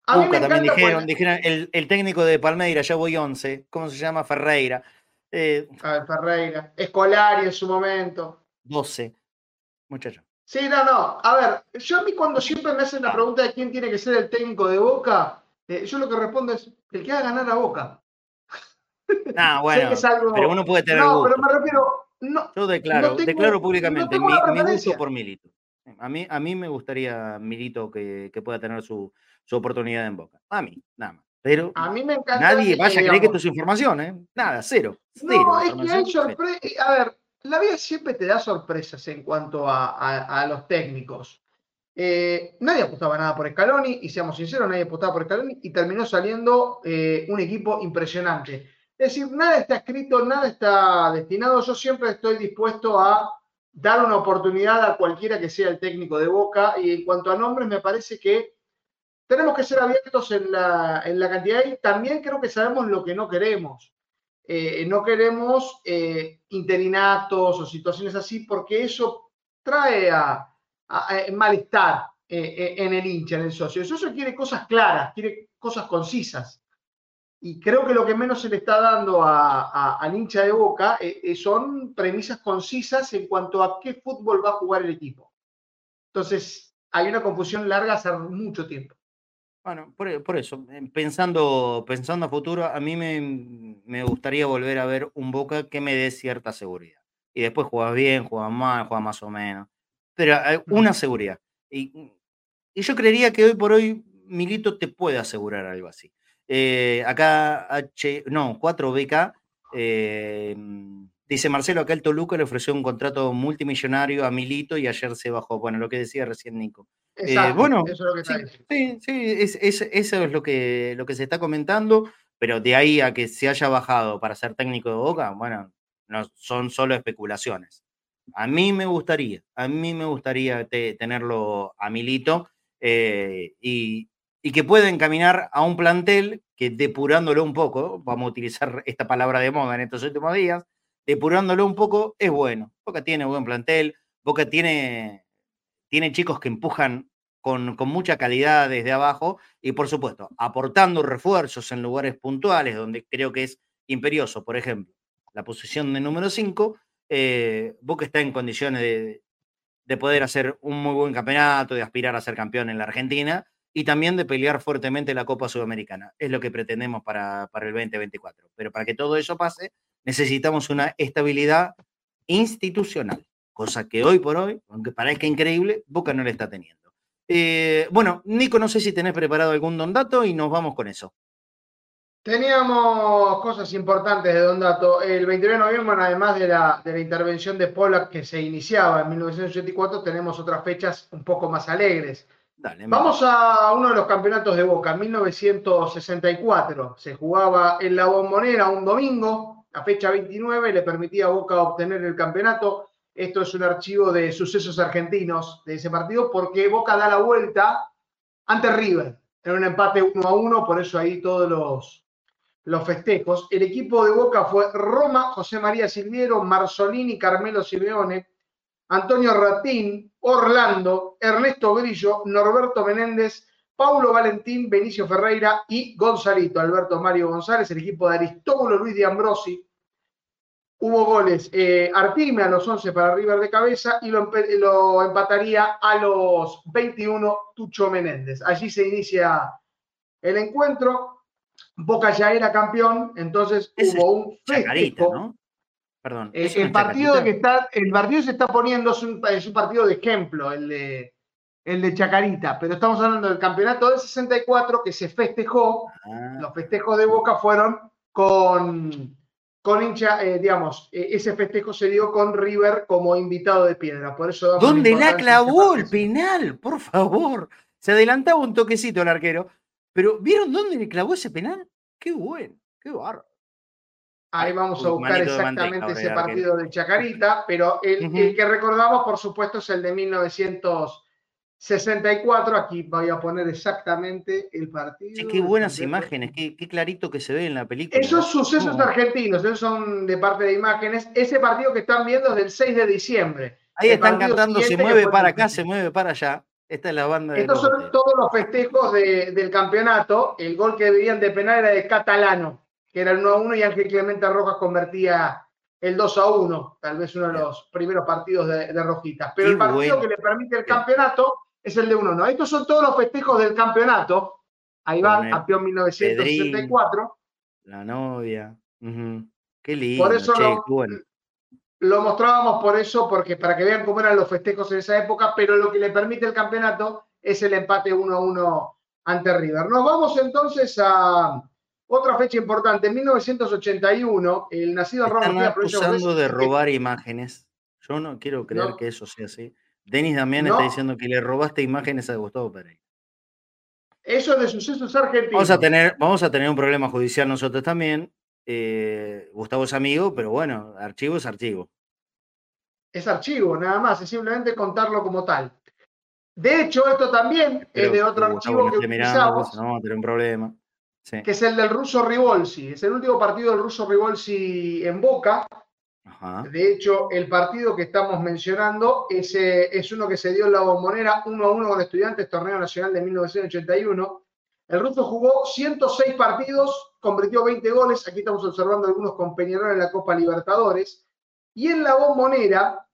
A ver, Cuca también dijeron, cuando- dijeron el, el técnico de Palmeira, ya voy 11. ¿Cómo se llama? Ferreira. Eh, A ver, Ferreira, Escolari en su momento. 12. Muchacho. Sí, no, no. A ver, yo a mí cuando siempre me hacen la pregunta de quién tiene que ser el técnico de Boca, eh, yo lo que respondo es el que haga ganar a Boca. Ah, bueno, algo- pero uno puede tener No, gusto. pero me refiero, no, Yo declaro, no tengo- declaro no públicamente tengo mi, mi gusto por Milito. A mí, a mí me gustaría, Milito, que, que pueda tener su, su oportunidad en Boca. A mí, nada más. Pero A mí me encanta. nadie vaya a creer que esto es información, ¿eh? Nada, cero. No, es que sorpresas. A ver, la vida siempre te da sorpresas en cuanto a, a- los técnicos. Eh, nadie apostaba nada por Scaloni, y seamos sinceros, nadie apostaba por Scaloni, y terminó saliendo eh, un equipo impresionante. Es decir, nada está escrito, nada está destinado. Yo siempre estoy dispuesto a dar una oportunidad a cualquiera que sea el técnico de Boca, y en cuanto a nombres, me parece que tenemos que ser abiertos en la, en la cantidad y también creo que sabemos lo que no queremos. Eh, no queremos eh, interinatos o situaciones así porque eso trae a malestar eh, eh, en el hincha, en el socio. El socio quiere cosas claras, quiere cosas concisas. Y creo que lo que menos se le está dando a- al hincha de Boca eh, eh, son premisas concisas en cuanto a qué fútbol va a jugar el equipo. Entonces, hay una confusión larga hace mucho tiempo. Bueno, por, por eso, eh, pensando, pensando a futuro, a mí me, me gustaría volver a ver un Boca que me dé cierta seguridad. Y después juegas bien, juegas mal, juegas más o menos. Pero hay una seguridad. Y, y yo creería que hoy por hoy Milito te puede asegurar algo así. Eh, acá, H, no, 4BK, eh, dice Marcelo, acá el Toluca le ofreció un contrato multimillonario a Milito y ayer se bajó. Bueno, lo que decía recién Nico. Eh, bueno, eso es lo que está sí, diciendo. sí, sí, es, es- eso es lo que, lo que se está comentando, pero de ahí a que se haya bajado para ser técnico de Boca, bueno, no son solo especulaciones. A mí me gustaría, a mí me gustaría te- tenerlo a Milito eh, y, y que pueda encaminar a un plantel que depurándolo un poco, vamos a utilizar esta palabra de moda en estos últimos días, depurándolo un poco es bueno. Boca tiene buen plantel, Boca tiene, tiene chicos que empujan con, con mucha calidad desde abajo y por supuesto, aportando refuerzos en lugares puntuales donde creo que es imperioso, por ejemplo, la posición de número 5, Boca está en condiciones de, de poder hacer un muy buen campeonato, de aspirar a ser campeón en la Argentina y también de pelear fuertemente la Copa Sudamericana. Es lo que pretendemos para, para el 2024. Pero para que todo eso pase, necesitamos una estabilidad institucional, cosa que hoy por hoy, aunque parezca increíble, Boca no le está teniendo. Eh, bueno, Nico, no sé si tenés preparado algún don dato y nos vamos con eso. Teníamos cosas importantes de Don Dato. El 29 de noviembre, además de la, de la intervención de Pollack que se iniciaba en 1984, tenemos otras fechas un poco más alegres. Dale, Vamos a uno de los campeonatos de Boca, 1964. Se jugaba en la Bombonera un domingo, la fecha 29 le permitía a Boca obtener el campeonato. Esto es un archivo de sucesos argentinos de ese partido porque Boca da la vuelta ante River en un empate 1 a 1, por eso ahí todos los, los festejos. El equipo de Boca fue Roma, José María Silviero, Marzolini, Carmelo Simeone, Antonio Ratín, Orlando, Ernesto Grillo, Norberto Menéndez, Paulo Valentín, Benicio Ferreira y Gonzalito, Alberto Mario González, el equipo de Aristóbulo Luis de Ambrosi. Hubo goles, eh, Artime a los 11 para River de cabeza y lo, empataría a los 21 Tucho Menéndez. Allí se inicia el encuentro. Boca ya era campeón, entonces hubo un festejo. ¿no? Perdón. Eh, ¿es una el partido que está, el partido se está poniendo es un, es un partido de ejemplo, el de, el de Chacarita, pero estamos hablando del campeonato del 64 que se festejó. Ah. Los festejos de Boca fueron con, con hincha, eh, digamos, eh, ese festejo se dio con River como invitado de piedra. Por eso damos ¿Dónde la clavó el penal? Por favor. Se adelantaba un toquecito el arquero. Pero ¿vieron dónde le clavó ese penal? Qué bueno, qué barro. Ahí vamos a buscar exactamente ese partido de Chacarita, pero el, que recordamos, por supuesto, es el de 1964. Aquí voy a poner exactamente el partido. Che, qué buenas imágenes, qué, qué clarito que se ve en la película. Esos sucesos No. argentinos, esos son de parte de imágenes. Ese partido que están viendo es del 6 de diciembre. Ahí El están cantando, se mueve para acá, se mueve para allá. Esta es la banda de Estos son todos los festejos de- del campeonato. El gol que debían de penal era de Catalano, que era el 1 a 1 y Ángel Clemente Rojas convertía el 2 a 1, tal vez uno de los primeros partidos de, de Rojitas. Pero Qué el partido bueno. que le permite el campeonato es el de 1 1. Estos son todos los festejos del campeonato. Ahí va, campeón 1964. La novia. ujú. Qué lindo, Por eso che, lo- bueno. lo mostrábamos por eso, porque para que vean cómo eran los festejos en esa época, pero lo que le permite el campeonato es el empate 1-1 ante River. Nos vamos entonces a otra fecha importante. En 1981, el nacido en Roma. Están acusando de robar imágenes. Yo no quiero creer No. que eso sea así. Denis Damián No. está diciendo que le robaste imágenes a Gustavo Pereira. Eso de sucesos argentinos. Vamos a tener, vamos a tener un problema judicial nosotros también. Eh, Gustavo es amigo, pero bueno, archivo es archivo. Es archivo, nada más, es simplemente contarlo como tal. De hecho, esto también Pero es de otro Gustavo archivo no que mirando, utilizamos. pues, no vamos a tener un problema. Sí. que es el del ruso Rivolsi. Es el último partido del ruso Rivolsi en Boca. De hecho, el partido que estamos mencionando es, uno que se dio en la bombonera 1 a 1 con Estudiantes, torneo nacional de 1981. El ruso jugó 106 partidos, convirtió 20 goles. Aquí estamos observando algunos con Peñarol en la Copa Libertadores. Y en la bombonera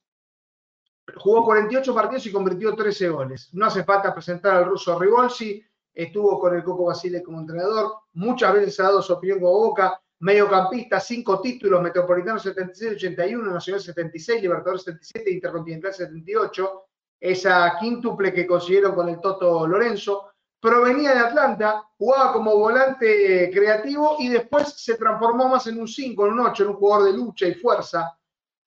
jugó 48 partidos y convirtió 13 goles. No hace falta presentar al ruso Rivolsi, estuvo con el Coco Basile como entrenador, muchas veces ha dado su opinión como Boca, mediocampista, cinco títulos, Metropolitano 76-81, Nacional 76, Libertadores 77, Intercontinental 78, esa quíntuple que consiguieron con el Toto Lorenzo, provenía de Atlanta, jugaba como volante creativo y después se transformó más en un 5, en un 8, en un jugador de lucha y fuerza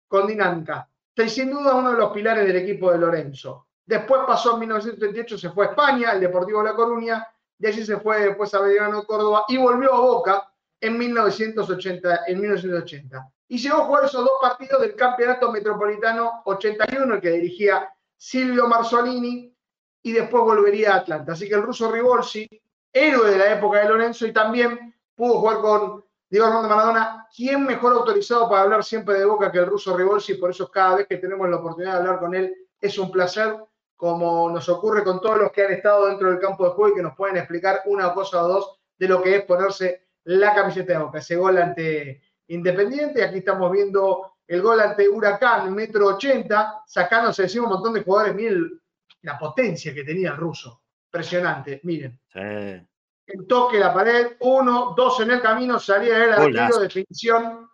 con dinámica. Sin duda uno de los pilares del equipo de Lorenzo. Después pasó en 1938, se fue a España, el Deportivo La Coruña, de allí se fue después a Belgrano de Córdoba y volvió a Boca en 1980, en 1980. Y llegó a jugar esos dos partidos del Campeonato Metropolitano 81, el que dirigía Silvio Marzolini, y después volvería a Atlanta. Así que el ruso Rivolsi, héroe de la época de Lorenzo, y también pudo jugar con Diego Armando Maradona. ¿Quién mejor autorizado para hablar siempre de Boca que el ruso Rivolsi? Por eso cada vez que tenemos la oportunidad de hablar con él es un placer, como nos ocurre con todos los que han estado dentro del campo de juego y que nos pueden explicar una cosa o dos de lo que es ponerse la camiseta de Boca. Ese gol ante Independiente, aquí estamos viendo el gol ante Huracán, metro 80, sacándose encima un montón de jugadores. Miren la potencia que tenía el ruso. Impresionante, miren. Sí. El toque, la pared, uno, dos en el camino, salida del arquero, definición.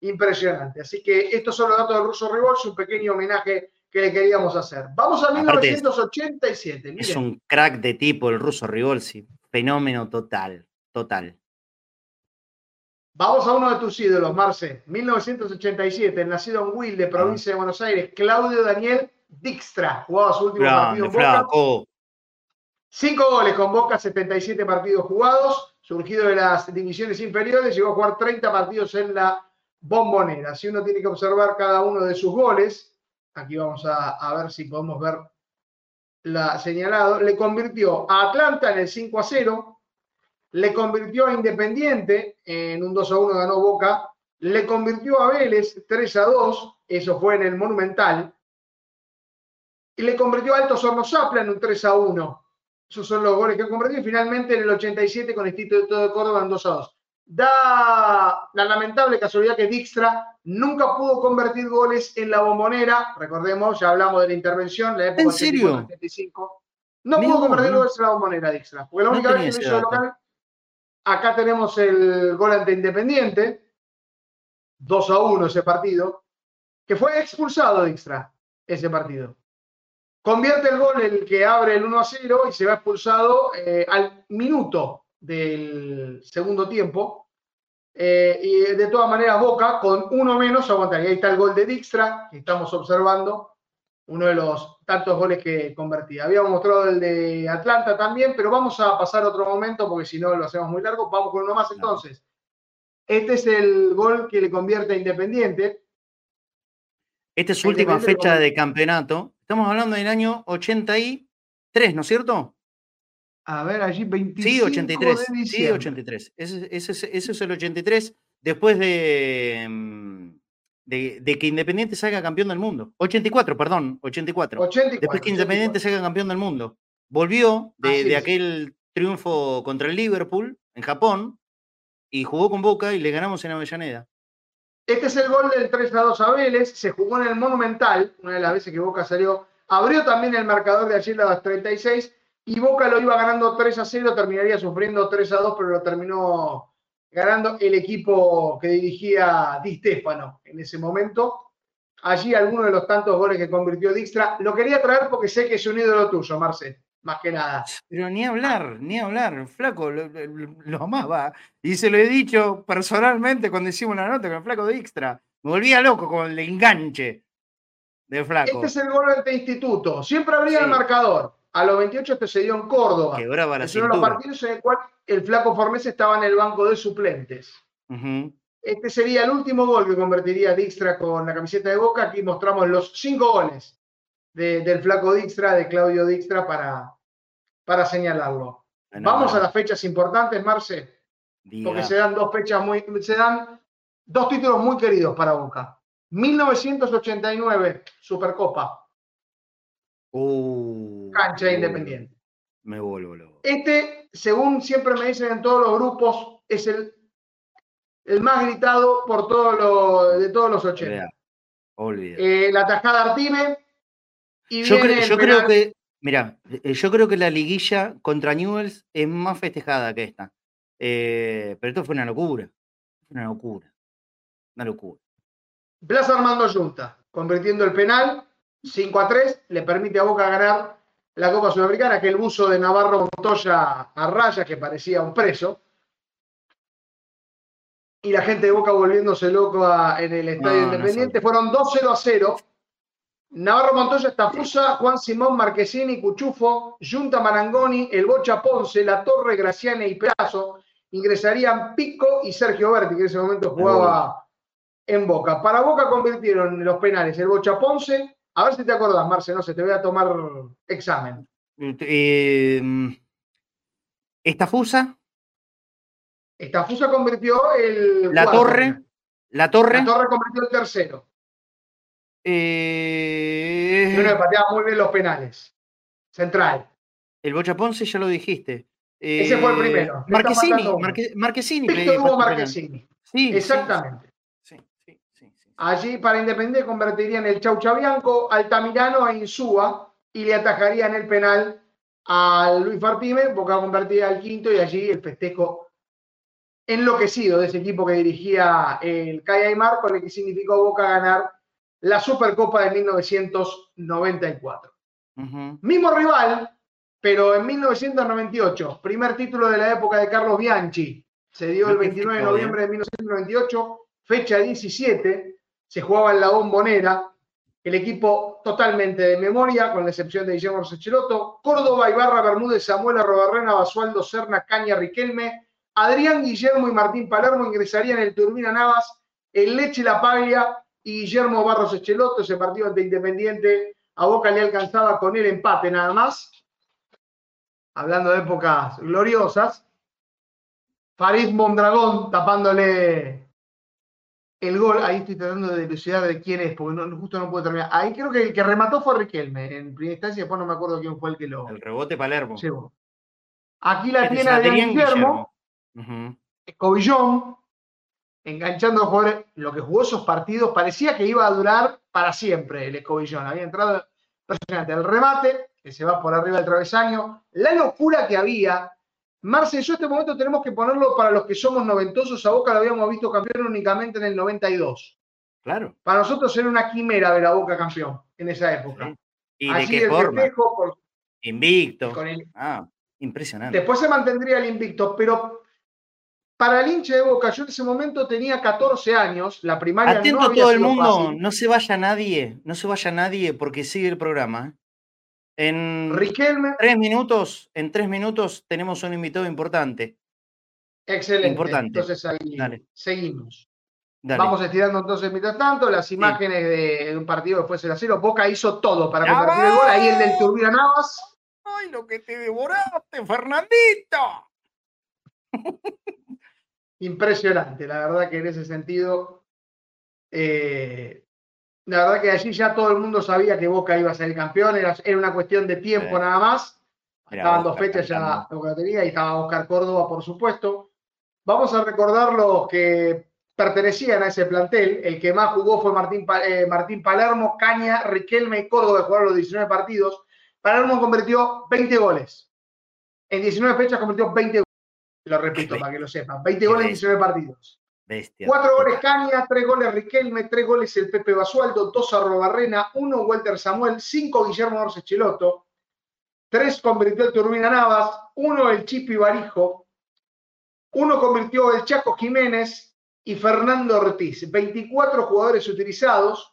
Impresionante. Así que estos son los datos del ruso Rebolsi, un pequeño homenaje que le queríamos hacer. Vamos a Aparte es- 1987. Es miren. un crack de tipo el ruso Rivolsi. Fenómeno total. Total. Vamos a uno de tus ídolos, Marce. 1987, el nacido en Wilde, provincia de Buenos Aires, Claudio Daniel Dijkstra. Jugaba su último partido en Boca. Cinco goles con Boca, 77 partidos jugados. Surgido de las divisiones inferiores, llegó a jugar 30 partidos en la bombonera. Si uno tiene que observar cada uno de sus goles, aquí vamos a, a ver si podemos ver la señalado, le convirtió a Atlanta en el 5 a 0, le convirtió a Independiente en un 2 a 1 ganó Boca, le convirtió a Vélez 3 a 2, eso fue en el Monumental, y le convirtió a Altos Hornos Zapla en un 3 a 1. Esos son los goles que convirtió y finalmente en el 87 con el Instituto de Córdoba en 2 a 2. Da la lamentable casualidad que Dijkstra nunca pudo convertir goles en la bombonera. Recordemos, ya hablamos de la intervención, la época ¿En serio? 85. No pudo convertir goles en la bombonera, Dijkstra. Porque la No única vez tenía que lo hizo local, acá tenemos el gol ante Independiente, 2 a 1 ese partido, que fue expulsado Dijkstra, ese partido. Convierte el gol el que abre el 1 a 0 y se va expulsado eh, al minuto del segundo tiempo. Eh, y de todas maneras, Boca con uno menos aguantaría. Ahí está el gol de Dijkstra, que estamos observando, uno de los tantos goles que convertía. Habíamos mostrado el de Atlanta también, pero vamos a pasar a otro momento porque si no lo hacemos muy largo. Vamos con uno más entonces. Este es el gol que le convierte a Independiente. Esta es su última fecha de campeonato. Estamos hablando del año 83, ¿no es cierto? A ver, allí 25 Sí, 83. de Sí, diciembre. 83. Ese, ese es- ese es el 83 después de, mm, de, de que Independiente salga campeón del mundo. 84, perdón, 84. 84, después que Independiente 84. salga campeón del mundo. Volvió de, aquel triunfo contra el Liverpool en Japón y jugó con Boca y le ganamos en Avellaneda. Este es el gol del 3 a 2 a Vélez, se jugó en el Monumental, una de las veces que Boca salió, abrió también el marcador de ayer a las 36 y Boca lo iba ganando 3 a 0, terminaría sufriendo 3 a 2, pero lo terminó ganando el equipo que dirigía Di Stefano en ese momento. allí algunos de los tantos goles que convirtió Dijkstra. Lo quería traer porque sé que es un ídolo tuyo, Marce, más que nada. Pero ni hablar, ni hablar, flaco, lo, lo- lo amaba. Y se lo he dicho personalmente cuando hicimos la nota con el flaco Dijkstra. Me volvía loco con el enganche de flaco. Este es el gol ante Instituto. Siempre abría Sí. el marcador. A los 28 este se dio en Córdoba. Quebraba la es uno de los partidos en el cual el flaco Fornés estaba en el banco de suplentes. Este sería el último gol que convertiría Dijkstra con la camiseta de Boca. Aquí mostramos los cinco goles de- del flaco Dijkstra, de Claudio Dijkstra, para, para señalarlo. Vamos a las fechas importantes, Marce, Diga. porque se dan dos fechas muy, se dan dos títulos muy queridos para Boca. 1989, Supercopa, Uh, cancha de Independiente. Me vuelvo loco. Este, según siempre me dicen en todos los grupos, es el, el más gritado por todo lo, de todos los 80. Olvidá, olvidá. Eh, la tajada Artime. Y Yo, viene cre- el yo creo que, mira, yo creo que la liguilla contra Newells es más festejada que esta. Eh, pero esto fue una locura. Una locura. Una locura. Blas Armando Junta, convirtiendo el penal 5 a 3, le permite a Boca ganar la Copa Sudamericana, que el buzo de Navarro Montoya a raya, que parecía un preso. Y la gente de Boca volviéndose loco a- en el Estadio No, no Independiente. Fueron 2-0 a 0. Navarro Montoya, Estafusa, Juan Simón Marquesini, Cuchufo, Junta Marangoni, El Bocha Ponce, La Torre, Graciane y Pedazo. Ingresarían Pico y Sergio Berti, que en ese momento jugaba en Boca. Para Boca convirtieron los penales el Bocha Ponce. A ver si te acordás, Marce, no sé, te voy a tomar examen. Eh, Estafusa, Estafusa convirtió el. La cuarto Torre. La Torre. La Torre convirtió el tercero. eh, Y uno que pateaba muy bien los penales. Central. el Bocha Ponce ya lo dijiste. Ese fue el Eh, primero. Marquesini. Marque- Marquesini. Víctor Hugo. Marquesini. Sí, Exactamente. sí. Allí para Independiente convertirían el Chau Chabianco, Altamirano e Insúa y le atajarían el penal a Luis Fartime, Boca convertía al quinto y allí el festejo enloquecido de ese equipo que dirigía el Calle Aymar, con el que significó Boca ganar la Supercopa de 1994. Ujú. Mismo rival, pero en 1998, primer título de la época de Carlos Bianchi. Se dio el ¿No te 29 de noviembre de 1998, fecha 17, se jugaba en la bombonera. El equipo totalmente de memoria, con la excepción de Guillermo Sechelotto, Córdoba, Ibarra, Bermúdez, Samuel Arrobarrena, Basualdo, Serna, Caña, Riquelme, Adrián Guillermo y Martín Palermo ingresarían el Turbina Navas, el Leche La Paglia y Guillermo Barros Echelotto, ese partido ante Independiente, a Boca le alcanzaba con el empate nada más. Hablando de épocas gloriosas. Farid Mondragón tapándole el gol. Ahí estoy tratando de dilucidar de quién es, porque no- justo no puedo terminar. Ahí creo que el que remató fue Riquelme en primera instancia, después no me acuerdo quién fue el que lo El rebote Palermo. llevó. Aquí la Este es tiene Adrián Guillermo. Escobillón, enganchando a jugadores, lo que jugó esos partidos parecía que iba a durar para siempre el Escobillón. Había entrado impresionante. El remate, que se va por arriba del travesaño, la locura que había. Marce, yo este momento tenemos que ponerlo para los que somos noventosos. A Boca lo habíamos visto campeón únicamente en el 92. Claro. Para nosotros era una quimera ver a Boca campeón en esa época. ¿Y de Allí qué el forma? por- Invicto. con el- Ah, impresionante. Después se mantendría el invicto, pero para el hincha de Boca, yo en ese momento tenía 14 años, la primaria Atento no a había todo el mundo, fácil. no se vaya nadie, no se vaya nadie porque sigue el programa. En Riquelme, tres minutos, en tres minutos tenemos un invitado importante. excelente. Importante. Entonces ahí Dale. seguimos. Dale. Vamos estirando entonces mientras tanto las imágenes de, de un partido que fue 0 a 0. Boca hizo todo para convertir el gol. Ahí el del Turbina Navas. ¡Ay, lo que te devoraste, Fernandito! Impresionante, la verdad que en ese sentido, eh, la verdad que allí ya todo el mundo sabía que Boca iba a ser campeón, era, era una cuestión de tiempo Sí. nada más. Mirá, Estaban dos fechas ya. Boca la tenía y estaba Oscar Córdoba, por supuesto. Vamos a recordar los que pertenecían a ese plantel. El que más jugó fue Martín, eh, Martín Palermo, Caña, Riquelme y Córdoba, que jugaron los 19 partidos. Palermo convirtió 20 goles. En 19 fechas convirtió 20 goles. Lo repito para que lo sepan. 20 goles en 19 partidos. Bestia. Cuatro goles Caña, tres goles Riquelme, tres goles el Pepe Basualdo, dos Arrobarrena, uno Walter Samuel, cinco Guillermo Orce Cheloto, tres convirtió el Turbina Navas, uno el Chipi Barijo, uno convirtió el Chaco Jiménez y Fernando Ortiz. 24 jugadores utilizados.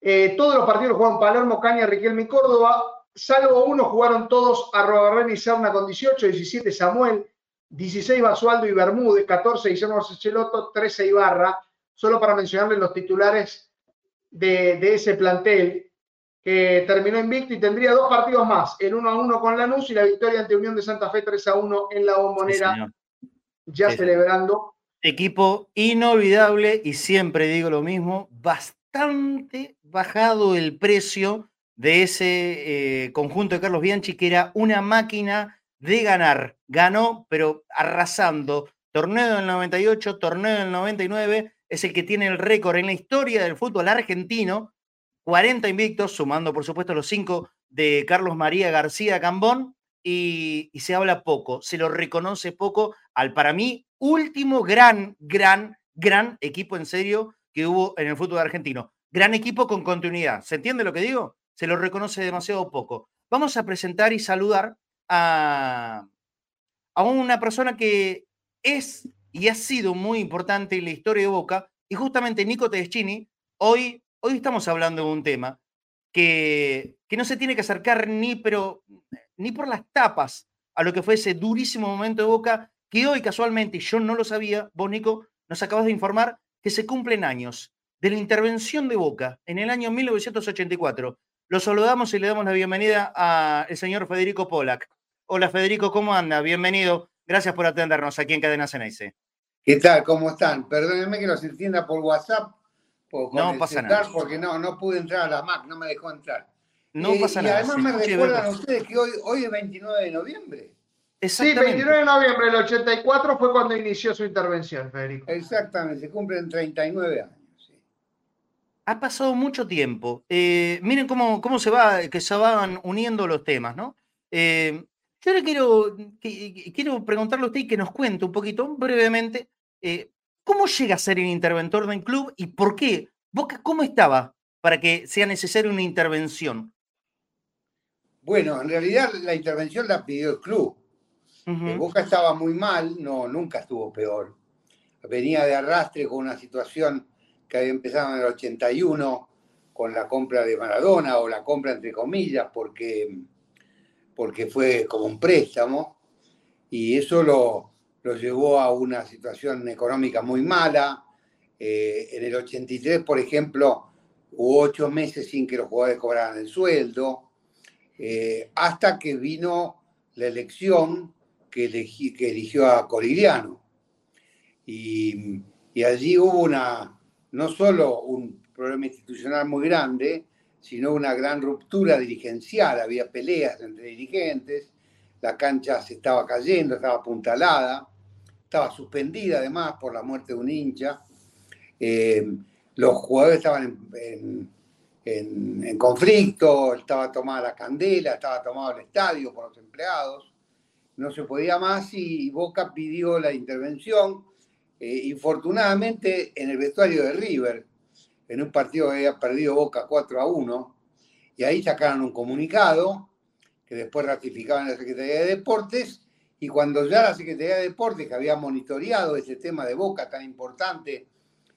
Eh, todos los partidos jugaron Palermo, Caña, Riquelme y Córdoba. Salvo uno jugaron todos Arrobarrena y Serna con 18, 17 Samuel, 16 Basualdo y Bermúdez, 14 Guillermo Cheloto, 13 Ibarra, solo para mencionarles los titulares de, de, ese plantel que terminó invicto y tendría dos partidos más, el 1 a 1 con Lanús y la victoria ante Unión de Santa Fe 3 a 1 en la bombonera, sí, ya sí, celebrando. Equipo inolvidable y siempre digo lo mismo, bastante bajado el precio de ese eh, conjunto de Carlos Bianchi que era una máquina de ganar. Ganó, pero arrasando. Torneo del 98, torneo del 99, es el que tiene el récord en la historia del fútbol argentino. 40 invictos, sumando por supuesto los 5 de Carlos María García Cambón. Y, y, se habla poco, se lo reconoce poco al para mí último gran, gran, gran equipo en serio que hubo en el fútbol argentino. Gran equipo con continuidad. ¿Se entiende lo que digo? Se lo reconoce demasiado poco. Vamos a presentar y saludar a, a una persona que es y ha sido muy importante en la historia de Boca, y justamente Nico Tedeschini, hoy, hoy estamos hablando de un tema que, que no se tiene que acercar ni, pero, ni por las tapas a lo que fue ese durísimo momento de Boca, que hoy casualmente, yo no lo sabía, vos Nico, nos acabas de informar que se cumplen años de la intervención de Boca en el año 1984. Lo saludamos y le damos la bienvenida al señor Federico Polak. Hola Federico, ¿cómo anda? Bienvenido. Gracias por atendernos aquí en Cadena Ceneice. ¿Qué tal? ¿Cómo están? Perdónenme que los entienda por WhatsApp. Por, no pasa nada. Porque no, no pude entrar a la Mac, no me dejó entrar. No eh, pasa nada. Y además me recuerdan ustedes que hoy, hoy es 29 de noviembre. Sí, 29 de noviembre del 84 fue cuando inició su intervención, Federico. Exactamente, se cumplen 39 años. Sí. Ha pasado mucho tiempo. Eh, miren cómo, cómo se va, que se van uniendo los temas, ¿no? Eh, yo le quiero, que, quiero preguntarle a usted y que nos cuente un poquito, brevemente, eh, ¿cómo llega a ser el interventor del club y por qué? Boca, ¿cómo estaba para que sea necesaria una intervención? Bueno, en realidad la intervención la pidió el club. Uh -huh. Boca estaba muy mal, no, nunca estuvo peor. Venía de arrastre con una situación que había empezado en el 81 con la compra de Maradona o la compra entre comillas, porque porque fue como un préstamo y eso lo, lo llevó a una situación económica muy mala. Eh, en el 83, por ejemplo, hubo ocho meses sin que los jugadores cobraran el sueldo, eh, hasta que vino la elección que, elegí, que eligió a Corigliano. Y, y allí hubo una, no solo un problema institucional muy grande, sino una gran ruptura dirigencial, había peleas entre dirigentes, la cancha se estaba cayendo, estaba apuntalada, estaba suspendida además por la muerte de un hincha, eh, los jugadores estaban en, en, conflicto, estaba tomada la candela, estaba tomado el estadio por los empleados, no se podía más y Boca pidió la intervención. Eh, infortunadamente en el vestuario de River, en un partido que había perdido Boca 4 a 1, y ahí sacaron un comunicado que después ratificaban la Secretaría de Deportes, y cuando ya la Secretaría de Deportes, que había monitoreado ese tema de Boca tan importante,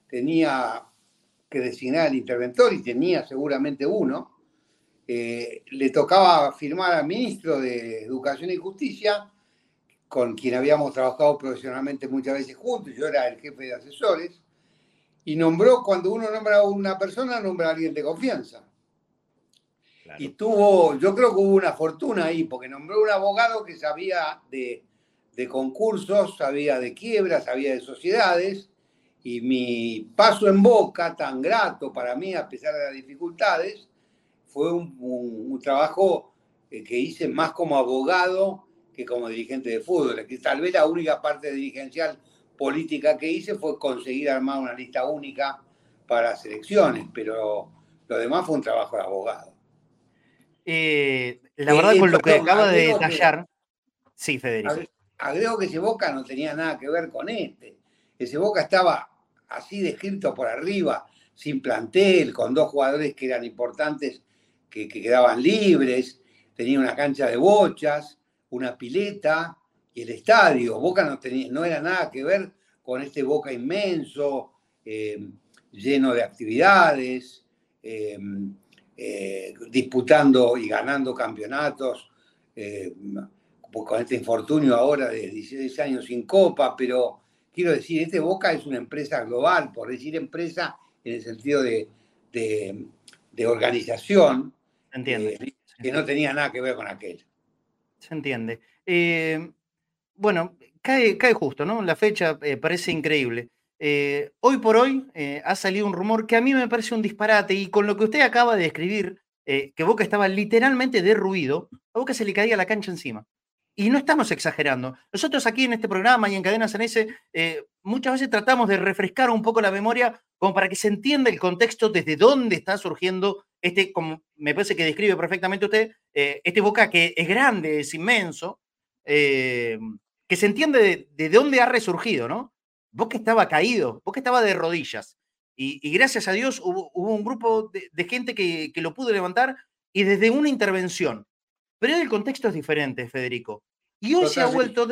tenía que designar al interventor, y tenía seguramente uno, eh, le tocaba firmar al ministro de Educación y Justicia, con quien habíamos trabajado profesionalmente muchas veces juntos, yo era el jefe de asesores, y nombró, cuando uno nombra a una persona, nombra a alguien de confianza. Claro. Y tuvo, yo creo que hubo una fortuna ahí, porque nombró un abogado que sabía de, de concursos, sabía de quiebras, sabía de sociedades, y mi paso en boca, tan grato para mí, a pesar de las dificultades, fue un, un, un trabajo eh, que hice más como abogado que como dirigente de fútbol, que tal vez la única parte dirigencial política que hice fue conseguir armar una lista única para las elecciones, pero lo demás fue un trabajo de abogado. Eh, la verdad, eh, con lo que acaba de detallar. Sí, Federico. Agrego que ese Boca no tenía nada que ver con este. Ese Boca estaba así descrito por arriba, sin plantel, con dos jugadores que eran importantes, que, quedaban libres, tenía una cancha de bochas, una pileta y el estadio. Boca no, tenía, no era nada que ver con este Boca inmenso, eh, lleno de actividades, eh, eh, disputando y ganando campeonatos, con este infortunio ahora de 16 años sin copa, pero quiero decir, este Boca es una empresa global, por decir empresa en el sentido de, organización, entiende. que no tenía nada que ver con aquel. Se entiende. Bueno, cae, cae justo, ¿no? La fecha parece increíble. Eh, hoy por hoy eh, ha salido un rumor que a mí me parece un disparate y con lo que usted acaba de describir, eh, que Boca estaba literalmente derruido, a Boca se le caía la cancha encima. Y no estamos exagerando. Nosotros aquí en este programa y en Cadenas en ese, muchas veces tratamos de refrescar un poco la memoria como para que se entienda el contexto desde dónde está surgiendo este, como me parece que describe perfectamente usted, este Boca que es grande, es inmenso, que se entiende de, de dónde ha resurgido, ¿no? Boca estaba caído, Boca estaba de rodillas. Y, gracias a Dios hubo, un grupo de, gente que, lo pudo levantar y desde una intervención. Pero el contexto es diferente, Federico. Y hoy se, ha vuelto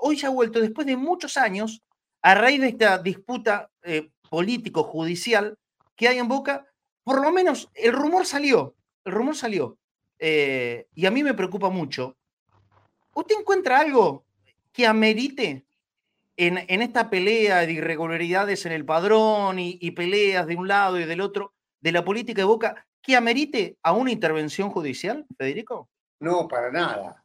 hoy se ha vuelto, después de muchos años, a raíz de esta disputa eh, político-judicial que hay en Boca, por lo menos el rumor salió, el rumor salió. Eh, y a mí me preocupa mucho. ¿Usted encuentra algo que amerite en, esta pelea de irregularidades en el padrón y, peleas de un lado y del otro de la política de Boca, que amerite a una intervención judicial, Federico? No, para nada,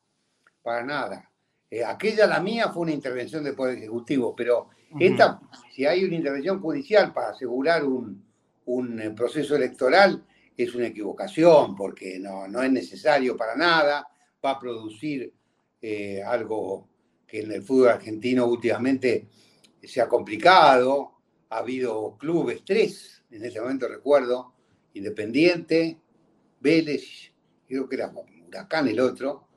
para nada. Eh, aquella, la mía, fue una intervención del Poder Ejecutivo, pero esta, si hay una intervención judicial para asegurar un, eh, proceso electoral, es una equivocación, porque no, no, es necesario para nada, va a producir eh, algo que en el fútbol argentino últimamente se ha complicado, ha habido clubes, tres, en ese momento recuerdo, Independiente, Vélez, creo que era Huracán el otro,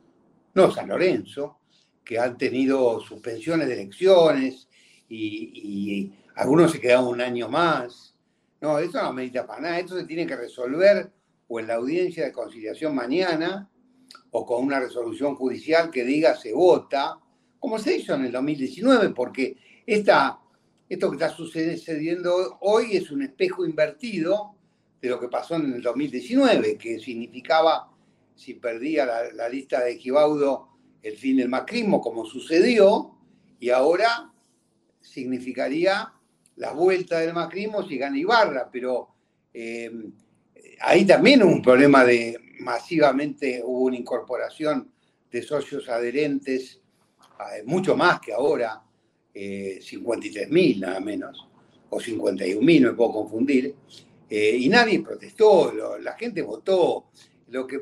no, San Lorenzo, que han tenido suspensiones de elecciones y, algunos se quedaron un año más. No, eso no amerita para nada, esto se tiene que resolver o en la audiencia de conciliación mañana o con una resolución judicial que diga se vota como se hizo en el 2019, porque esto que está sucediendo hoy es un espejo invertido de lo que pasó en el 2019, que significaba, si perdía la, lista de Gibaudo, el fin del macrismo, como sucedió, y ahora significaría la vuelta del macrismo si gana Ibarra, pero eh, ahí también hubo un problema de masivamente hubo una incorporación de socios adherentes mucho más que ahora, eh, 53.000 nada menos, o 51.000, no me puedo confundir, eh, y nadie protestó, la gente votó. Lo que,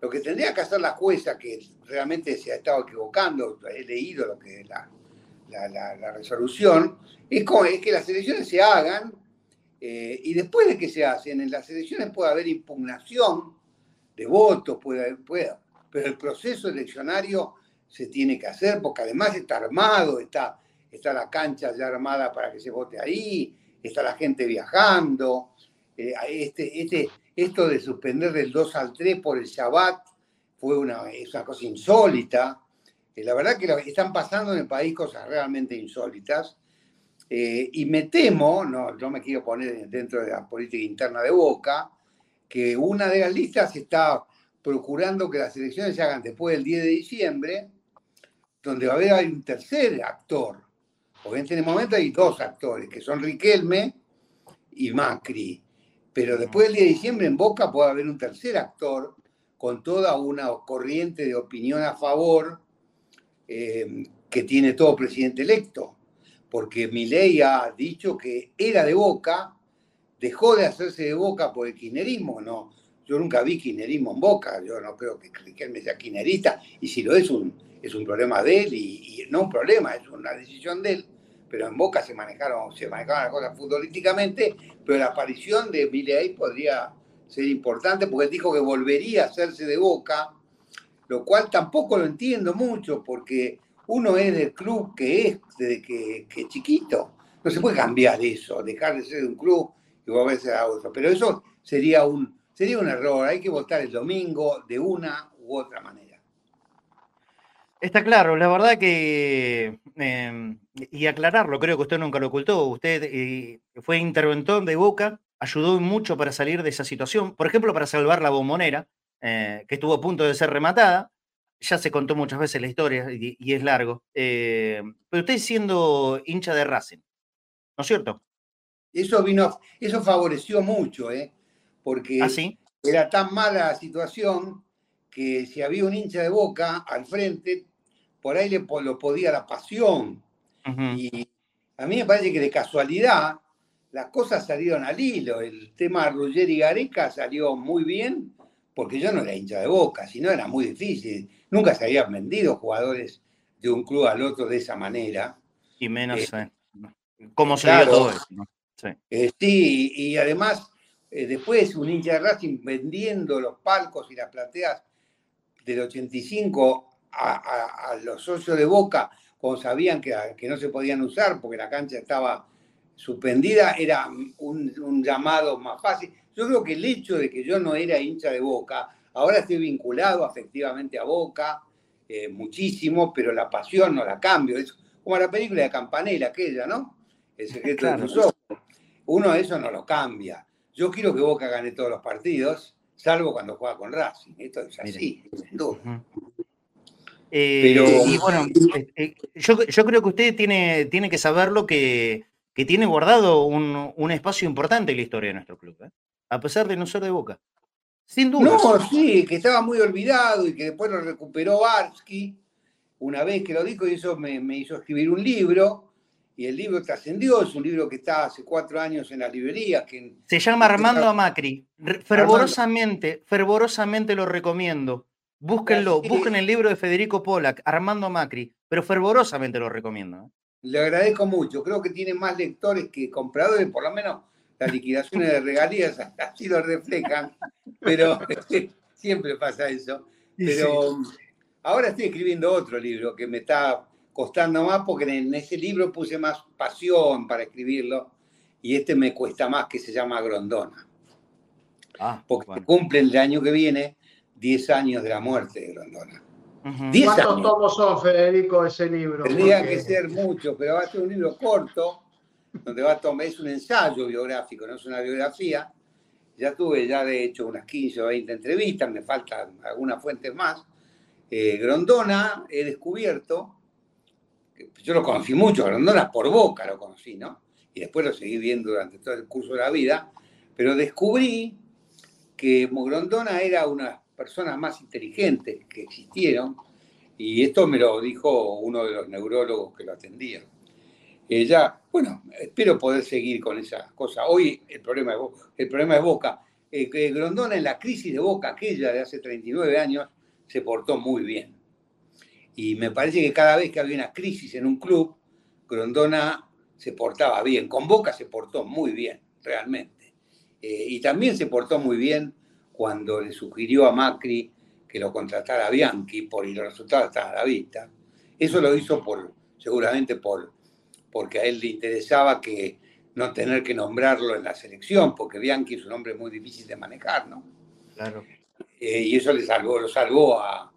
lo que tendría que hacer la jueza, que realmente se ha estado equivocando, he leído lo que la, la, resolución, es, es, que las elecciones se hagan eh, y después de que se hacen, en las elecciones puede haber impugnación de votos, puede, puede, pero el proceso eleccionario se tiene que hacer, porque además está armado, está, está la cancha ya armada para que se vote ahí, está la gente viajando. Eh, este, este, esto de suspender del 2 al 3 por el Shabbat fue una, es una cosa insólita. Eh, la verdad que están pasando en el país cosas realmente insólitas. Eh, y me temo, no, no me quiero poner dentro de la política interna de Boca, que una de las listas está procurando que las elecciones se hagan después del 10 de diciembre donde va a haber un tercer actor, porque en este momento hay dos actores, que son Riquelme y Macri, pero después del día de diciembre en Boca puede haber un tercer actor con toda una corriente de opinión a favor eh, que tiene todo presidente electo, porque Milei ha dicho que era de Boca, dejó de hacerse de Boca por el kirchnerismo, no, yo nunca vi kirchnerismo en Boca, yo no creo que Riquelme sea kirchnerista, y si lo es un es un problema de él y, no un problema, es una decisión de él. Pero en Boca se manejaron, se manejaron las cosas futbolísticamente, pero la aparición de Milei podría ser importante porque él dijo que volvería a hacerse de Boca, lo cual tampoco lo entiendo mucho porque uno es del club que es desde que, que chiquito. no se puede cambiar eso, dejar de ser un club y volverse a otro. Pero eso sería un, sería un error. Hay que votar el domingo de una u otra manera. Está claro, la verdad que, em, y aclararlo, creo que usted nunca lo ocultó, usted eh, fue interventor de Boca, ayudó mucho para salir de esa situación, por ejemplo, para salvar la bombonera, eh, que estuvo a punto de ser rematada, ya se contó muchas veces la historia y, es largo, eh, pero usted siendo hincha de Racing, ¿no es cierto? Eso vino, eso favoreció mucho, ¿eh? porque ¿Ah, era tan mala la situación que si había un hincha de boca al frente, por ahí le, lo podía la pasión. Y a mí me parece que de casualidad las cosas salieron al hilo. El tema y Gareca salió muy bien porque yo no era hincha de boca, sino era muy difícil. Nunca se habían vendido jugadores de un club al otro de esa manera. Y menos, eh, eh ¿cómo se todo eso? Sí. Eh, sí, y además eh, después un hincha de Racing vendiendo los palcos y las plateas del 85 a, los socios de Boca, cuando sabían que, que, no se podían usar porque la cancha estaba suspendida, era un, llamado más fácil. Yo creo que el hecho de que yo no era hincha de Boca, ahora estoy vinculado afectivamente a Boca, eh, muchísimo, pero la pasión no la cambio. Es como la película de Campanella, aquella, ¿no? El secreto de tus ojos. Uno eso no lo cambia. Yo quiero que Boca gane todos los partidos, salvo cuando juega con Racing. Esto es así, sin duda. Eh, Pero... Y bueno, eh, eh, yo, creo que usted tiene, tiene que saberlo que, que tiene guardado un, espacio importante en la historia de nuestro club, a pesar de no ser de Boca. Sin duda. No, sí, que estaba muy olvidado y que después lo recuperó Barsky una vez que lo dijo y eso me, me hizo escribir un libro y el libro trascendió, es un libro que está hace cuatro años en las librerías. Que, Se llama Armando Macri. Fervorosamente, fervorosamente lo recomiendo. Búsquenlo, busquen el libro de Federico Pollack, Armando Macri, pero fervorosamente lo recomiendo. ¿eh? Le agradezco mucho, creo que tiene más lectores que compradores, por lo menos las liquidaciones de regalías así lo reflejan, pero siempre pasa eso. Pero ahora estoy escribiendo otro libro que me está costando más porque en ese libro puse más pasión para escribirlo y este me cuesta más que se llama Grondona. Ah, porque cumple el año que viene 10 años de la muerte de Grondona. ¿Cuántos tomos son, Federico, ese libro? Tendría que ser mucho, pero va a ser un libro corto, donde va a tomar, es un ensayo biográfico, no es una biografía. Ya tuve ya de hecho unas 15 o 20 entrevistas, me faltan algunas fuentes más. Eh, Grondona he descubierto yo lo conocí mucho, Grondona por boca lo conocí, ¿no? Y después lo seguí viendo durante todo el curso de la vida, pero descubrí que Grondona era una de las personas más inteligentes que existieron, y esto me lo dijo uno de los neurólogos que lo atendía. Ella, bueno, espero poder seguir con esa cosa. Hoy el problema es Boca. El problema es Boca. Eh, Grondona en la crisis de Boca, aquella de hace 39 años, se portó muy bien y me parece que cada vez que había una crisis en un club, Grondona se portaba bien. Con Boca se portó muy bien, realmente. Eh, y también se portó muy bien cuando le sugirió a Macri que lo contratara a Bianchi, por, y los resultados estaban a la vista. Eso lo hizo por, seguramente por, porque a él le interesaba que no tener que nombrarlo en la selección, porque Bianchi es un hombre muy difícil de manejar, ¿no? Claro. Eh, y eso le salvó, lo salvó a,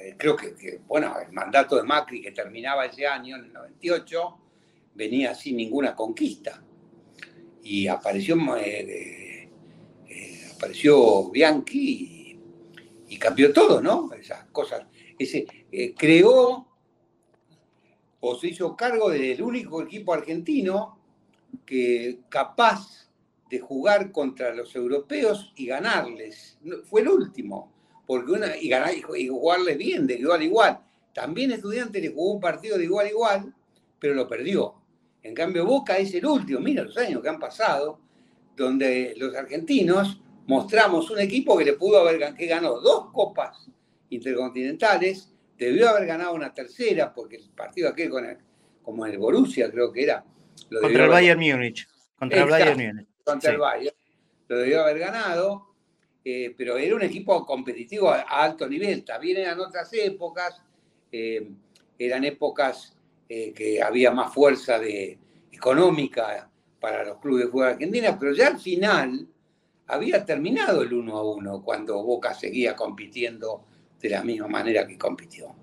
eh, creo que, bueno, el mandato de Macri que terminaba ese año, en el 98, venía sin ninguna conquista. Y apareció, eh, eh, apareció Bianchi y, cambió todo, ¿no? Esas cosas. Ese, creó o se hizo cargo del único equipo argentino que capaz de jugar contra los europeos y ganarles. Fue el último porque una, y, ganar, y jugarles bien, de igual a igual. También Estudiantes le jugó un partido de igual a igual, pero lo perdió. En cambio, Boca es el último, mira los años que han pasado, donde los argentinos mostramos un equipo que le pudo haber que ganó dos copas intercontinentales, debió haber ganado una tercera, porque el partido aquel con el, como el Borussia creo que era. contra el Bayern Múnich. Contra el Bayern Múnich. Contra el Bayern. Lo debió haber ganado. Eh, pero era un equipo competitivo a, alto nivel. También eran otras épocas, eh, eran épocas eh, que había más fuerza de, económica para los clubes de fútbol argentinos, pero ya al final había terminado el 1 a 1 cuando Boca seguía compitiendo de la misma manera que compitió.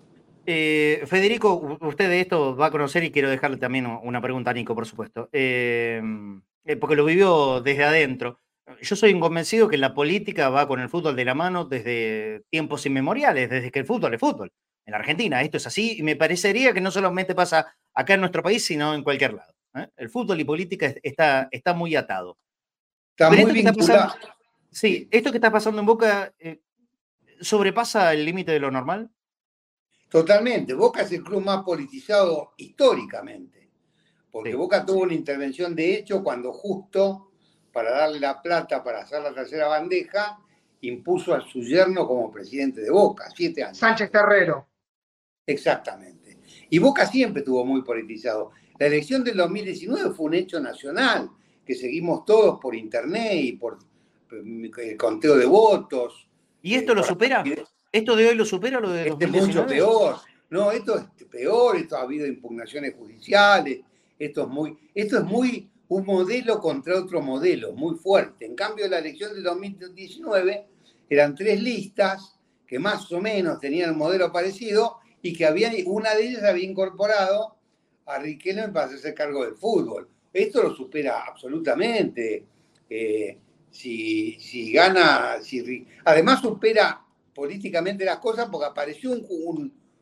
Federico, usted de esto va a conocer y quiero dejarle también una pregunta a Nico, por supuesto, porque lo vivió desde adentro. Yo soy convencido que la política va con el fútbol de la mano desde tiempos inmemoriales, desde que el fútbol es fútbol. En la Argentina esto es así y me parecería que no solamente pasa acá en nuestro país, sino en cualquier lado. El fútbol y política está, está muy atado. Está muy vinculado. sí, esto que está pasando en Boca sobrepasa el límite de lo normal. Totalmente. Boca es el club más politizado históricamente, porque Boca tuvo una intervención de hecho cuando justo para darle la plata para hacer la tercera bandeja, impuso a su yerno como presidente de Boca, siete años. Sánchez Terrero. Exactamente. Y Boca siempre estuvo muy politizado. La elección del 2019 fue un hecho nacional, que seguimos todos por internet y por eh, el conteo de votos. ¿Y esto lo supera? ¿Esto de hoy lo supera lo de este es mucho peor. No, esto es peor, esto ha habido impugnaciones judiciales, esto es muy, esto es muy un modelo contra otro modelo, muy fuerte. En cambio, la elección de 2019 eran tres listas que más o menos tenían un modelo parecido y que había, una de ellas había incorporado a Riquelme para hacerse cargo del fútbol. Esto lo supera absolutamente. Eh, si, si, gana, si, además supera políticamente las cosas porque apareció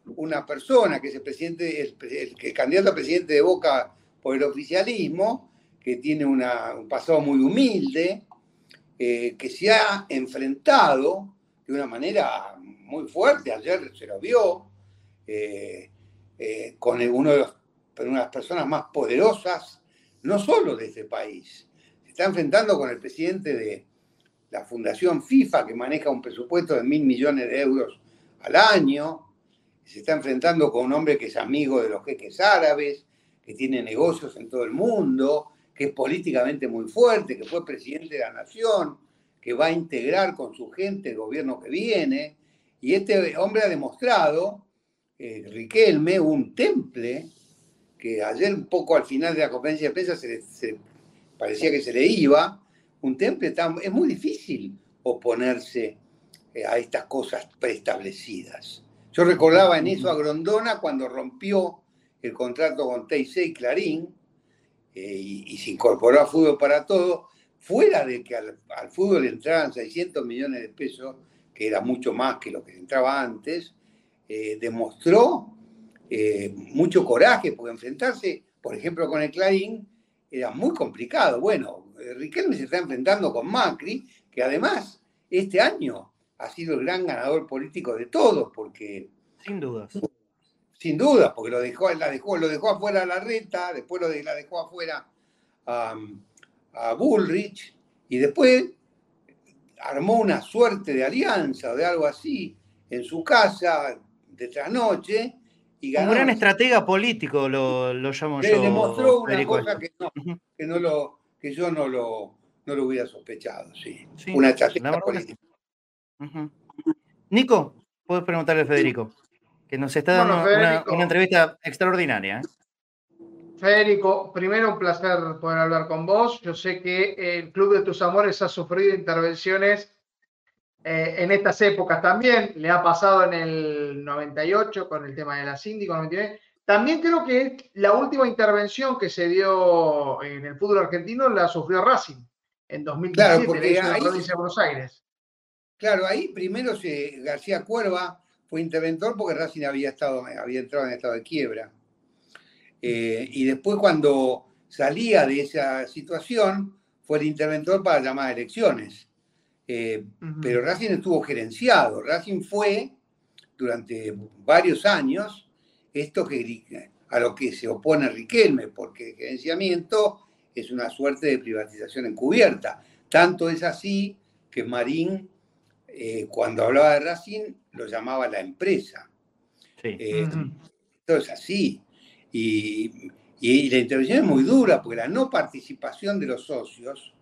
una persona que es el presidente, el, candidato a presidente de Boca por el oficialismo, que tiene un pasado muy humilde, eh, que se ha enfrentado de una manera muy fuerte, ayer se lo vio, eh, eh, con uno de una de las personas más poderosas, no solo de este país, se está enfrentando con el presidente de, la Fundación FIFA, que maneja un presupuesto de mil millones de euros al año, se está enfrentando con un hombre que es amigo de los jeques árabes, que tiene negocios en todo el mundo, que es políticamente muy fuerte, que fue presidente de la nación, que va a integrar con su gente el gobierno que viene. Y este hombre ha demostrado, eh, Riquelme, un temple, que ayer un poco al final de la conferencia de prensa se parecía que se le iba, un temple es muy difícil oponerse eh, a estas cosas preestablecidas. Yo recordaba en eso a Grondona cuando rompió el contrato con TIC y Clarín eh, y, se incorporó a Fútbol para Todo, fuera de que al, fútbol entraran 600 millones de pesos, que era mucho más que lo que entraba antes, eh, demostró mucho coraje, porque enfrentarse, por ejemplo, con el Clarín era muy complicado. Bueno, eh, Riquelme se está enfrentando con Macri, que además este año ha sido el gran ganador político de todos, porque... Sin dudas. Sin dudas, porque lo dejó, la dejó, lo dejó afuera a la reta, después lo de, la dejó afuera a, a Bullrich, y después armó una suerte de alianza o de algo así en su casa de trasnoche y ganó. Un gran estratega político lo, lo llamo yo. Le demostró una cosa que que no lo, que yo no lo, no lo hubiera sospechado, sí. Una estrategia política. Nico, puedes preguntarle a Federico, que nos está dando una, entrevista extraordinaria. ¿eh? Federico, primero un placer poder hablar con vos. Yo sé que el Club de tus Amores ha sufrido intervenciones eh, en estas épocas también. Le ha pasado en el 98 con el tema de la síndico, 99. También creo que la última intervención que se dio en el fútbol argentino la sufrió Racing en 2017 claro, en la provincia de Buenos Aires. Claro, ahí primero se, García Cuerva fue interventor porque Racing había, estado, había entrado en estado de quiebra. Eh, y después cuando salía de esa situación, fue el interventor para llamar a elecciones. Eh, pero Racing estuvo gerenciado. Racing fue durante varios años esto que, a lo que se opone Riquelme, porque el gerenciamiento es una suerte de privatización encubierta. Tanto es así que Marín, eh, cuando hablaba de Racing, lo llamaba la empresa. Sí. Eh, es así. Y, la intervención es muy dura, porque la no participación de los socios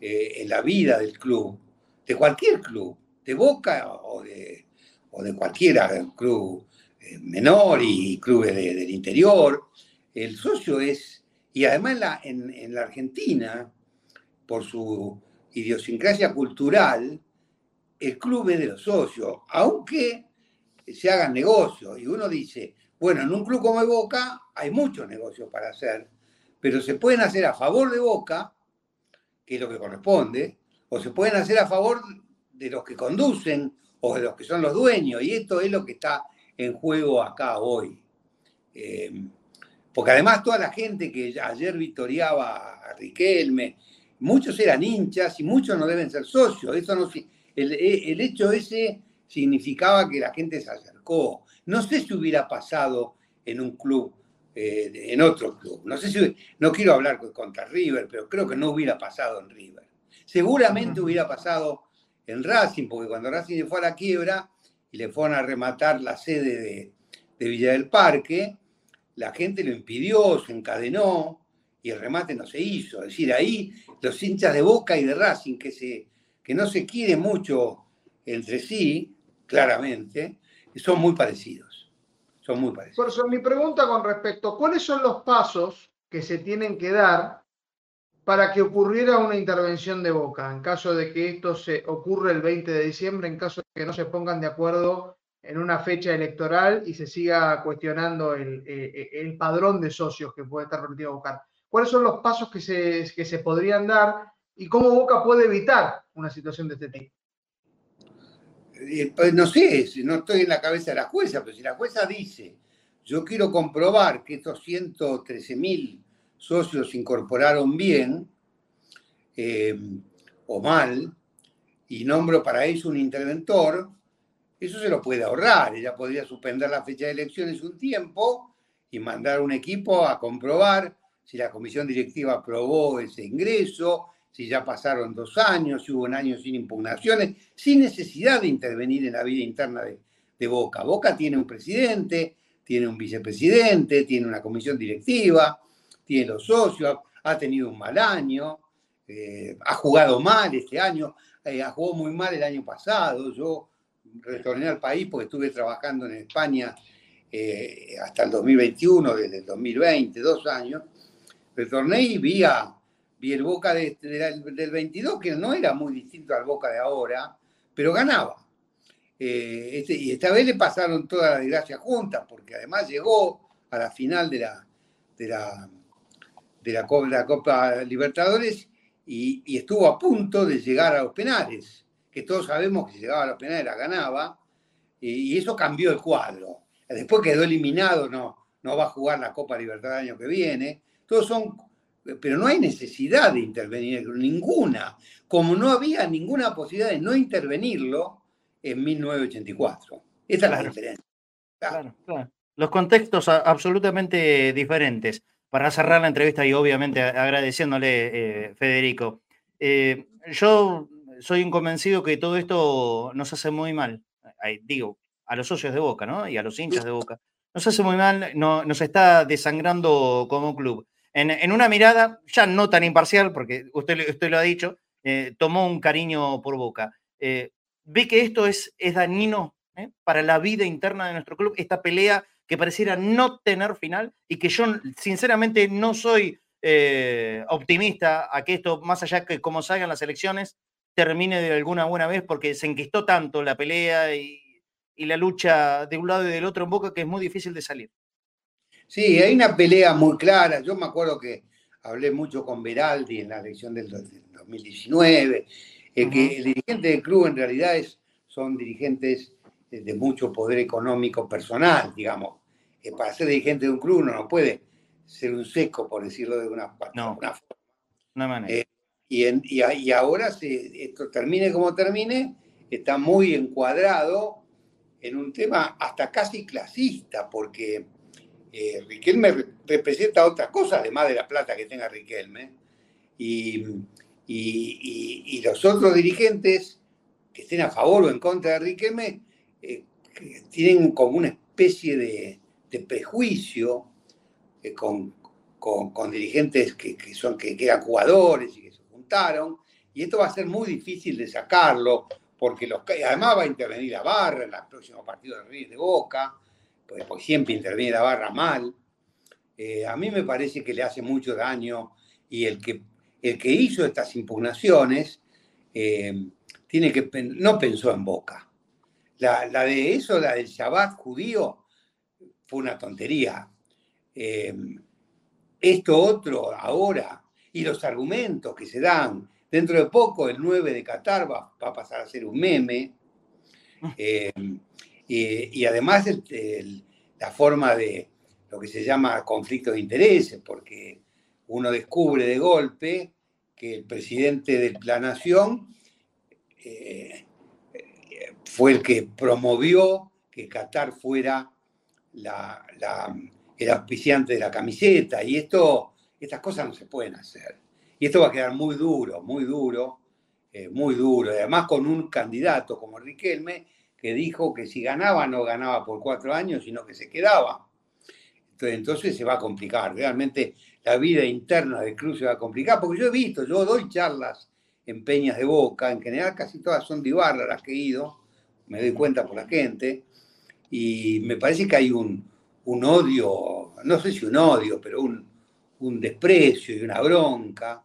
eh, en la vida del club, de cualquier club, de Boca o de, o de cualquier club menor y clubes del interior, el socio es, Y además en la, en la Argentina, por su idiosincrasia cultural, el club es de los socios, aunque se hagan negocios. Y uno dice, bueno, en un club como el Boca hay muchos negocios para hacer, pero se pueden hacer a favor de Boca, que es lo que corresponde, o se pueden hacer a favor de los que conducen o de los que son los dueños. Y esto es lo que está en juego acá hoy. Eh, porque además toda la gente que ayer victoriaba a Riquelme, muchos eran hinchas y muchos no deben ser socios. Eso no, el, el hecho ese significaba que la gente se acercó. No sé si hubiera pasado en un club, eh, en otro club. No sé si, no quiero hablar contra River, pero creo que no hubiera pasado en River. Seguramente hubiera pasado en Racing, porque cuando Racing se fue a la quiebra y le fueron a rematar la sede de, de Villa del Parque, la gente lo impidió, se encadenó y el remate no se hizo. Es decir, ahí los hinchas de Boca y de Racing, que, se, que no se quieren mucho entre sí, claramente, son muy parecidos. Son muy parecidos. Por eso mi pregunta con respecto, ¿cuáles son los pasos que se tienen que dar para que ocurriera una intervención de Boca, en caso de que esto se ocurra el 20 de diciembre, en caso de que no se pongan de acuerdo en una fecha electoral y se siga cuestionando el, eh, el padrón de socios que puede estar permitido Boca? ¿Cuáles son los pasos que se, que se podrían dar y cómo Boca puede evitar una situación de este tipo? Pues no sé, no estoy en la cabeza de la jueza, pero si la jueza dice, yo quiero comprobar que estos 113 mil socios se incorporaron bien eh, o mal, y nombro para eso un interventor, eso se lo puede ahorrar. Ella podría suspender la fecha de elecciones un tiempo y mandar un equipo a comprobar si la comisión directiva aprobó ese ingreso, si ya pasaron dos años, si hubo un año sin impugnaciones, sin necesidad de intervenir en la vida interna de, Boca. Boca tiene un presidente, tiene un vicepresidente, tiene una comisión directiva, tiene los socios, ha tenido un mal año, eh, ha jugado mal este año, eh, ha jugado muy mal el año pasado. Yo retorné al país porque estuve trabajando en España eh, hasta el 2021, desde el 2020, dos años. Retorné y vi a, vi el Boca del 22, que no era muy distinto al Boca de ahora, pero ganaba. Eh, este, y esta vez le pasaron toda la desgracia juntas, porque además llegó a la final de la, de la, de la, Copa, Libertadores y, estuvo a punto de llegar a los penales, que todos sabemos que si llegaba a los penales la ganaba, y, eso cambió el cuadro. Después quedó eliminado, no, no va a jugar la Copa Libertadores el año que viene. Todos son pero no hay necesidad de intervenir, ninguna, como no había ninguna posibilidad de no intervenirlo en 1984. Esa es la diferencia. Claro, claro. Los contextos absolutamente diferentes. Para cerrar la entrevista y obviamente agradeciéndole, eh, Federico, eh, yo soy un convencido que todo esto nos hace muy mal. Digo, a los socios de Boca, ¿no? Y a los hinchas de Boca. Nos hace muy mal, no, nos está desangrando como club en, una mirada ya no tan imparcial, porque usted, usted lo ha dicho, eh, tomó un cariño por boca. Eh, ¿Ve que esto es, es dañino eh, para la vida interna de nuestro club, esta pelea que pareciera no tener final y que yo sinceramente no soy optimista a que esto, más allá que como salgan las elecciones, termine de alguna buena vez porque se enquistó tanto la pelea y, y la lucha de un lado y del otro en Boca que es muy difícil de salir. Sí, hay una pelea muy clara. Yo me acuerdo que hablé mucho con Beraldi en la elección del 2019, eh, que el dirigente del club en realidad es, son dirigentes de mucho poder económico personal, digamos. Eh, para ser dirigente de un club uno no puede ser un seco, por decirlo de una, no, una forma. No manera. Eh, y, y, ahora, se, esto termine como termine, está muy encuadrado en un tema hasta casi clasista, porque eh, Riquelme representa otra cosa, además de la plata que tenga Riquelme. Y, y, los otros dirigentes que estén a favor o en contra de Riquelme eh, tienen como una especie de, prejuicio eh, con, con, dirigentes que, son, que, eran jugadores y que se juntaron. Y esto va a ser muy difícil de sacarlo, porque los, además va a intervenir la barra en los próximos partidos de Ríos de Boca porque, siempre interviene la barra mal. eh, a mí me parece que le hace mucho daño y el que, el que hizo estas impugnaciones eh, tiene que, no pensó en Boca. La, de eso, la del Shabbat judío, fue una tontería. Eh, esto otro ahora y los argumentos que se dan, dentro de poco el 9 de Qatar va, a pasar a ser un meme. Ah. Y, además la forma de, lo que se llama conflicto de intereses, porque uno descubre de golpe que el presidente de la nación eh, fue el que promovió que Qatar fuera el auspiciante de la camiseta, y esto, estas cosas no se pueden hacer. Y esto va a quedar muy duro, muy duro, eh, muy duro, además con un candidato como Riquelme, que dijo que si ganaba no ganaba por cuatro años, sino que se quedaba entonces se va a complicar. Realmente la vida interna del club se va a complicar, porque yo he visto, yo doy charlas en peñas de boca, en general casi todas son de Ibarra las que he ido, me doy cuenta por la gente, y me parece que hay un, odio, no sé si un odio, pero un, desprecio y una bronca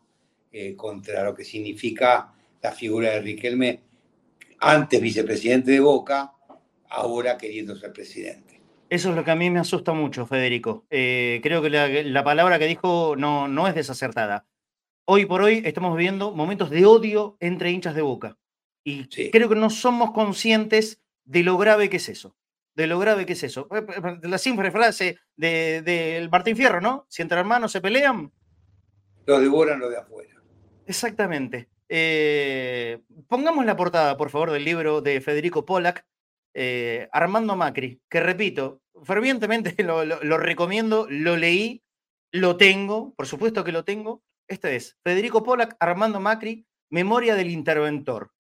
eh, contra lo que significa la figura de Riquelme, antes vicepresidente de Boca, ahora queriendo ser presidente. Eso es lo que a mí me asusta mucho, Federico. Eh, creo que la, palabra que dijo no, no es desacertada. Hoy por hoy estamos viviendo momentos de odio entre hinchas de boca. Y creo que no somos conscientes de lo grave que es eso. De lo grave que es eso. Eh, eh, la simple frase del de, Martín Fierro, ¿no? Si entre hermanos se pelean. Lo devoran lo de afuera. Exactamente. Pongamos la portada, por favor, del libro de Federico Pollack, eh, Armando Macri, que repito, fervientemente lo, recomiendo, lo leí, lo tengo, por supuesto que lo tengo. Este es Federico Pollack, Armando Macri, Memoria del Interventor.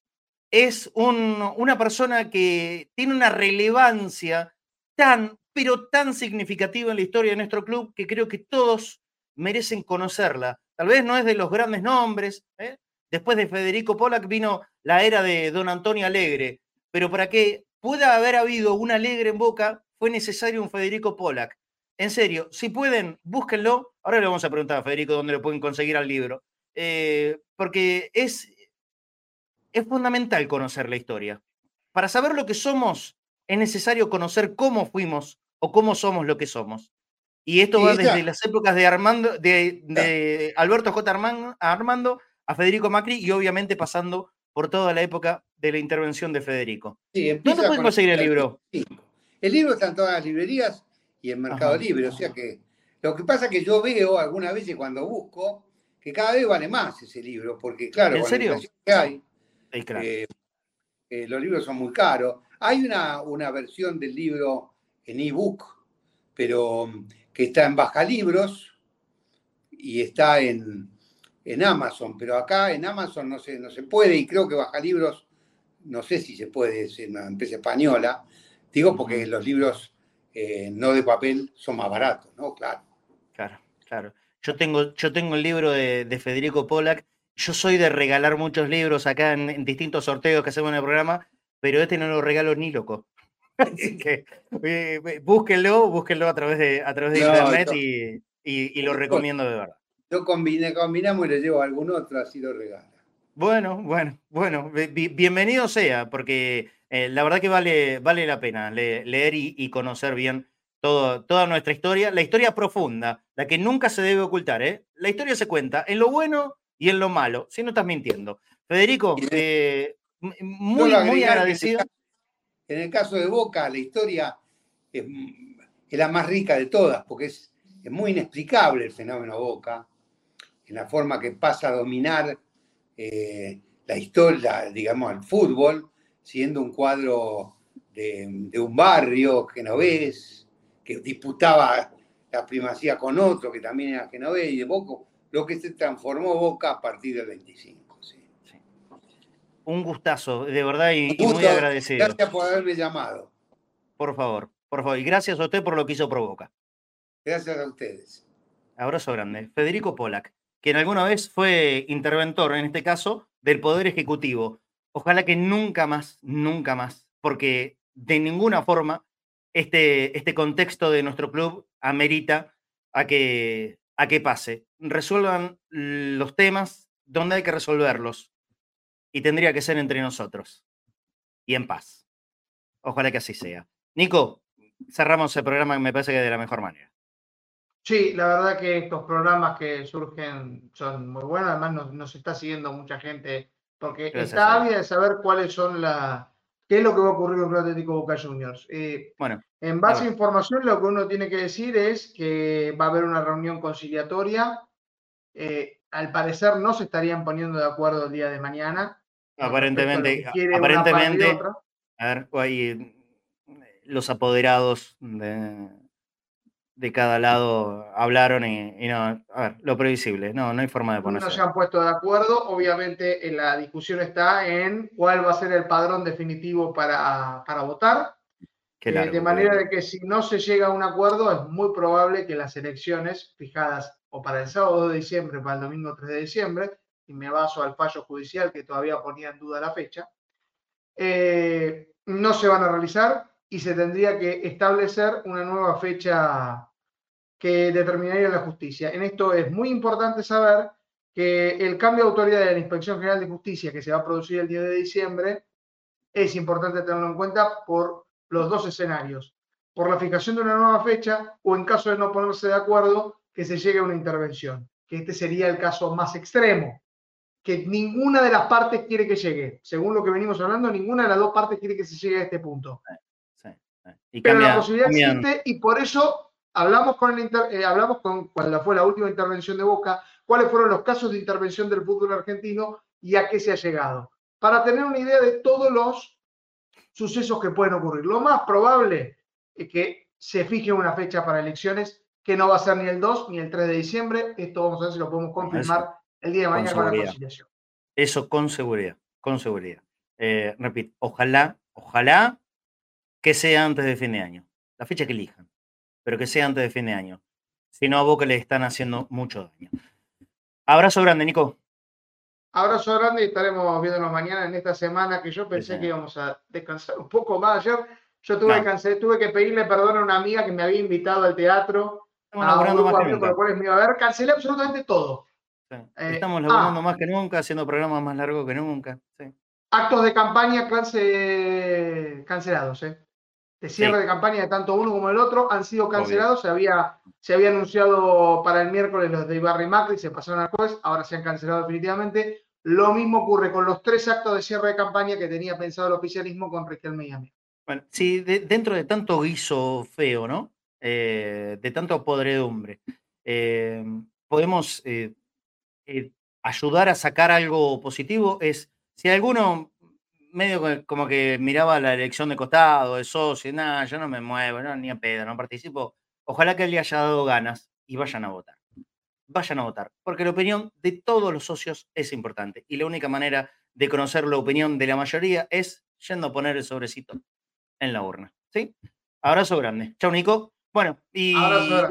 Es una persona que tiene una relevancia tan, pero tan significativa en la historia de nuestro club que creo que todos merecen conocerla. Tal vez no es de los grandes nombres. ¿eh? Después de Federico Pollack vino la era de Don Antonio Alegre, pero para que pueda haber habido un alegre en Boca, fue necesario un Federico Pollack. En serio, si pueden, búsquenlo. Ahora le vamos a preguntar a Federico dónde lo pueden conseguir al libro. Eh, porque es, es fundamental conocer la historia. Para saber lo que somos, es necesario conocer cómo fuimos o cómo somos lo que somos. Y esto va desde las épocas de, Armando, de, Alberto J. Armando a Federico Macri y obviamente pasando por toda la época de la intervención de Federico. ¿Dónde pueden conseguir el libro? El libro está en todas las librerías y en Mercado Libre, o sea que lo que pasa es que yo veo algunas veces cuando busco que cada vez vale más ese libro, porque claro, ¿En serio? que hay, eh, eh, los libros son muy caros. Hay una, una versión del libro en ebook, pero mm, que está en Baja Libros y está en, en Amazon, pero acá en Amazon no se, no se puede y creo que Baja Libros, no sé si se puede, es una empresa española, digo porque los libros eh, no de papel son más baratos, ¿no? Claro. Claro, claro. Yo tengo, yo tengo el libro de, Federico Pollack, yo soy de regalar muchos libros acá en, distintos sorteos que hacemos en el programa, pero este no lo regalo ni loco. Así que eh, búsquenlo, búsquenlo a través de, a través de internet y, y lo recomiendo de verdad. Yo combiné, combinamos y le llevo a algún otro, así lo regala. Bueno, bueno, bueno, bienvenido sea, porque eh, la verdad que vale, vale la pena leer y, conocer bien todo, toda nuestra historia, la historia profunda, la que nunca se debe ocultar, ¿eh? La historia se cuenta en lo bueno y en lo malo, si no estás mintiendo. Federico, eh, muy, muy agradecido. En el caso de Boca, la historia es, es la más rica de todas, porque es, es muy inexplicable el fenómeno Boca en la forma que pasa a dominar eh, la historia, digamos, al fútbol, siendo un cuadro de, un barrio genovés, que disputaba la primacía con otro, que también era genovés, y de poco, lo que se transformó Boca a partir del 25. Un gustazo, de verdad, y, muy agradecido. Gracias por haberme llamado. Por favor, por favor, y gracias a usted por lo que hizo Provoca. Gracias a ustedes. Abrazo grande. Federico Polak quien alguna vez fue interventor, en este caso, del Poder Ejecutivo. Ojalá que nunca más, nunca más, porque de ninguna forma este, este contexto de nuestro club amerita a que, a que pase. Resuelvan los temas donde hay que resolverlos. Y tendría que ser entre nosotros. Y en paz. Ojalá que así sea. Nico, cerramos el programa, me parece que de la mejor manera. Sí, la verdad que estos programas que surgen son muy buenos. Además, nos, está siguiendo mucha gente porque está ávida de saber cuáles son las. ¿Qué es lo que va a ocurrir con el Atlético Boca Juniors? Eh, bueno, en base a, información, lo que uno tiene que decir es que va a haber una reunión conciliatoria. Eh, al parecer no se estarían poniendo de acuerdo el día de mañana. Aparentemente, aparentemente, a ver, hay los apoderados de, de cada lado hablaron y, no, a ver, lo previsible, no, no hay forma de ponerse. No se han puesto de acuerdo, obviamente la discusión está en cuál va a ser el padrón definitivo para, para votar, eh, de manera de que si no se llega a un acuerdo es muy probable que las elecciones fijadas o para el sábado 2 de diciembre, para el domingo 3 de diciembre, y me baso al fallo judicial que todavía ponía en duda la fecha, eh, no se van a realizar y se tendría que establecer una nueva fecha que determinaría la justicia. En esto es muy importante saber que el cambio de autoridad de la Inspección General de Justicia que se va a producir el 10 de diciembre es importante tenerlo en cuenta por los dos escenarios. Por la fijación de una nueva fecha o en caso de no ponerse de acuerdo, que se llegue a una intervención, que este sería el caso más extremo, que ninguna de las partes quiere que llegue. Según lo que venimos hablando, ninguna de las dos partes quiere que se llegue a este punto. Pero la posibilidad existe y por eso hablamos con, el eh, hablamos con cuando fue la última intervención de Boca, cuáles fueron los casos de intervención del fútbol argentino y a qué se ha llegado, para tener una idea de todos los sucesos que pueden ocurrir. Lo más probable es que se fije una fecha para elecciones que no va a ser ni el 2 ni el 3 de diciembre. Esto vamos a ver si lo podemos confirmar el día de mañana con, la conciliación. Eso con seguridad, con seguridad. Eh, repito, ojalá, ojalá que sea antes de fin de año, la fecha que elijan, pero que sea antes de fin de año. Si no, a Boca le están haciendo mucho daño. Abrazo grande, Nico. Abrazo grande y estaremos viéndonos mañana en esta semana que yo pensé que íbamos a descansar un poco más. Ayer yo tuve, que, tuve que pedirle perdón a una amiga que me había invitado al teatro. Estamos a un más que nunca. me iba a ver. Cancelé absolutamente todo. Eh, Estamos laburando ah. más que nunca, haciendo programas más largos que nunca. Actos de campaña cancelados. ¿eh? De cierre de campaña de tanto uno como el otro han sido cancelados. Se había, se había anunciado para el miércoles los de Ibarri Macri, se pasaron al jueves, ahora se han cancelado definitivamente. Lo mismo ocurre con los tres actos de cierre de campaña que tenía pensado el oficialismo con Riquelme y Bueno, sí, dentro de tanto guiso feo, ¿no? Eh, de tanto podredumbre, eh, podemos eh, ayudar a sacar algo positivo. Es si alguno medio como que miraba la elección de costado, de socio, nada, yo no me muevo, no, ni a pedo, no participo. Ojalá que él le haya dado ganas y vayan a votar. Vayan a votar, porque la opinión de todos los socios es importante y la única manera de conocer la opinión de la mayoría es yendo a poner el sobrecito en la urna. ¿Sí? Abrazo grande. Chau, Nico. Bueno, y,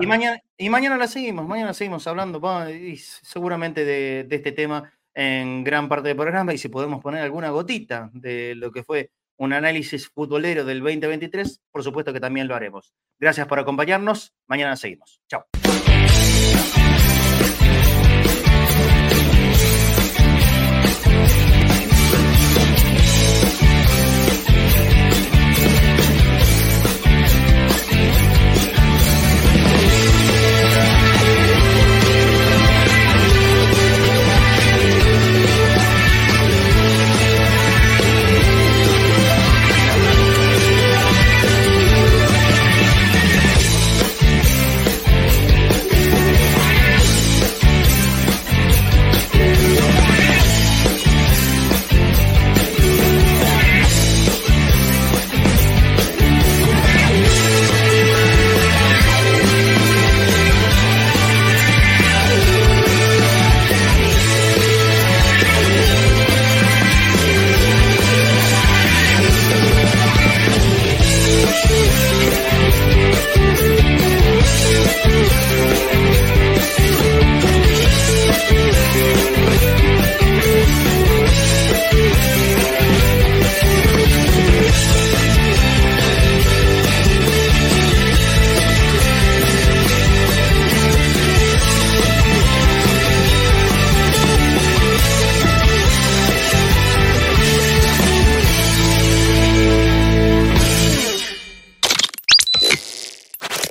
mañana, y mañana la seguimos, mañana seguimos hablando seguramente de este tema en gran parte del programa y si podemos poner alguna gotita de lo que fue un análisis futbolero del 2023, por supuesto que también lo haremos. Gracias por acompañarnos. Mañana seguimos. Chao.